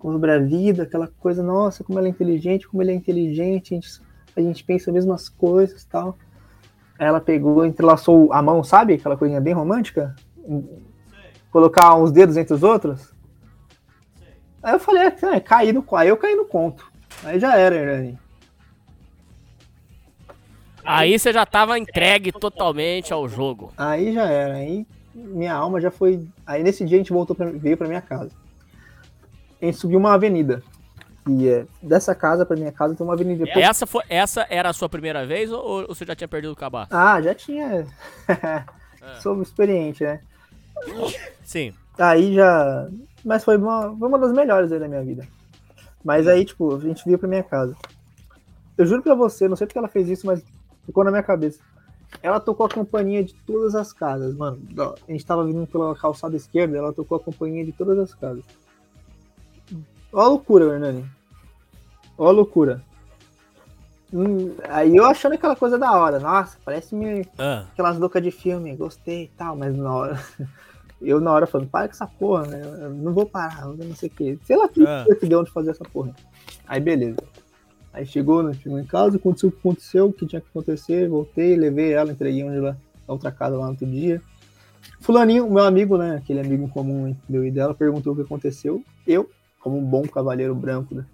sobre a vida, aquela coisa, nossa, como ela é inteligente, como ele é inteligente, a gente, a gente pensa as mesmas coisas e tal. Aí ela pegou, entrelaçou a mão, sabe? Aquela coisinha bem romântica. Colocar uns dedos entre os outros. Aí eu falei, é, caí no, aí eu caí no conto. Aí já era, Hernani. Aí você já tava entregue totalmente ao jogo. Aí já era. Aí minha alma já foi. Aí nesse dia a gente voltou pra, veio pra minha casa. A gente subiu uma avenida. E é, dessa casa pra minha casa tem uma avenida. Essa, foi, essa era a sua primeira vez ou, ou você já tinha perdido o cabaço? Ah, já tinha. Sou experiente, né? Sim. Aí já. Mas foi uma, foi uma das melhores aí da minha vida. Mas aí, tipo, a gente veio pra minha casa. Eu juro pra você, não sei porque ela fez isso, mas ficou na minha cabeça. Ela tocou a campainha de todas as casas, mano. A gente tava vindo pela calçada esquerda, ela tocou a campainha de todas as casas. Ó a loucura, Hernani. Ó a loucura. Hum, aí eu achando aquela coisa da hora. Nossa, parece me Ah. aquelas loucas de filme, gostei e tal, mas na hora. Eu na hora falando, para com essa porra, né? Eu não vou parar, não sei o que. Sei lá que Ah. que deu onde fazer essa porra. Aí beleza. Aí chegou, né? Chegou em casa, aconteceu o que aconteceu, o que tinha que acontecer, voltei, levei ela, entreguei onde ela na outra casa lá no outro dia. Fulaninho, meu amigo, né? Aquele amigo em comum meu e dela, perguntou o que aconteceu. Eu, como um bom cavaleiro branco, né?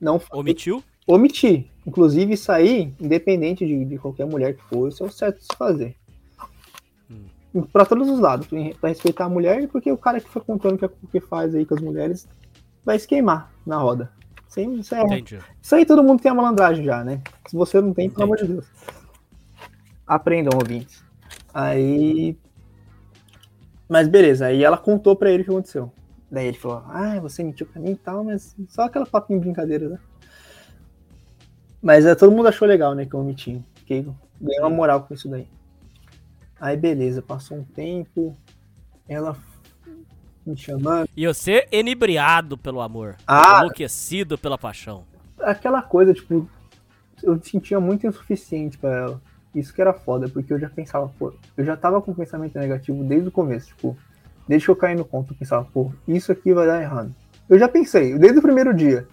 Não Omitiu? Omiti. Inclusive, isso aí, independente de, de qualquer mulher que for, isso é o certo de se fazer. Pra todos os lados. Pra respeitar a mulher porque o cara que foi contando o que, o que faz aí com as mulheres vai se queimar na roda. Sim, isso, é, Entendi. isso aí todo mundo tem a malandragem já, né? Se você não tem, pelo amor de Deus. Aprendam, ouvintes. Aí. Mas beleza, aí ela contou pra ele o que aconteceu. Daí ele falou: Ah, você mentiu pra mim e tal, mas só aquela papinha de brincadeira, né? Mas é, todo mundo achou legal, né? Que eu omiti. Fiquei, ganhei uma moral com isso daí. Aí beleza, passou um tempo. Ela me chamando. E você enebriado pelo amor. Ah. Enlouquecido pela paixão. aquela coisa, tipo, eu me sentia muito insuficiente pra ela. Isso que era foda, porque eu já pensava, pô, eu já tava com pensamento negativo desde o começo, tipo, desde que eu caí no conto, eu pensava, pô, isso aqui vai dar errado. Eu já pensei, desde o primeiro dia.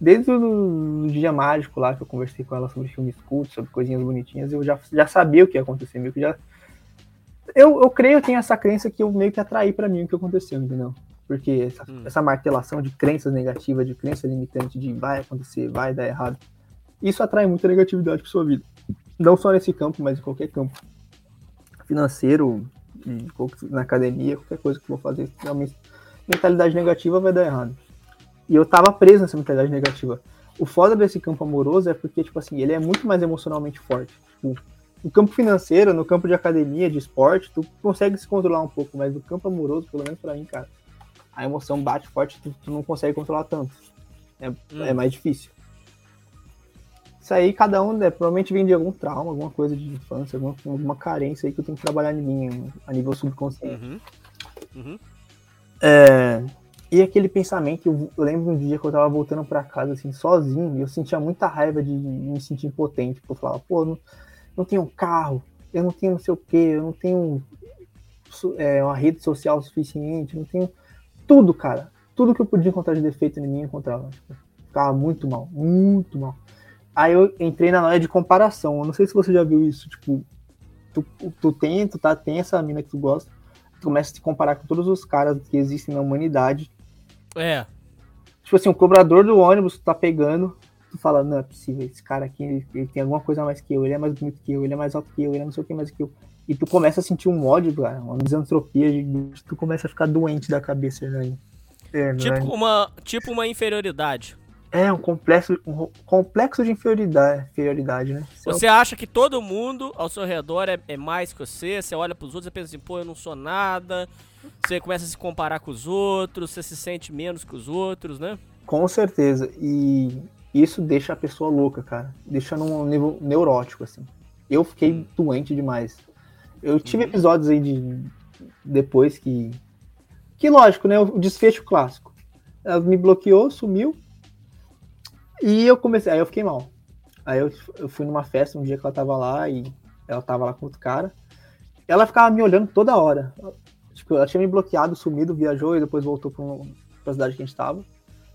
Desde o dia mágico lá que eu conversei com ela sobre filmes cultos, sobre coisinhas bonitinhas, eu já, já sabia o que ia acontecer, meio que já. Eu, eu creio, eu tenho essa crença que eu meio que atraí pra mim o que aconteceu, entendeu? Porque essa, essa martelação de crenças negativas, de crença limitante, de vai acontecer, vai dar errado, isso atrai muita negatividade pra sua vida. Não só nesse campo, mas em qualquer campo. Financeiro, na academia, qualquer coisa que eu vou fazer. Realmente, mentalidade negativa vai dar errado. E eu tava preso nessa mentalidade negativa. O foda desse campo amoroso é porque, tipo assim, ele é muito mais emocionalmente forte. Tipo, no campo financeiro, no campo de academia, de esporte, tu consegue se controlar um pouco, mas no campo amoroso, pelo menos pra mim, cara, a emoção bate forte, tu, tu não consegue controlar tanto. É, é mais difícil. Isso aí, cada um, né, provavelmente vem de algum trauma, alguma coisa de infância, alguma, alguma carência aí que eu tenho que trabalhar em mim, a nível subconsciente. Uhum. Uhum. É, e aquele pensamento, eu, eu lembro um dia que eu tava voltando pra casa, assim, sozinho, e eu sentia muita raiva de me sentir impotente, porque eu falava, pô, não, não tenho um carro, eu não tenho não sei o que, eu não tenho é, uma rede social suficiente, não tenho tudo, cara. Tudo que eu podia encontrar de defeito em mim, eu encontrava. Tipo, ficava muito mal, muito mal. Aí eu entrei na noia de comparação. Eu não sei se você já viu isso, tipo, tu, tu tem, tu tá, tem essa mina que tu gosta, tu começa a se comparar com todos os caras que existem na humanidade. É. Tipo assim, o cobrador do ônibus tu tá pegando, tu fala, não é possível, esse cara aqui, ele, ele tem alguma coisa a mais que eu, ele é mais bonito que eu, ele é mais alto que eu, ele é não sei o que mais que eu. E tu começa a sentir um ódio, cara, uma misantropia, de, tu começa a ficar doente da cabeça, né? É, Tipo né? uma, tipo uma inferioridade. É, um complexo, um complexo de inferioridade, inferioridade né? Você acha que todo mundo ao seu redor é, é mais que você, você olha pros outros e pensa assim, pô, eu não sou nada. Você começa a se comparar com os outros, você se sente menos que os outros, né? Com certeza. E isso deixa a pessoa louca, cara. Deixa num nível neurótico, assim. Eu fiquei doente demais. Eu tive episódios aí de. Depois que. Que lógico, né? O desfecho clássico. Ela me bloqueou, sumiu. E eu comecei. Aí eu fiquei mal. Aí eu, eu fui numa festa um dia que ela tava lá e ela tava lá com outro cara. Ela ficava me olhando toda hora. Tipo, ela tinha me bloqueado, sumido, viajou e depois voltou pra, um, pra cidade que a gente tava.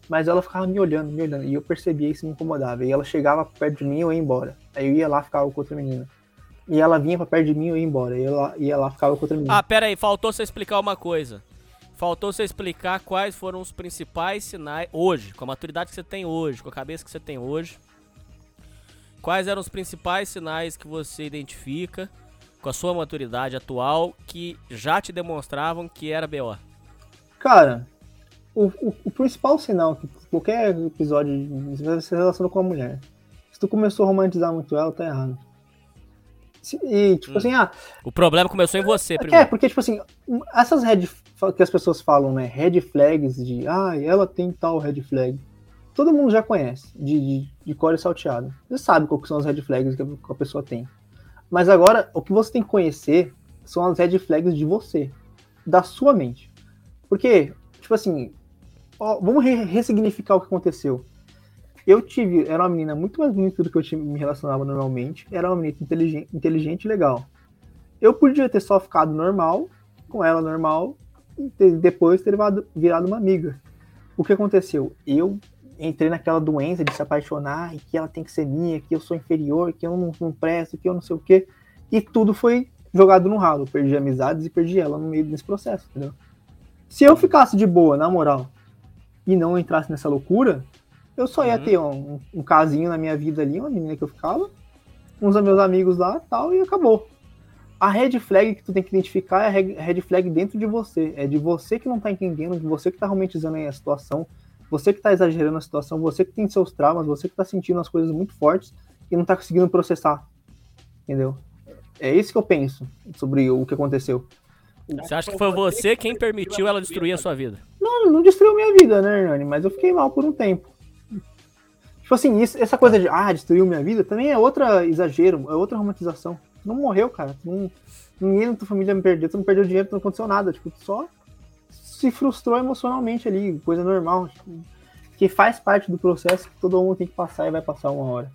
Mas ela ficava me olhando, me olhando. E eu percebia isso me incomodava. E ela chegava perto de mim e eu ia embora. Aí eu ia lá ficava com outra menina. E ela vinha pra perto de mim e eu ia embora. E ela ia lá ficava com outra menina. Ah, pera aí, faltou você explicar uma coisa. Faltou você explicar quais foram os principais sinais hoje, com a maturidade que você tem hoje, com a cabeça que você tem hoje. Quais eram os principais sinais que você identifica com a sua maturidade atual que já te demonstravam que era BO? Cara, o, o, o principal sinal que qualquer episódio se relaciona com uma mulher. Se tu começou a romantizar muito ela, tá errado. E, tipo assim, ah, O problema começou em você É, primeiro. porque, tipo assim, essas red que as pessoas falam, né? Red flags de ah, ela tem tal red flag. Todo mundo já conhece, de, de, de core salteado. Você sabe qual que são as red flags a, que a pessoa tem. Mas agora, o que você tem que conhecer são as red flags de você, da sua mente. Porque, tipo assim, ó, vamos re- ressignificar o que aconteceu. Eu tive, era uma menina muito mais bonita do que eu me relacionava normalmente. Era uma menina inteligente, inteligente e legal. Eu podia ter só ficado normal, com ela normal, e ter- depois ter virado, uma amiga. O que aconteceu? Eu entrei naquela doença de se apaixonar e que ela tem que ser minha, que eu sou inferior, que eu não, não presto, que eu não sei o quê. E tudo foi jogado no ralo. Perdi amizades e perdi ela no meio desse processo, entendeu? Se eu ficasse de boa, na moral, e não entrasse nessa loucura, eu só ia Uhum. ter um, um casinho na minha vida ali, uma menina que eu ficava, uns dos meus amigos lá tal, e acabou. A red flag que tu tem que identificar é a red flag dentro de você. É de você que não tá entendendo, de você que tá romantizando aí a situação, você que tá exagerando a situação, você que tem seus traumas, você que tá sentindo as coisas muito fortes e não tá conseguindo processar. Entendeu? É isso que eu penso sobre o que aconteceu. Você acha que foi você quem permitiu ela destruir a sua vida? Não, não destruiu minha vida, né, Hernani? Mas eu fiquei mal por um tempo. Tipo assim, isso- essa coisa de, ah, destruiu minha vida, também é outra exagero, é outra romantização. Tu não morreu, cara. Tu não, ninguém na tua família me perdeu, tu não perdeu dinheiro, tu não aconteceu nada. Tipo, tu só se frustrou emocionalmente ali, coisa normal. Tipo, que faz parte do processo que todo mundo tem que passar e vai passar uma hora.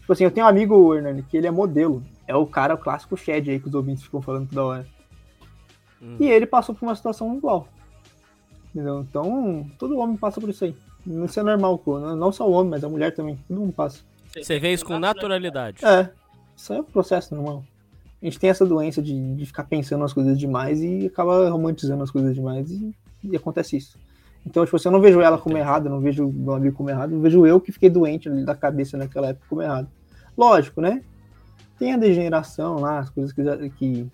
Tipo assim, eu tenho um amigo, Hernani, que ele é modelo. É o cara, o clássico Shed aí que os ouvintes ficam falando toda hora. Hum. E ele passou por uma situação igual. Entendeu? Então, todo homem passa por isso aí. Isso é normal, pô. Não não só o homem, mas a mulher também. Todo mundo passa. Você vê isso com naturalidade. É, isso é um processo normal. A gente tem essa doença de, de ficar pensando nas coisas demais e acaba romantizando as coisas demais e, e acontece isso. Então, tipo, assim, eu não vejo ela como errada, não vejo meu amigo como errado, eu vejo eu que fiquei doente da cabeça naquela época como errado. Lógico, né? Tem a degeneração lá, as coisas que, já- que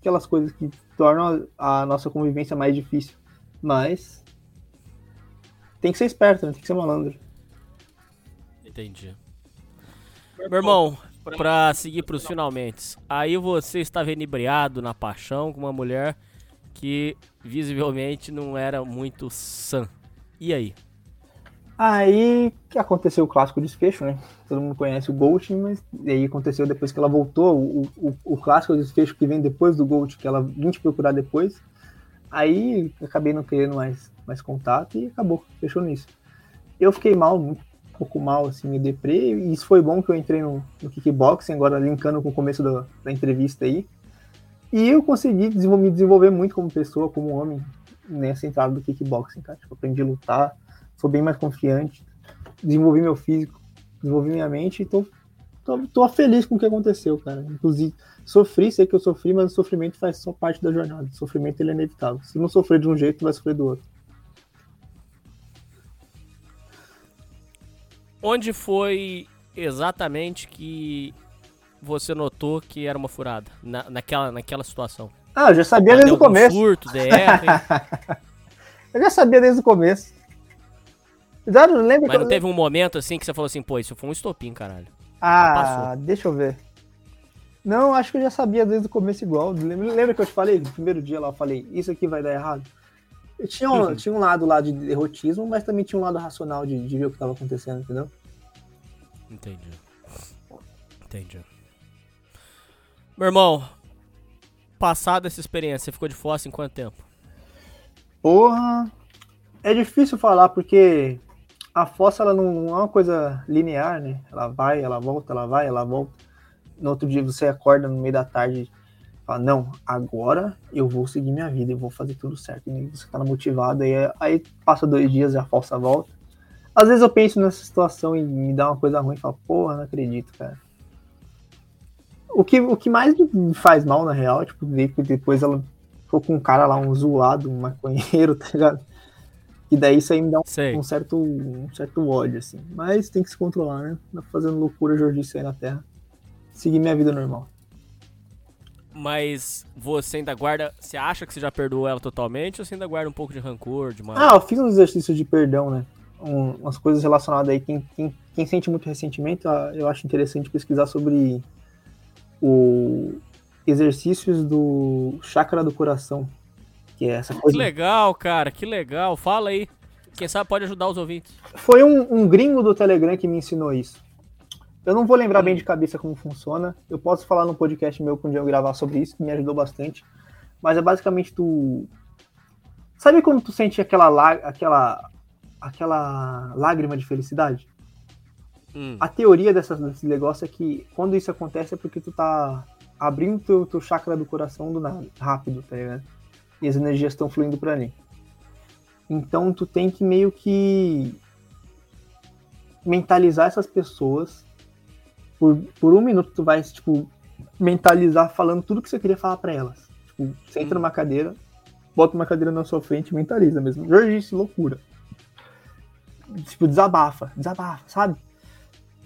aquelas coisas que tornam a, nossa convivência mais difícil. Mas tem que ser esperto, né? Tem que ser malandro. Entendi. Meu irmão, pra seguir pros finalmente. Aí você estava inebriado na paixão com uma mulher que visivelmente não era muito sã. E aí? Aí que aconteceu o clássico desfecho, né? Todo mundo conhece o Ghost, mas aí aconteceu depois que ela voltou, o, o, o clássico desfecho que vem depois do Ghost, que ela vinha te procurar depois. Aí acabei não querendo mais, mais contato e acabou, fechou nisso. Eu fiquei mal, um pouco mal, assim, me deprê, e isso foi bom que eu entrei no, no kickboxing, agora linkando com o começo da, da entrevista aí. E eu consegui desenvol- me desenvolver muito como pessoa, como homem, nessa entrada do kickboxing, cara. Tipo, aprendi a lutar, sou bem mais confiante, desenvolvi meu físico, desenvolvi minha mente e tô, tô, tô feliz com o que aconteceu, cara. Inclusive, sofri, sei que eu sofri, mas o sofrimento faz só parte da jornada. O sofrimento ele é inevitável. Se não sofrer de um jeito, vai sofrer do outro. Onde foi exatamente que você notou que era uma furada? Na, naquela, naquela situação? Ah, eu já sabia desde Deu o começo. Furto, DR, Eu já sabia desde o começo. Já não lembro mas não eu- teve um momento assim que você falou assim, pô, isso foi um estopim, caralho. Ah, passou. deixa eu ver. Não, acho que eu já sabia desde o começo igual. Lembra, lembra que eu te falei, no primeiro dia lá, eu falei, isso aqui vai dar errado? Eu tinha, um, Uhum. tinha um lado lá de derrotismo, mas também tinha um lado racional de, de ver o que estava acontecendo, entendeu? Entendi. Entendi. Meu irmão, passada essa experiência, você ficou de fossa em quanto tempo? Porra, é difícil falar porque a fossa ela não é uma coisa linear, né? Ela vai, ela volta, ela vai, ela volta. No outro dia você acorda no meio da tarde fala, não, agora eu vou seguir minha vida, eu vou fazer tudo certo. E você tá motivado, aí, aí passa dois dias e a fossa volta. Às vezes eu penso nessa situação e me dá uma coisa ruim e falo, porra, não acredito, cara. O que, o que mais me faz mal, na real, é, tipo, ver que depois ela ficou com um cara lá, um zoado, um maconheiro, tá ligado? E daí isso aí me dá um, um certo, um certo ódio, assim. Mas tem que se controlar, né? Não tá fazendo loucura jordice aí na Terra. Seguir minha vida normal. Mas você ainda guarda. Você acha que você já perdoou ela totalmente ou você ainda guarda um pouco de rancor, de mal? Ah, eu fiz um exercício de perdão, né? Um- umas coisas relacionadas aí. Quem, quem, quem sente muito ressentimento, ah, eu acho interessante pesquisar sobre o exercícios do chakra do coração. Que é essa Que coisa. legal, cara, que legal. Fala aí. Quem sabe pode ajudar os ouvintes. Foi um, um gringo do Telegram que me ensinou isso. Eu não vou lembrar bem de cabeça como funciona. Eu posso falar no podcast meu quando eu gravar sobre isso, que me ajudou bastante. Mas é basicamente tu. Sabe quando tu sente aquela, lá- aquela, aquela lágrima de felicidade? Hum. A teoria dessa, desse negócio é que quando isso acontece é porque tu tá abrindo teu, teu chakra do coração do nada, rápido, tá ligado? E as energias estão fluindo pra ali. Então tu tem que meio que mentalizar essas pessoas. Por, por um minuto tu vai, tipo, mentalizar falando tudo que você queria falar pra elas. Tipo, senta numa cadeira, bota uma cadeira na sua frente e mentaliza mesmo. Jorge, loucura. Tipo, desabafa, desabafa, sabe?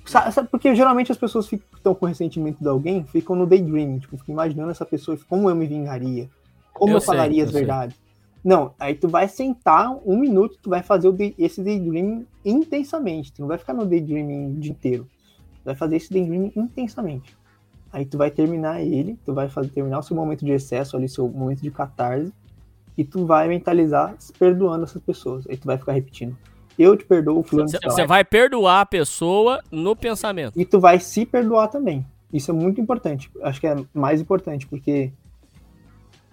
Sa- sabe? Porque geralmente as pessoas que estão com ressentimento de alguém ficam no daydreaming, tipo, ficam imaginando essa pessoa, como eu me vingaria, como eu, Eu sei, falaria eu as verdades. Não, aí tu vai sentar um minuto, tu vai fazer day- esse daydreaming intensamente, tu não vai ficar no daydreaming o dia inteiro. Tu vai fazer esse daydreaming intensamente. Aí tu vai terminar ele, tu vai fazer, terminar o seu momento de excesso ali, seu momento de catarse, e tu vai mentalizar se perdoando essas pessoas. Aí tu vai ficar repetindo. Eu te perdoo, fulano. Você vai perdoar a pessoa no pensamento. E tu vai se perdoar também. Isso é muito importante. Acho que é mais importante, porque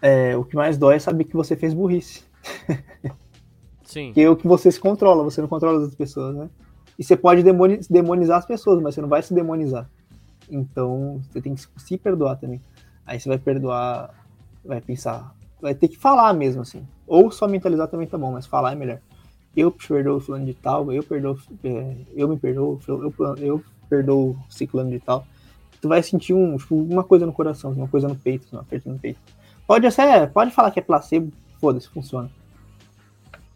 é, o que mais dói é saber que você fez burrice. Sim. Porque é o que você se controla, você não controla as outras pessoas, né? E você pode demoni- demonizar as pessoas, mas você não vai se demonizar. Então, você tem que se perdoar também. Aí você vai perdoar, vai pensar, vai ter que falar mesmo, assim. Ou só mentalizar também tá bom, mas falar é melhor. Eu perdoo o fulano de tal, eu perdoo, é, eu me perdoo, eu, eu perdoo o ciclano de tal. Tu vai sentir um, tipo, uma coisa no coração, uma coisa no peito, uma aperto no peito. Pode ser, pode falar que é placebo, foda-se, funciona.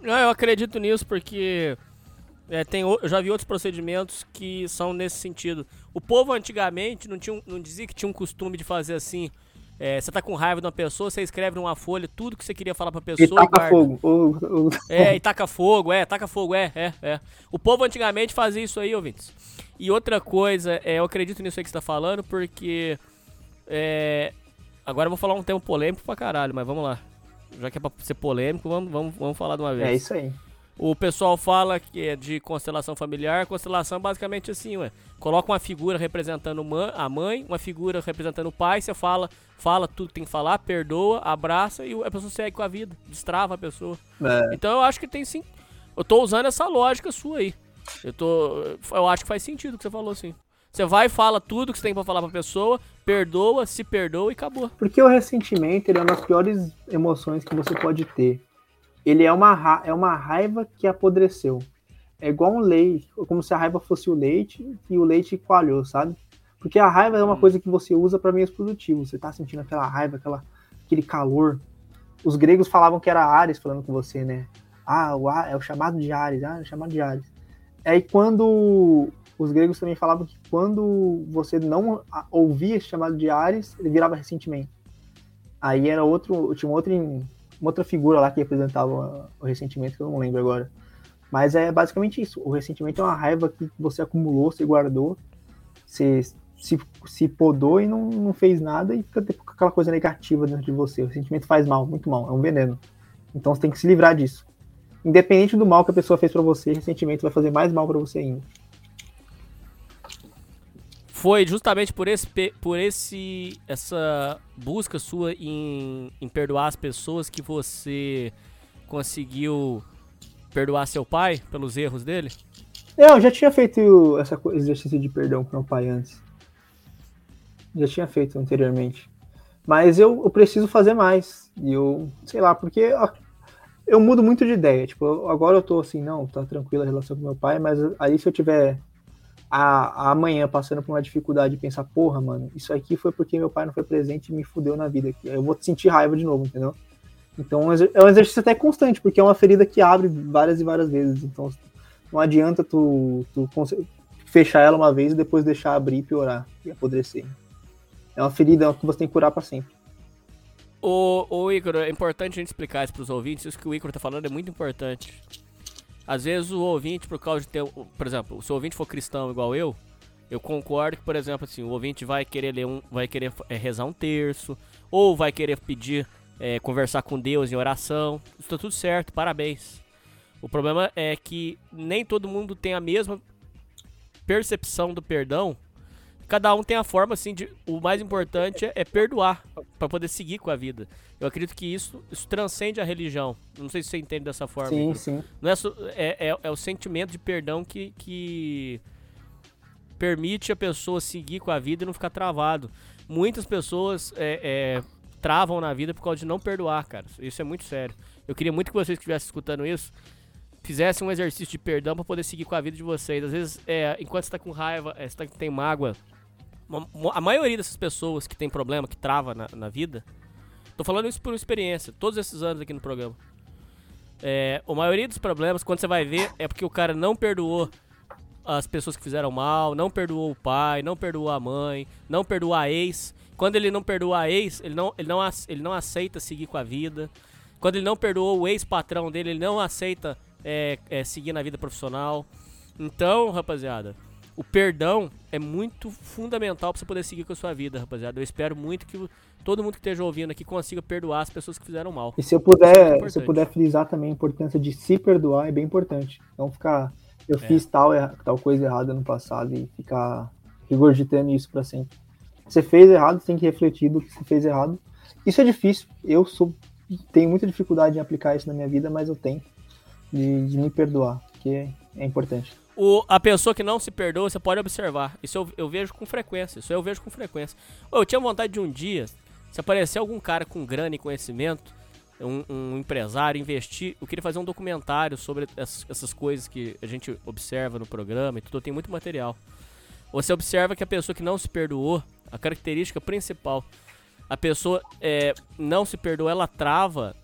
Não, eu acredito nisso porque é, tem, eu já vi outros procedimentos que são nesse sentido. O povo antigamente não, tinha, não dizia que tinha um costume de fazer assim. é, você tá com raiva de uma pessoa, você escreve numa folha tudo que você queria falar pra pessoa e, taca fogo. É, e taca fogo, é, taca fogo, é, é, é. O povo antigamente fazia isso aí, ouvintes. E outra coisa, é, eu acredito nisso aí que você tá falando, porque. É, agora eu vou falar um tema polêmico pra caralho, mas vamos lá. Já que é pra ser polêmico, vamos, vamos, vamos falar de uma vez. É isso aí. O pessoal fala que é de constelação familiar. Constelação é basicamente assim, ué. Coloca uma figura representando a mãe, uma figura representando o pai. Você fala, fala tudo que tem que falar, perdoa, abraça e a pessoa segue com a vida. Destrava a pessoa. É. Então eu acho que tem sim. Eu tô usando essa lógica sua aí. Eu tô. Eu acho que faz sentido o que você falou, sim. Você vai e fala tudo que você tem pra falar pra pessoa, perdoa, se perdoa e acabou. Porque o ressentimento ele é uma das piores emoções que você pode ter. Ele é uma, ra- é uma raiva que apodreceu. É igual um leite, como se a raiva fosse o leite e o leite coalhou, sabe? Porque a raiva é uma coisa que você usa para meios produtivos. Você tá sentindo aquela raiva, aquela, aquele calor. Os gregos falavam que era Ares falando com você, né? Ah, o é o chamado de Ares, ah, é o chamado de Ares. Aí quando os gregos também falavam que quando você não ouvia esse chamado de Ares, ele virava ressentimento. Aí era outro, tinha uma outra, uma outra figura lá que representava o ressentimento, que eu não lembro agora. Mas é basicamente isso. O ressentimento é uma raiva que você acumulou, você guardou, você se, se podou e não, não fez nada e fica tipo, com aquela coisa negativa dentro de você. O ressentimento faz mal, muito mal, é um veneno. Então você tem que se livrar disso. Independente do mal que a pessoa fez pra você, ressentimento vai fazer mais mal pra você ainda. Foi justamente por esse por esse essa busca sua em, em perdoar as pessoas que você conseguiu perdoar seu pai pelos erros dele? Eu já tinha feito essa exercício de perdão com meu pai antes. Já tinha feito anteriormente. Mas eu, eu preciso fazer mais. E eu, sei lá, porque ó, eu mudo muito de ideia. Tipo, agora eu tô assim, não, tá tranquila a relação com meu pai, mas aí se eu tiver a, a amanhã passando por uma dificuldade de pensar, porra, mano, isso aqui foi porque meu pai não foi presente e me fudeu na vida. Eu vou sentir raiva de novo, entendeu? Então é um é um exercício até constante, porque é uma ferida que abre várias e várias vezes. Então não adianta tu, tu fechar ela uma vez e depois deixar abrir e piorar e apodrecer. É uma ferida que você tem que curar pra sempre. Ô, ô Ícaro, é importante a gente explicar isso pros ouvintes. Isso que o Ícaro tá falando é muito importante. Às vezes o ouvinte, por causa de ter. Por exemplo, se o ouvinte for cristão igual eu, eu concordo que, por exemplo, assim, o ouvinte vai querer ler um. vai querer é, rezar um terço, ou vai querer pedir, é, conversar com Deus em oração. Isso tá tudo certo, parabéns. O problema é que nem todo mundo tem a mesma percepção do perdão. Cada um tem a forma, assim, de. O mais importante é, é perdoar pra poder seguir com a vida. Eu acredito que isso, isso transcende a religião. Não sei se você entende dessa forma. Sim, sim. Não é, é, é, é o sentimento de perdão que, que permite a pessoa seguir com a vida e não ficar travado. Muitas pessoas é, é, travam na vida por causa de não perdoar, cara. Isso é muito sério. Eu queria muito que vocês que estivessem escutando isso fizessem um exercício de perdão para poder seguir com a vida de vocês. Às vezes, é, enquanto você tá com raiva, é, você tá, tem mágoa, a maioria dessas pessoas que tem problema, que trava na, na vida, tô falando isso por experiência, todos esses anos aqui no programa. É, a maioria dos problemas, quando você vai ver, é porque o cara não perdoou as pessoas que fizeram mal, não perdoou o pai, não perdoou a mãe, não perdoou a ex. Quando ele não perdoa a ex, ele não, ele não, ele não aceita seguir com a vida. Quando ele não perdoou o ex-patrão dele, ele não aceita é, é, seguir na vida profissional. Então, rapaziada, o perdão é muito fundamental pra você poder seguir com a sua vida, rapaziada. Eu espero muito que todo mundo que esteja ouvindo aqui consiga perdoar as pessoas que fizeram mal. E se eu Isso é puder, se eu puder frisar também a importância de se perdoar é bem importante. Não ficar, eu É. fiz tal, tal coisa errada no passado e ficar regurgitando isso pra sempre. Você fez errado, você tem que refletir do que você fez errado. Isso é difícil. Eu sou, tenho muita dificuldade em aplicar isso na minha vida, mas eu tenho de, de me perdoar, que é, importante. O, a pessoa que não se perdoa, você pode observar. Isso eu, eu vejo com frequência. Isso eu vejo com frequência. Eu tinha vontade de um dia, se aparecer algum cara com grana e conhecimento, um, um empresário investir, eu queria fazer um documentário sobre essas, essas coisas que a gente observa no programa e tudo, tem muito material. Você observa que a pessoa que não se perdoou, a característica principal, a pessoa é, não se perdoa, ela trava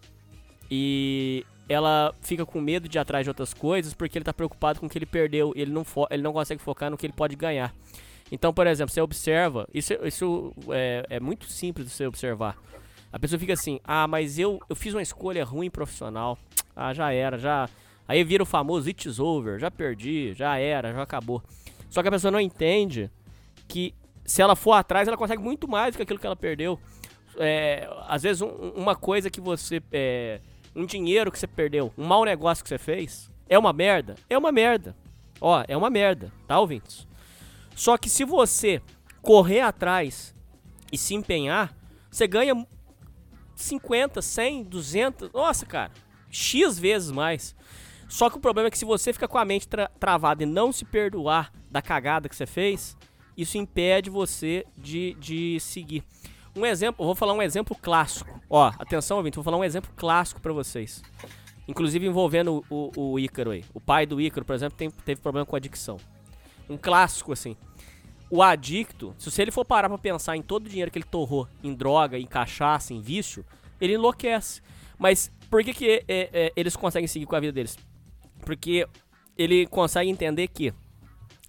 e ela fica com medo de ir atrás de outras coisas porque ele está preocupado com o que ele perdeu ele não, ele não consegue focar no que ele pode ganhar. Então, por exemplo, você observa, isso, isso é, é muito simples de você observar. A pessoa fica assim, ah, mas eu, eu fiz uma escolha ruim profissional. Ah, já era, já. Aí vira o famoso it's over, já perdi, já era, já acabou. Só que a pessoa não entende que se ela for atrás, ela consegue muito mais do que aquilo que ela perdeu. É, às vezes, um, uma coisa que você. É, um dinheiro que você perdeu, um mau negócio que você fez, é uma merda? É uma merda. Ó, é uma merda, tá, ouvintes? Só que se você correr atrás e se empenhar, você ganha 50, 100, 200, nossa, cara, X vezes mais. Só que o problema é que se você fica com a mente tra travada e não se perdoar da cagada que você fez, isso impede você de, de seguir. Um exemplo, vou falar um exemplo clássico. Ó, atenção, ouvinte, vou falar um exemplo clássico para vocês. Inclusive envolvendo o, o, o, Ícaro aí. O pai do Ícaro, por exemplo, tem, teve problema com adicção. Um clássico, assim. O adicto, se ele for parar pra pensar em todo o dinheiro que ele torrou em droga, em cachaça, em vício, ele enlouquece. Mas por que, que é, é, eles conseguem seguir com a vida deles? Porque ele consegue entender que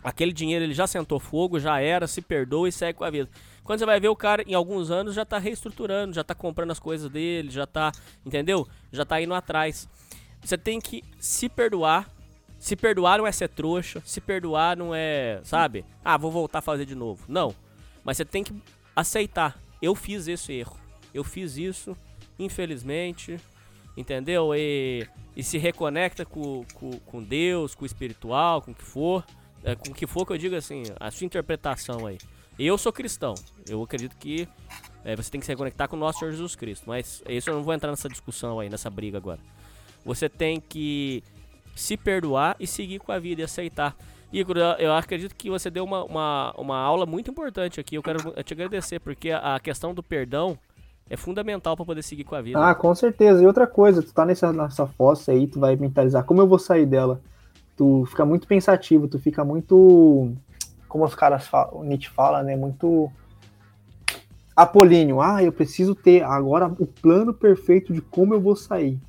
aquele dinheiro ele já sentou fogo, já era, se perdoa e segue com a vida. Quando você vai ver o cara em alguns anos já tá reestruturando, já tá comprando as coisas dele, já tá, entendeu? Já tá indo atrás. Você tem que se perdoar. Se perdoar não é ser trouxa, se perdoar não é, sabe? Ah, vou voltar a fazer de novo. Não. Mas você tem que aceitar. Eu fiz esse erro. Eu fiz isso, infelizmente, entendeu? E, e se reconecta com, com, com Deus, com o espiritual, com o que for. É, com o que for que eu digo assim, a sua interpretação aí. Eu sou cristão. Eu acredito que é, você tem que se reconectar com o nosso Senhor Jesus Cristo. Mas isso eu não vou entrar nessa discussão aí, nessa briga agora. Você tem que se perdoar e seguir com a vida e aceitar. Igor, eu acredito que você deu uma, uma, uma aula muito importante aqui. Eu quero te agradecer, porque a questão do perdão é fundamental para poder seguir com a vida. Ah, com certeza. E outra coisa, tu tá nessa, nessa fossa aí, tu vai mentalizar como eu vou sair dela. Tu fica muito pensativo, tu fica muito como os caras falam, o Nietzsche fala, né? Muito apolíneo. Ah, eu preciso ter agora o plano perfeito de como eu vou sair.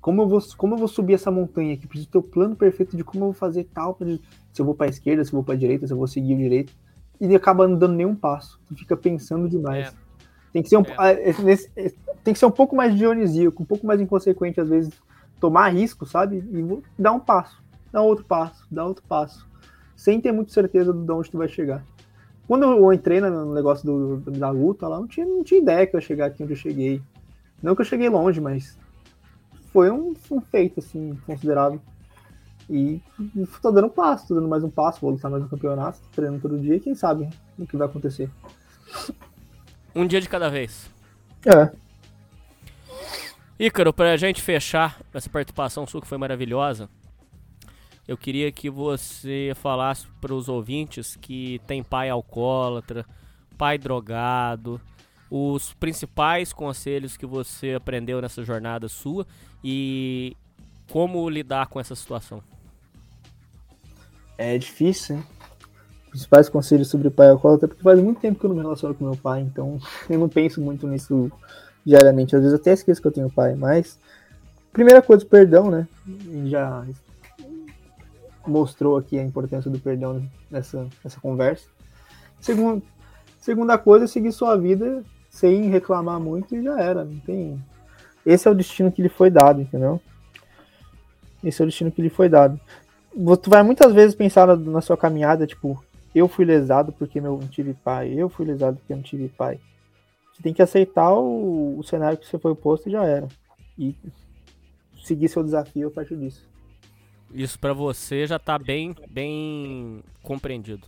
Como eu vou, como eu vou subir essa montanha aqui? Preciso ter o plano perfeito de como eu vou fazer tal. Se eu vou para a esquerda, se eu vou para a direita, se eu vou seguir o direito. E acaba não dando nenhum passo. Tu fica pensando demais. É. Tem, que ser um, é. tem que ser um pouco mais dionisíaco, um pouco mais inconsequente, às vezes, tomar risco, sabe? E dar um passo, dar outro passo, dar outro passo sem ter muita certeza de onde tu vai chegar. Quando eu entrei no negócio do, da luta lá, não tinha, não tinha ideia que eu ia chegar aqui onde eu cheguei. Não que eu cheguei longe, mas foi um, um feito, assim, considerável. E tô dando um passo, tô dando mais um passo, vou lutar mais um campeonato, treinando todo dia, e quem sabe o que vai acontecer. Um dia de cada vez. É. Ícaro, pra gente fechar essa participação sua que foi maravilhosa, eu queria que você falasse para os ouvintes que tem pai alcoólatra, pai drogado, os principais conselhos que você aprendeu nessa jornada sua e como lidar com essa situação. É difícil, hein? Principais conselhos sobre pai alcoólatra, porque faz muito tempo que eu não me relaciono com meu pai, então eu não penso muito nisso diariamente. Às vezes até esqueço que eu tenho pai, mas primeira coisa, perdão, né? Já mostrou aqui a importância do perdão nessa, nessa conversa. Segundo, segunda coisa, seguir sua vida sem reclamar muito e já era. Não tem. Esse é o destino que lhe foi dado, entendeu? Esse é o destino que lhe foi dado. Tu vai muitas vezes pensar na, na sua caminhada, tipo, eu fui lesado porque eu não tive pai, eu fui lesado porque não tive pai. Você tem que aceitar o, o cenário que você foi posto e já era. E seguir seu desafio a partir disso. Isso para você já tá bem, bem compreendido.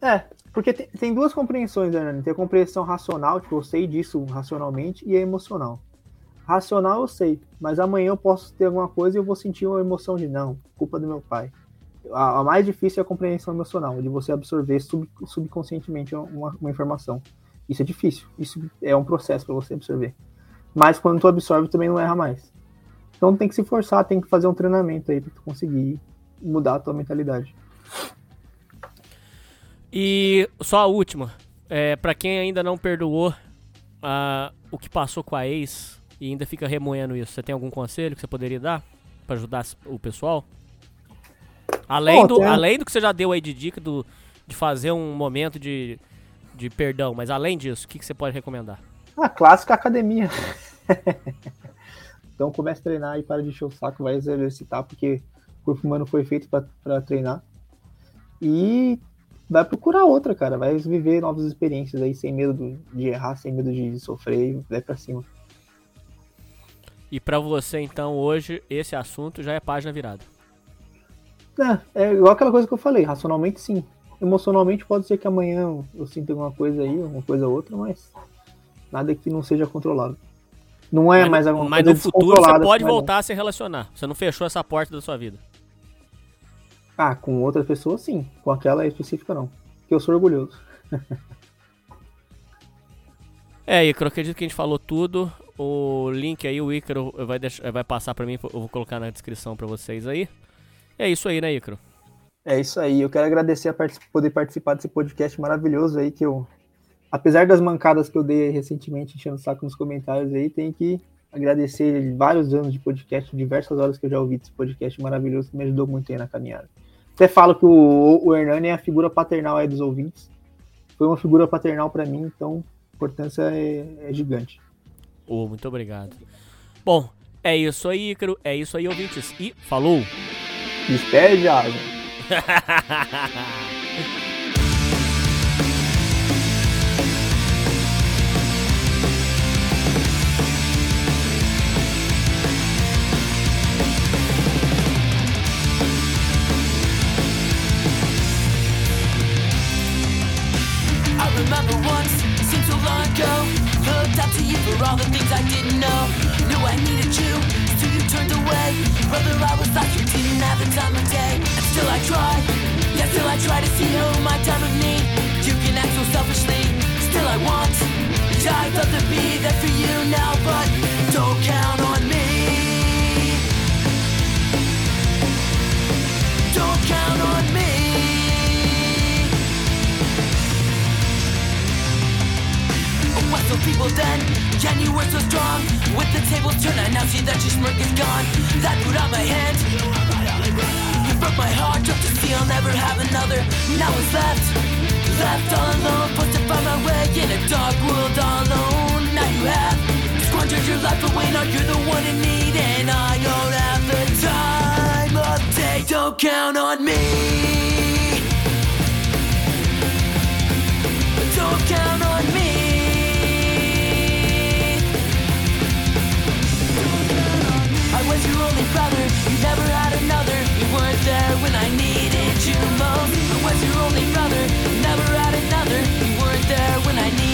É, porque tem, tem duas compreensões, né? Tem a compreensão racional, tipo, eu sei disso racionalmente, e a emocional. Racional eu sei, mas amanhã eu posso ter alguma coisa e eu vou sentir uma emoção de não, culpa do meu pai. A, a mais difícil é a compreensão emocional, de você absorver sub, subconscientemente uma, uma informação. Isso é difícil, isso é um processo para você absorver. Mas quando tu absorve, também não erra mais. Então tem que se forçar, tem que fazer um treinamento aí pra tu conseguir mudar a tua mentalidade. E só a última. É, para quem ainda não perdoou ah, o que passou com a ex e ainda fica remoendo isso, você tem algum conselho que você poderia dar pra ajudar o pessoal? Além, Pô, do, tem- além do que você já deu aí de dica do, de fazer um momento de, de perdão, mas além disso, o que, que você pode recomendar? A clássica academia. então começa a treinar e para de encher o saco, vai exercitar, porque o corpo humano foi feito para treinar. E vai procurar outra, cara. Vai viver novas experiências aí, sem medo do- de errar, sem medo de sofrer, e vai pra cima. E pra você, então, hoje, esse assunto já é página virada. É, é igual aquela coisa que eu falei, racionalmente sim. Emocionalmente pode ser que amanhã eu, sinta alguma coisa aí, uma coisa ou outra, mas nada que não seja controlado. Não é mas mais no- alguma mas coisa no futuro você pode mas não. voltar a se relacionar. Você não fechou essa porta da sua vida. Ah, com outra pessoa sim. Com aquela específica não. Porque eu sou orgulhoso. É, Icaro, acredito que a gente falou tudo. O link aí, o Icaro vai, deixar, vai passar pra mim, eu vou colocar na descrição pra vocês aí. É isso aí, né, Icaro? É isso aí. Eu quero agradecer a partic- poder participar desse podcast maravilhoso aí que eu, apesar das mancadas que eu dei recentemente enchendo o saco nos comentários aí, tem que agradecer vários anos de podcast, diversas horas que eu já ouvi desse podcast maravilhoso que me ajudou muito aí na caminhada. Até falo que o, o Hernani é a figura paternal aí dos ouvintes. Foi uma figura paternal pra mim, então a importância é, é gigante. Ô, muito obrigado. Bom, é isso aí, Icaro. É isso aí, ouvintes. E falou! Despede, Asa. so. Looked up to you for all the things I didn't know. Knew I needed you, still you turned away. Brother, I was like you didn't have the time of day. And still I try, yeah, still I try to see in my time of need. You can act so selfishly, still I want. Yeah, I'd love to be there for you now, but don't count on me. Don't count on me. So people then? You were so strong? With the tables turned, I now see that your smirk is gone. That put out my hand. You broke my heart, just to see I'll never have another. Now it's left, left all alone. Supposed to find my way in a dark world all alone. Now you have squandered your life away. Now you're the one in need, and I don't have the time of day. Don't count on me. Don't count on me. Only brother, you never had another. You weren't there when I needed you most. I was your only brother, you never had another. You weren't there when I needed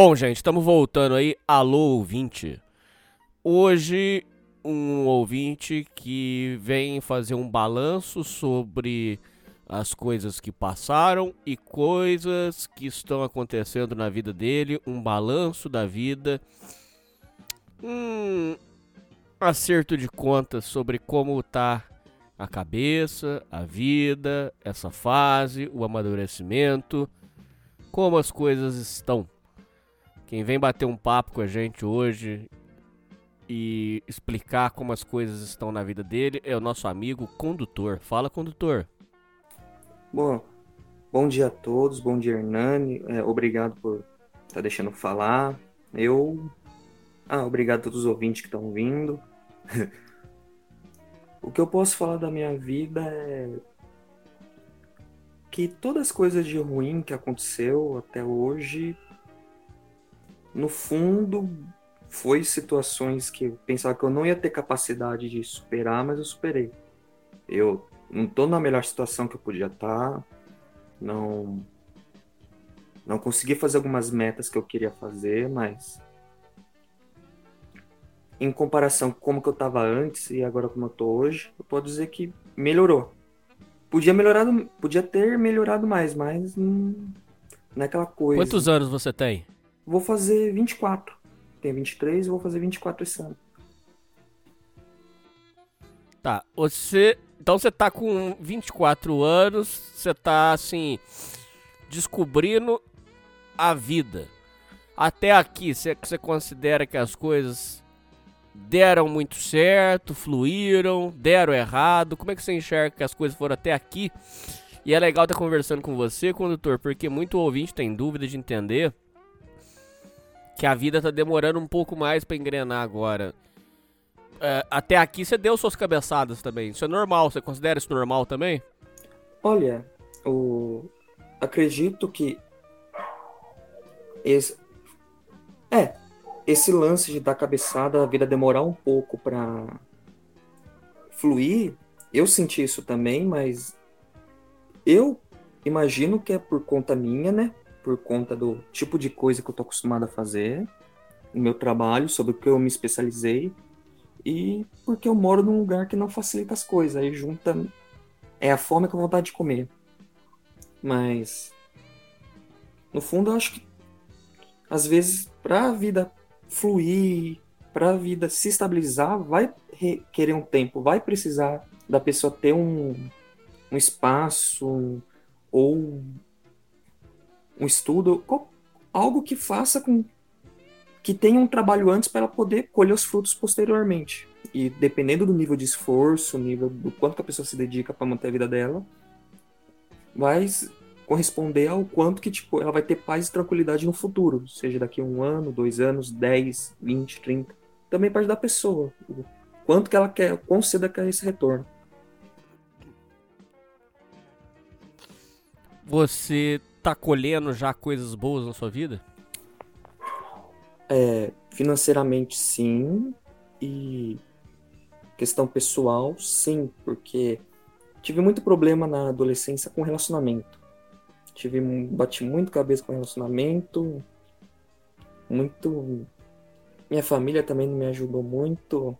Bom, gente, estamos voltando aí. Alô, ouvinte. Hoje, um ouvinte que vem fazer um balanço sobre as coisas que passaram e coisas que estão acontecendo na vida dele. Um balanço da vida. Um acerto de contas sobre como tá a cabeça, a vida, essa fase, o amadurecimento, como as coisas estão. Quem vem bater um papo com a gente hoje e explicar como as coisas estão na vida dele é o nosso amigo condutor. Fala, condutor. Bom, bom dia a todos, bom dia Hernani, é, obrigado por estar tá deixando falar. Eu. Ah, obrigado a todos os ouvintes que estão vindo. o que eu posso falar da minha vida é que todas as coisas de ruim que aconteceu até hoje no fundo, foi situações que eu pensava que eu não ia ter capacidade de superar, mas eu superei. Eu não tô na melhor situação que eu podia estar, não não consegui fazer algumas metas que eu queria fazer, mas em comparação com como que eu estava antes e agora como eu tô hoje, eu posso dizer que melhorou. Podia melhorado, podia ter melhorado mais, mas não é aquela coisa. Quantos anos você tem? Vou fazer 24. Tem 23 e vou fazer 24 esse ano. Tá, você. Então você tá com 24 anos, você tá assim. descobrindo a vida. Até aqui, você considera que as coisas deram muito certo, fluíram, deram errado? Como é que você enxerga que as coisas foram até aqui? E é legal estar conversando com você, condutor, porque muito ouvinte tem dúvida de entender que a vida tá demorando um pouco mais para engrenar agora. É, até aqui você deu suas cabeçadas também. Isso é normal, você considera isso normal também? Olha, o... acredito que esse... é esse lance de dar cabeçada, a vida demorar um pouco para fluir. Eu senti isso também, mas eu imagino que é por conta minha, né? Por conta do tipo de coisa que eu tô acostumado a fazer, o meu trabalho, sobre o que eu me especializei, e porque eu moro num lugar que não facilita as coisas, aí junta é a fome com a vontade de comer. Mas no fundo eu acho que às vezes para a vida fluir, para a vida se estabilizar, vai querer um tempo, vai precisar da pessoa ter um, um espaço ou um estudo, algo que faça com que tenha um trabalho antes para ela poder colher os frutos posteriormente. E dependendo do nível de esforço, nível do quanto a pessoa se dedica para manter a vida dela, vai corresponder ao quanto que tipo ela vai ter paz e tranquilidade no futuro, seja daqui a um ano, dois anos, 10, 20, 30. Também parte da pessoa, o quanto que ela quer, quão cedo quer esse retorno. Você tá colhendo já coisas boas na sua vida? É, financeiramente sim, e questão pessoal sim, porque tive muito problema na adolescência com relacionamento. Tive bati muito cabeça com relacionamento muito. Minha família também me ajudou muito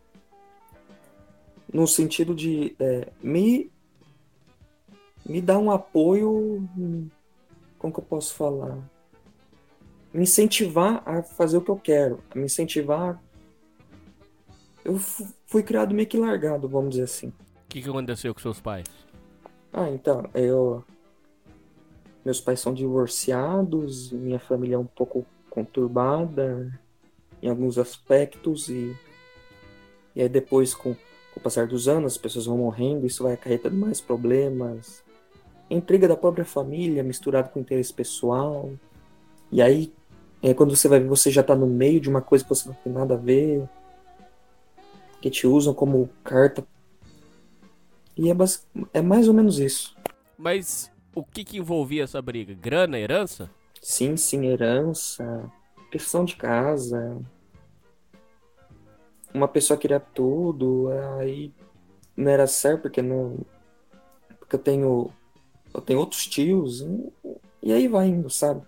no sentido de é, me me dar um apoio, como que eu posso falar? Me incentivar a fazer o que eu quero, me incentivar. Eu fui criado meio que largado, vamos dizer assim. O que, que aconteceu com seus pais? Ah, então, eu. Meus pais são divorciados, minha família é um pouco conturbada em alguns aspectos, e, e aí depois, com, com o passar dos anos, as pessoas vão morrendo, isso vai acarretando mais problemas. Intriga da própria família, misturado com interesse pessoal. E aí, é, quando você vai ver, você já tá no meio de uma coisa que você não tem nada a ver. Que te usam como carta e é, é mais ou menos isso. Mas o que, que envolvia essa briga? Grana, herança? Sim, sim, herança, questão de casa. Uma pessoa queria tudo, aí não era certo porque não. Porque eu tenho. Tenho outros tios. E aí vai indo, sabe?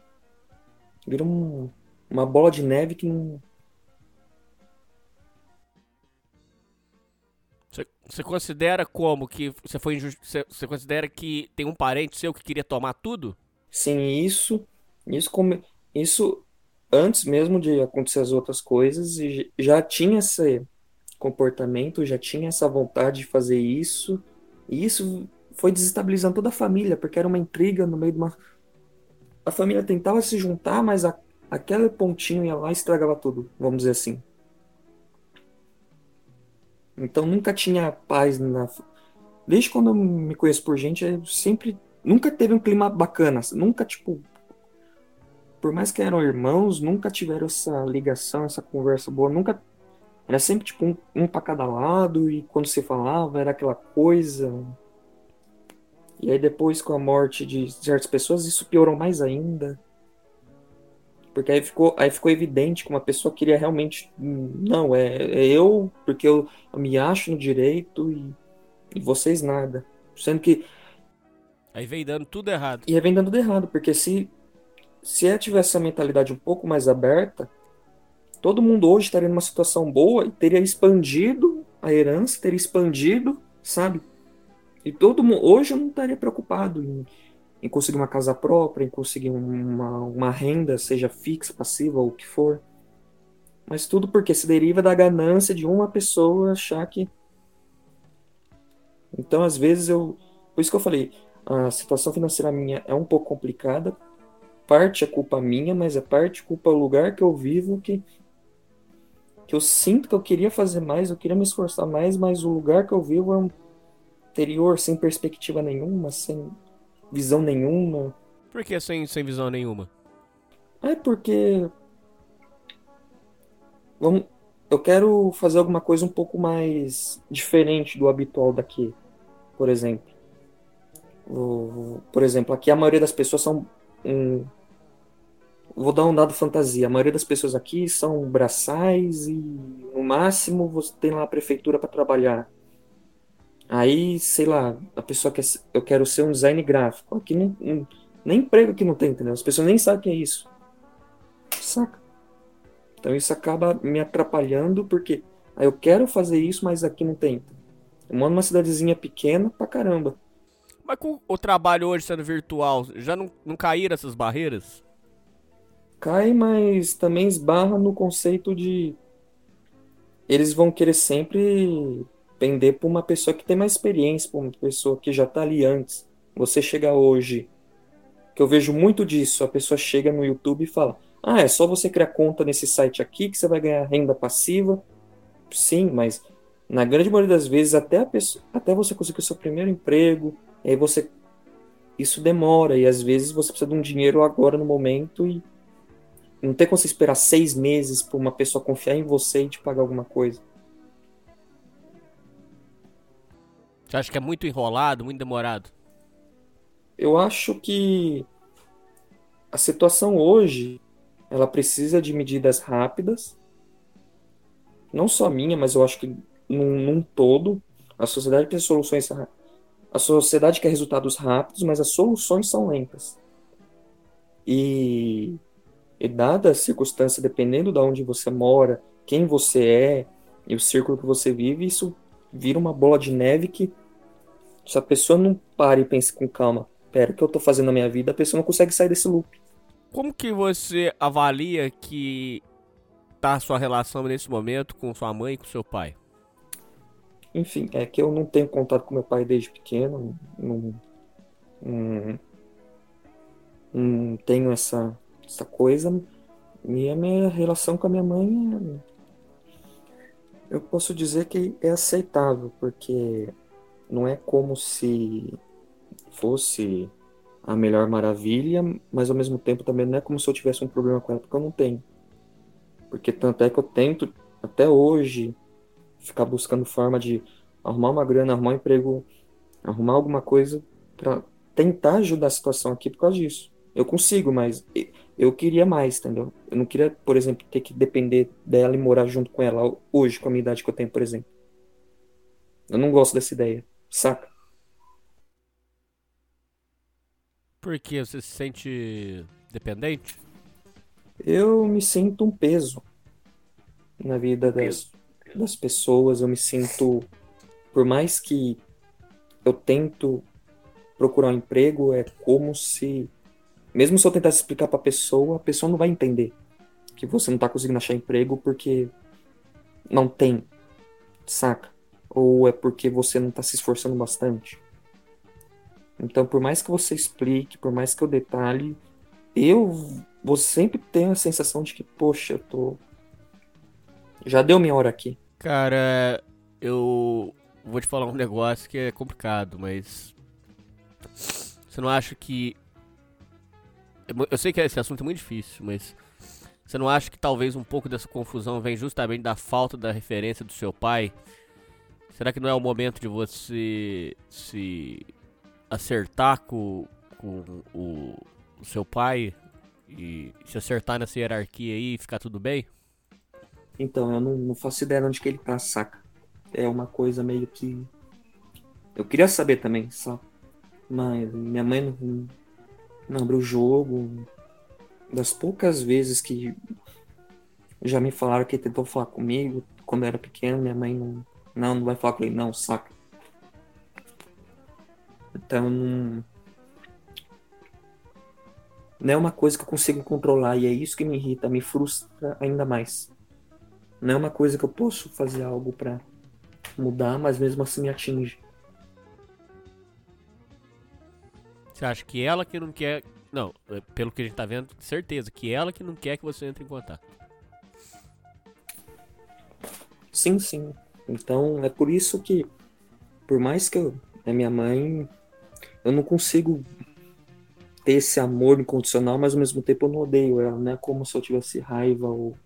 Vira um, uma bola de neve que não, Você considera como que você foi injusto? Você considera que tem um parente seu que queria tomar tudo? Sim, isso, isso como isso antes mesmo de acontecer as outras coisas, já tinha esse comportamento, já tinha essa vontade de fazer isso, e isso foi desestabilizando toda a família, porque era uma intriga no meio de uma a família tentava se juntar, mas a, aquele pontinho ia lá e estragava tudo, vamos dizer assim. Então nunca tinha paz na. Desde quando eu me conheço por gente, eu sempre. Nunca teve um clima bacana. Nunca, tipo. Por mais que eram irmãos, nunca tiveram essa ligação, essa conversa boa. Nunca. Era sempre, tipo, um, um para cada lado. E quando se falava, era aquela coisa. E aí depois, com a morte de certas pessoas, isso piorou mais ainda. Porque aí ficou, aí ficou evidente que uma pessoa queria realmente. Não, é, é eu, porque eu, eu, me acho no direito e, e vocês nada. Sendo que. Aí vem dando tudo errado. E aí vem dando tudo errado, porque se, se ela tivesse essa mentalidade um pouco mais aberta, todo mundo hoje estaria numa situação boa e teria expandido a herança, teria expandido, sabe? E todo mundo. Hoje eu não estaria preocupado em em conseguir uma casa própria, em conseguir uma, uma renda, seja fixa, passiva ou o que for. Mas tudo porque se deriva da ganância de uma pessoa achar que. Então, às vezes, eu. Por isso que eu falei, a situação financeira minha é um pouco complicada. Parte é culpa minha, mas é parte culpa do lugar que eu vivo que. Que eu sinto que eu queria fazer mais, eu queria me esforçar mais, mas o lugar que eu vivo é um interior sem perspectiva nenhuma, sem visão nenhuma. Por que sem, sem visão nenhuma? É porque. Vamos, eu quero fazer alguma coisa um pouco mais diferente do habitual daqui, por exemplo. Por exemplo, aqui a maioria das pessoas são. Um, vou dar um dado fantasia. A maioria das pessoas aqui são braçais e no máximo você tem lá a prefeitura para trabalhar. Aí, sei lá, a pessoa quer. Eu quero ser um design gráfico. Aqui não, não, nem emprego aqui não tem, entendeu? As pessoas nem sabem o que é isso. Saca? Então isso acaba me atrapalhando porque aí eu quero fazer isso, mas aqui não tem. Eu moro numa cidadezinha pequena pra caramba. Mas com o trabalho hoje sendo virtual, já não, não caíram essas barreiras? Cai, mas também esbarra no conceito de. Eles vão querer sempre pender para uma pessoa que tem mais experiência, para uma pessoa que já está ali antes. Você chega hoje, que eu vejo muito disso, a pessoa chega no YouTube e fala: "Ah, é só você criar conta nesse site aqui que você vai ganhar renda passiva". Sim, mas na grande maioria das vezes até a pessoa, até você conseguir o seu primeiro emprego, aí você isso demora e às vezes você precisa de um dinheiro agora no momento e não tem como você esperar seis meses para uma pessoa confiar em você e te pagar alguma coisa. Você acha que é muito enrolado, muito demorado? Eu acho que a situação hoje ela precisa de medidas rápidas. Não só minha, mas eu acho que num, num todo a sociedade quer soluções a sociedade quer resultados rápidos, mas as soluções são lentas. E E dada a circunstância, dependendo de onde você mora, quem você é e o círculo que você vive, isso vira uma bola de neve que se a pessoa não para e pense com calma, pera, o que eu tô fazendo na minha vida, a pessoa não consegue sair desse loop. Como que você avalia que tá a sua relação nesse momento com sua mãe e com seu pai? Enfim, é que eu não tenho contato com meu pai desde pequeno, não, não, não tenho essa, essa coisa. E a minha relação com a minha mãe é, eu posso dizer que é aceitável, porque não é como se fosse a melhor maravilha, mas ao mesmo tempo também não é como se eu tivesse um problema com ela, porque eu não tenho. Porque tanto é que eu tento, até hoje, ficar buscando forma de arrumar uma grana, arrumar um emprego, arrumar alguma coisa para tentar ajudar a situação aqui por causa disso. Eu consigo, mas eu queria mais, entendeu? Eu não queria, por exemplo, ter que depender dela e morar junto com ela hoje, com a minha idade que eu tenho, por exemplo. Eu não gosto dessa ideia, saca? Por que você se sente dependente? Eu me sinto um peso na vida das, das pessoas. Eu me sinto, por mais que eu tento procurar um emprego, é como se, mesmo se eu tentasse explicar para a pessoa, a pessoa não vai entender que você não tá conseguindo achar emprego porque não tem, saca? Ou é porque você não tá se esforçando bastante. Então, por mais que você explique, por mais que eu detalhe, eu vou sempre ter a sensação de que, poxa, eu tô. Já deu minha hora aqui. Cara, eu vou te falar um negócio que é complicado, mas. Você não acha que. Eu sei que esse assunto é muito difícil, mas. Você não acha que talvez um pouco dessa confusão vem justamente da falta da referência do seu pai? Será que não é o momento de você se acertar com, com o, o seu pai e se acertar nessa hierarquia aí e ficar tudo bem? Então, eu não, não faço ideia de onde que ele tá, saca? É uma coisa meio que. Eu queria saber também, só. Mas minha mãe não, não abriu o jogo. Das poucas vezes que já me falaram que tentou falar comigo quando eu era pequeno, minha mãe não. Não, não vai falar com ele, não, saca? Então, não, não é uma coisa que eu consigo controlar e é isso que me irrita, me frustra ainda mais. Não é uma coisa que eu posso fazer algo para mudar, mas mesmo assim me atinge. Você acha que ela que não quer. Não, é, pelo que a gente tá vendo, certeza que ela que não quer que você entre em contato. Sim, sim. Então é por isso que, por mais que eu, a minha mãe eu não consigo ter esse amor incondicional, mas ao mesmo tempo eu não odeio ela, não é como se eu tivesse raiva ou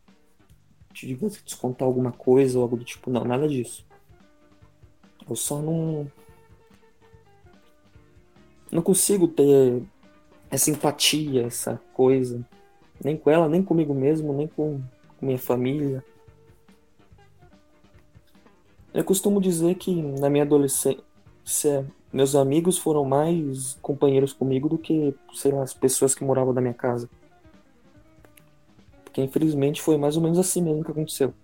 tivesse que descontar alguma coisa ou algo do tipo, não, nada disso. Eu só não não consigo ter essa empatia, essa coisa, nem com ela, nem comigo mesmo, nem com, com minha família. Eu costumo dizer que na minha adolescência meus amigos foram mais companheiros comigo do que, sei lá, as pessoas que moravam na minha casa. Porque infelizmente foi mais ou menos assim mesmo que aconteceu.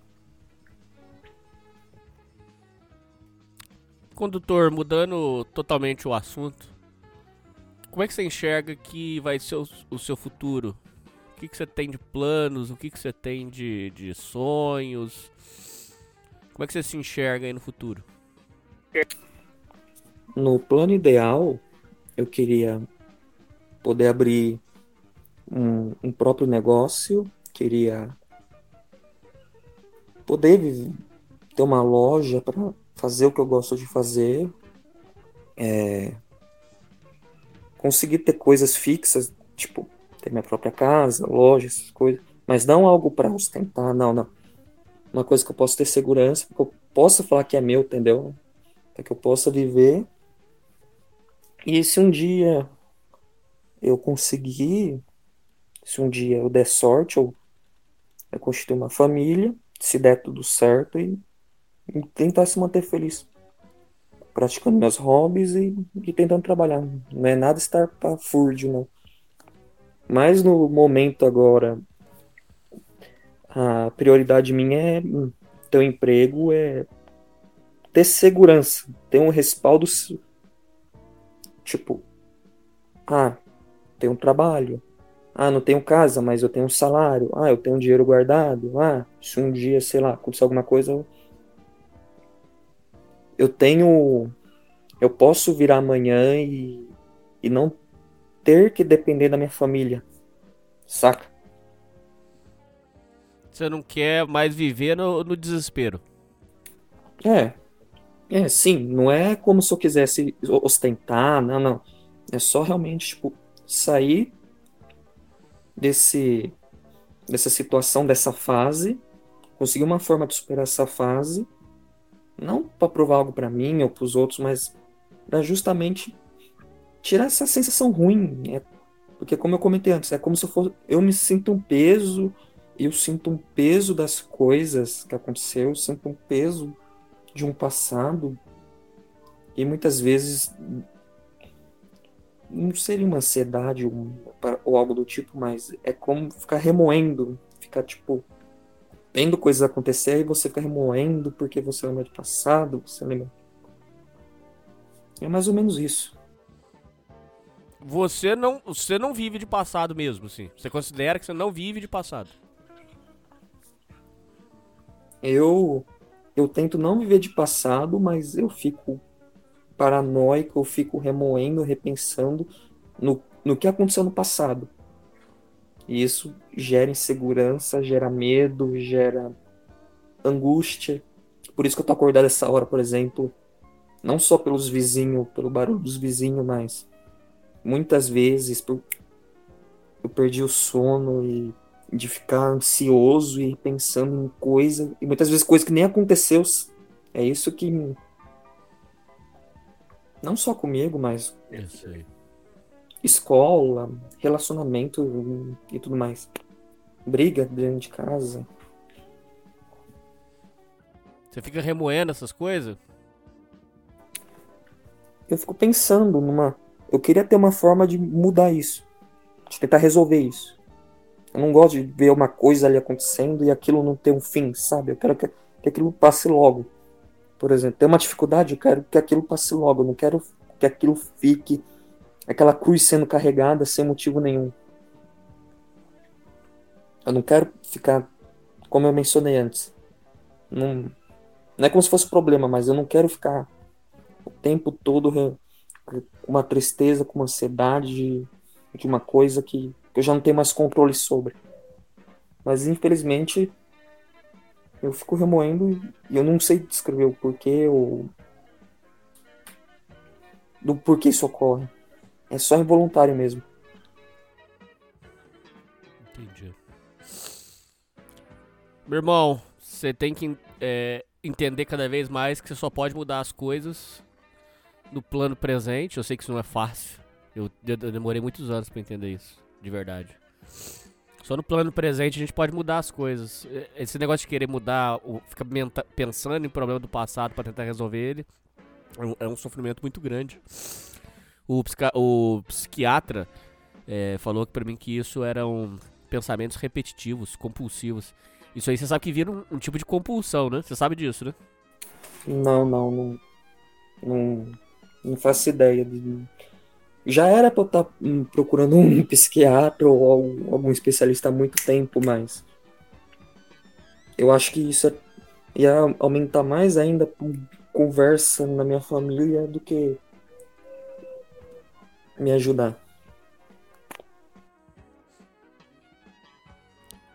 Condutor, mudando totalmente o assunto, como é que você enxerga que vai ser o, o seu futuro? O que, que você tem de planos? O que, que você tem de, de sonhos? Como é que você se enxerga aí no futuro? No plano ideal, eu queria poder abrir um, um próprio negócio, queria poder ter uma loja para fazer o que eu gosto de fazer, é, conseguir ter coisas fixas, tipo ter minha própria casa, loja, essas coisas, mas não algo para ostentar, não, não. Uma coisa que eu possa ter segurança, que eu possa falar que é meu, entendeu? Para que eu possa viver e se um dia eu conseguir, se um dia eu der sorte, ou eu constituir uma família, se der tudo certo e, e tentar se manter feliz. Praticando meus hobbies e, e tentando trabalhar. Não é nada estar para fúrdio, não. Mas no momento agora a prioridade minha é ter um emprego, é ter segurança, ter um respaldo. Tipo, ah, tenho um trabalho. Ah, não tenho casa, mas eu tenho um salário. Ah, eu tenho dinheiro guardado. Ah, se um dia, sei lá, acontecer alguma coisa, eu, eu tenho. Eu posso virar amanhã e, e não ter que depender da minha família. Saca? Você não quer mais viver no, no desespero. É. É, sim, não é como se eu quisesse ostentar, não, não. É só realmente, tipo, sair desse dessa situação, dessa fase, conseguir uma forma de superar essa fase, não para provar algo para mim ou para os outros, mas para justamente tirar essa sensação ruim, é, porque como eu comentei antes, é como se eu fosse, eu me sinto um peso, eu sinto um peso das coisas que aconteceu, eu sinto um peso de um passado e muitas vezes não seria uma ansiedade ou, algo do tipo, mas é como ficar remoendo, ficar tipo vendo coisas acontecer e você fica remoendo porque você lembra do passado, você lembra. É mais ou menos isso. Você não, você não vive de passado mesmo, assim. Você considera que você não vive de passado. Eu eu tento não viver de passado, mas eu fico paranoico, eu fico remoendo, repensando no, no que aconteceu no passado. E isso gera insegurança, gera medo, gera angústia. Por isso que eu tô acordado essa hora, por exemplo, não só pelos vizinhos, pelo barulho dos vizinhos, mas muitas vezes por- eu perdi o sono e de ficar ansioso e pensando em coisa, e muitas vezes coisa que nem aconteceu. É isso que não só comigo, mas escola, relacionamento e tudo mais. Briga dentro de casa. Você fica remoendo essas coisas? Eu fico pensando numa. Eu queria ter uma forma de mudar isso. De tentar resolver isso. Eu não gosto de ver uma coisa ali acontecendo e aquilo não ter um fim, sabe? Eu quero que, que aquilo passe logo. Por exemplo, tem uma dificuldade, eu quero que aquilo passe logo. Eu não quero que aquilo fique. Aquela cruz sendo carregada sem motivo nenhum. Eu não quero ficar. Como eu mencionei antes. Não, não é como se fosse problema, mas eu não quero ficar o tempo todo com uma tristeza, com uma ansiedade de, de uma coisa que, que eu já não tenho mais controle sobre. Mas infelizmente eu fico remoendo e eu não sei descrever o porquê ou do porquê isso ocorre. É só involuntário mesmo. Entendi. Meu irmão, você tem que é, entender cada vez mais que você só pode mudar as coisas no plano presente. Eu sei que isso não é fácil. Eu, eu demorei muitos anos pra entender isso, de verdade. Só no plano presente a gente pode mudar as coisas. Esse negócio de querer mudar, ficar pensando em problema do passado pra tentar resolver ele, é um, é um sofrimento muito grande. O, o psiquiatra é, falou pra mim que isso eram pensamentos repetitivos, compulsivos. Isso aí você sabe que vira um, um tipo de compulsão, né? Você sabe disso, né? Não, não, não. Não, não faço ideia. de- Já era pra eu estar procurando um psiquiatra ou al- algum especialista há muito tempo, mas. Eu acho que isso é- ia aumentar mais ainda conversa na minha família do que me ajudar.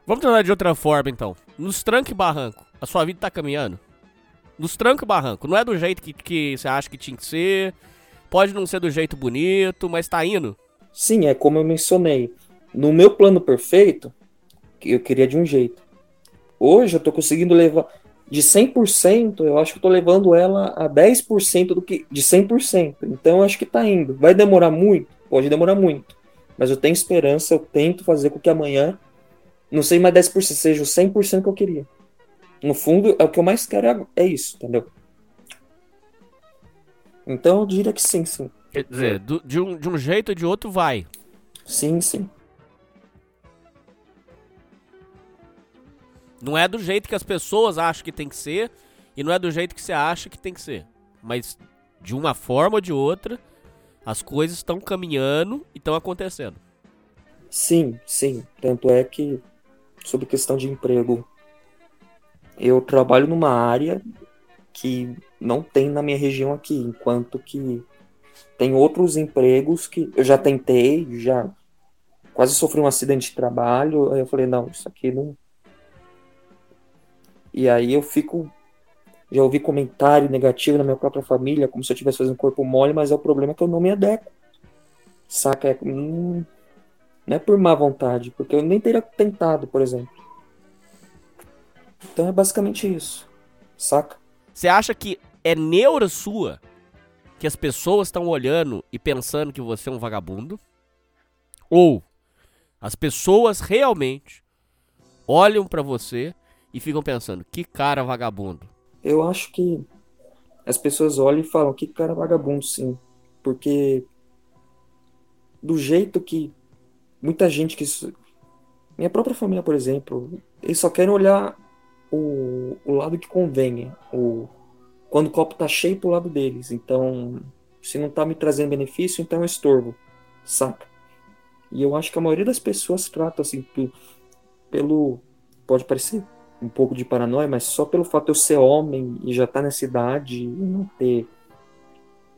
Vamos tentar de outra forma, então. Nos tranco e barranco, a sua vida tá caminhando? Nos tranco e barranco. Não é do jeito que, que você acha que tinha que ser. Pode não ser do jeito bonito, mas tá indo. Sim, é como eu mencionei. No meu plano perfeito, eu queria de um jeito. Hoje eu tô conseguindo levar de 100%, eu acho que eu tô levando ela a 10% do que de 100%. Então eu acho que tá indo. Vai demorar muito? Pode demorar muito. Mas eu tenho esperança, eu tento fazer com que amanhã não sei mais 10%, seja o 100% que eu queria. No fundo, é o que eu mais quero é, é isso, entendeu? Então eu diria que sim, sim. Quer dizer, do- de, um, de um jeito ou de outro vai. Sim, sim. Não é do jeito que as pessoas acham que tem que ser e não é do jeito que você acha que tem que ser. Mas de uma forma ou de outra, as coisas estão caminhando e estão acontecendo. Sim, sim. Tanto é que, sobre questão de emprego, eu trabalho numa área que não tem na minha região aqui, enquanto que tem outros empregos que eu já tentei, já quase sofri um acidente de trabalho, aí eu falei, não, isso aqui não. E aí eu fico. Já ouvi comentário negativo na minha própria família, como se eu estivesse fazendo corpo mole, mas é o problema que eu não me adequo. Saca? É, hum, não é por má vontade, porque eu nem teria tentado, por exemplo. Então é basicamente isso. Saca? Você acha que é neura sua que as pessoas estão olhando e pensando que você é um vagabundo? Ou as pessoas realmente olham pra você e ficam pensando, que cara vagabundo? Eu acho que as pessoas olham e falam, que cara vagabundo, sim. Porque do jeito que muita gente que. Minha própria família, por exemplo, eles só querem olhar o, o lado que convém. O, quando o copo tá cheio pro lado deles. Então, se não tá me trazendo benefício, então é estorvo. Saca? E eu acho que a maioria das pessoas trata assim pelo, pode parecer um pouco de paranoia, mas só pelo fato de eu ser homem e já tá nessa idade e não ter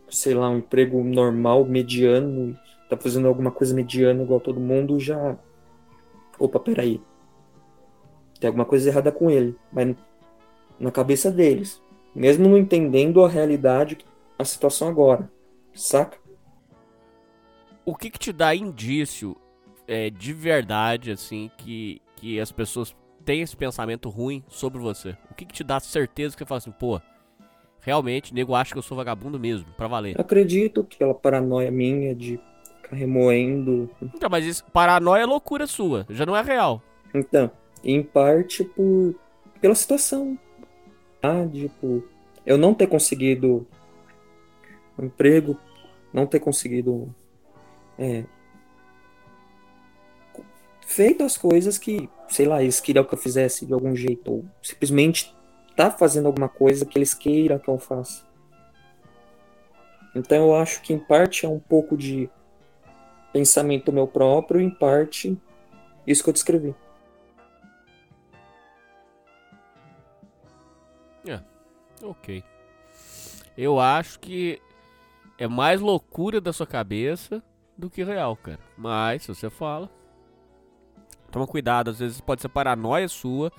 sei lá, um emprego normal, mediano, tá fazendo alguma coisa mediana igual todo mundo, já opa, peraí. Tem alguma coisa errada com ele, mas na cabeça deles, mesmo não entendendo a realidade, a situação agora, saca? o que, que te dá indício é, de verdade, assim, que, que as pessoas têm esse pensamento ruim sobre você? O que, que te dá certeza que você fala assim, pô, realmente, nego acha que eu sou vagabundo mesmo, pra valer? Eu acredito que aquela paranoia minha de ficar remoendo. Então, mas isso, paranoia é loucura sua, já não é real. Então, em parte por pela situação. Ah, tipo, eu não ter conseguido um emprego, não ter conseguido é, feito as coisas que, sei lá, eles queriam que eu fizesse de algum jeito, ou simplesmente tá fazendo alguma coisa que eles queiram que eu faça. Então eu acho que em parte é um pouco de pensamento meu próprio, em parte isso que eu descrevi. Ok. Eu acho que é mais loucura da sua cabeça do que real, cara. Mas, se você fala, toma cuidado, às vezes pode ser paranoia sua.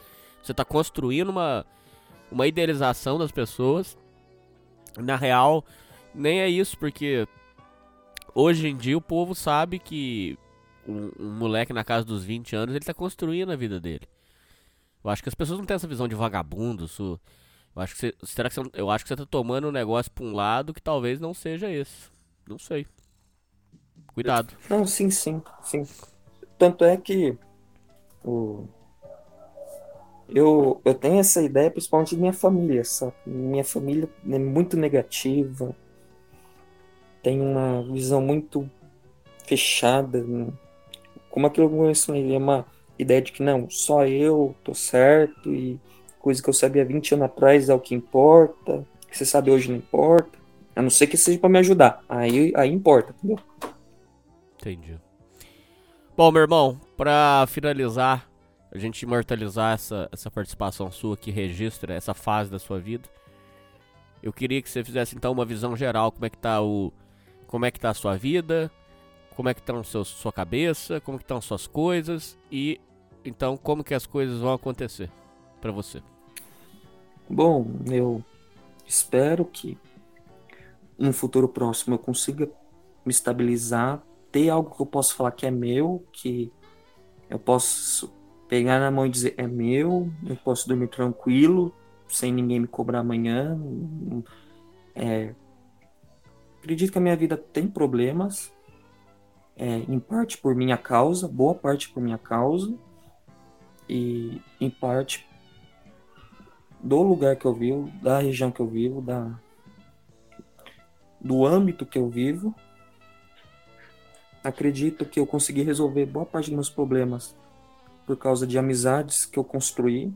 Você tá construindo uma, uma idealização das pessoas. Na real, nem é isso, porque hoje em dia o povo sabe que um, um, moleque na casa dos 20 anos, ele tá construindo a vida dele. Eu acho que as pessoas não têm essa visão de vagabundo. Isso, eu acho que você, será que você, eu acho que você tá tomando um negócio pra um lado que talvez não seja esse. Não sei. Cuidado. Não, sim, sim, sim. Tanto é que o... eu, eu tenho essa ideia principalmente de minha família, sabe? Minha família é muito negativa, tem uma visão muito fechada. Né? Como aquilo que eu ensinei, é uma ideia de que não, só eu tô certo e coisa que eu sabia 20 anos atrás é o que importa, que você sabe hoje não importa. A não ser que seja para me ajudar. Aí, aí importa, entendeu? Entendi. Bom, meu irmão, pra finalizar, a gente imortalizar essa, essa participação sua que registra essa fase da sua vida, eu queria que você fizesse então uma visão geral, como é que tá o como é que tá a sua vida, como é que estão tá sua cabeça, como que estão suas coisas e então como que as coisas vão acontecer para você. Bom, eu espero que no futuro próximo eu consiga me estabilizar ter algo que eu posso falar que é meu, que eu posso pegar na mão e dizer é meu, eu posso dormir tranquilo, sem ninguém me cobrar amanhã. É, acredito que a minha vida tem problemas, é, em parte por minha causa, boa parte por minha causa, e em parte do lugar que eu vivo, da região que eu vivo, da, do âmbito que eu vivo acredito que eu consegui resolver boa parte dos meus problemas por causa de amizades que eu construí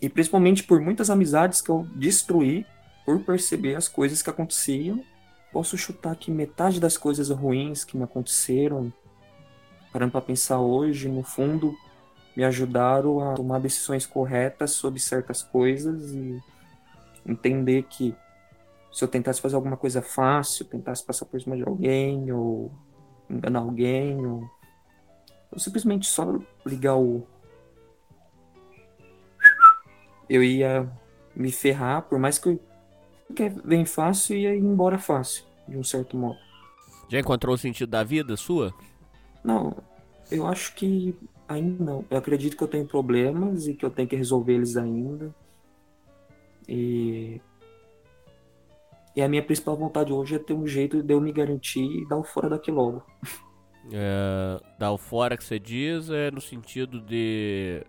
E principalmente por muitas amizades que eu destruí por perceber as coisas que aconteciam. Posso chutar que metade das coisas ruins que me aconteceram, parando para pensar hoje, no fundo, me ajudaram a tomar decisões corretas sobre certas coisas e entender que se eu tentasse fazer alguma coisa fácil, tentasse passar por cima de alguém ou enganar alguém ou, ou simplesmente só ligar o eu ia me ferrar, por mais que eu que vem fácil ia ir embora fácil, de um certo modo. Já encontrou o sentido da vida sua? Não, eu acho que ainda não. Eu acredito que eu tenho problemas e que eu tenho que resolver eles ainda. E e a minha principal vontade hoje é ter um jeito de eu me garantir e dar o fora daqui logo. É, dar o fora que você diz é no sentido de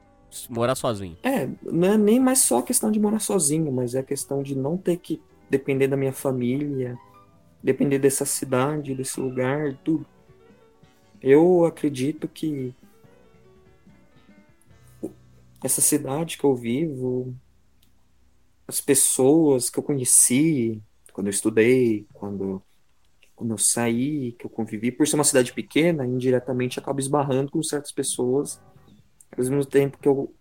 morar sozinho. É, não é nem mais só questão de morar sozinho, mas é questão de não ter que depender da minha família, depender dessa cidade, desse lugar, tudo. Eu acredito que essa cidade que eu vivo, as pessoas que eu conheci quando eu estudei, quando, quando eu saí, que eu convivi, por ser uma cidade pequena, indiretamente acabo esbarrando com certas pessoas, ao mesmo tempo que eu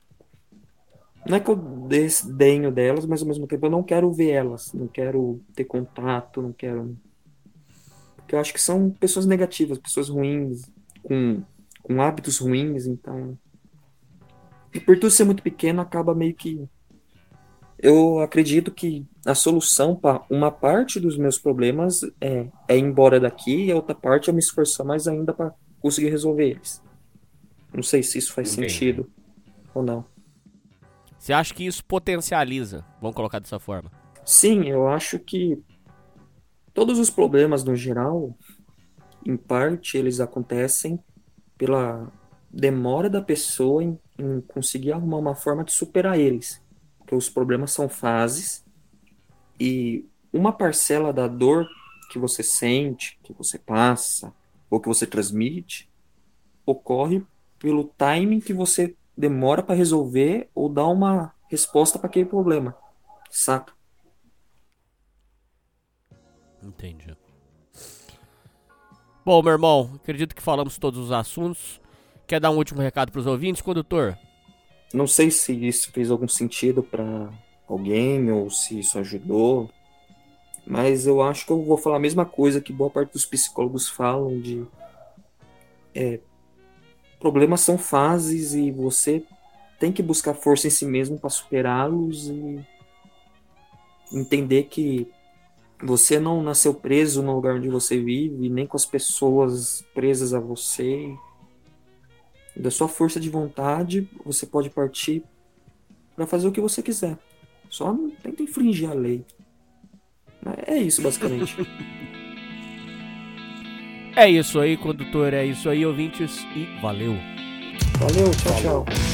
não é que eu desdenho delas, mas ao mesmo tempo eu não quero ver elas, não quero ter contato, não quero. Porque eu acho que são pessoas negativas, pessoas ruins, com, com hábitos ruins, então. E por tudo ser muito pequeno, acaba meio que. Eu acredito que a solução para uma parte dos meus problemas é, é ir embora daqui e a outra parte é me esforçar mais ainda para conseguir resolver eles. Não sei se isso faz Entendi. sentido ou não. Você acha que isso potencializa? Vamos colocar dessa forma. Sim, eu acho que todos os problemas no geral, em parte, eles acontecem pela demora da pessoa em, em conseguir arrumar uma forma de superar eles. Porque os problemas são fases e uma parcela da dor que você sente, que você passa, ou que você transmite, ocorre pelo timing que você demora para resolver ou dar uma resposta para aquele problema. Saca? Entendi. Bom, meu irmão, acredito que falamos todos os assuntos. Quer dar um último recado para os ouvintes, condutor? Não sei se isso fez algum sentido para alguém ou se isso ajudou, mas eu acho que eu vou falar a mesma coisa que boa parte dos psicólogos falam de é, problemas são fases e você tem que buscar força em si mesmo para superá-los e entender que você não nasceu preso no lugar onde você vive, nem com as pessoas presas a você. Da sua força de vontade, você pode partir para fazer o que você quiser. Só não tenta infringir a lei. É isso, basicamente. É isso aí, condutor. É isso aí, ouvintes. E valeu. Valeu, tchau, tchau.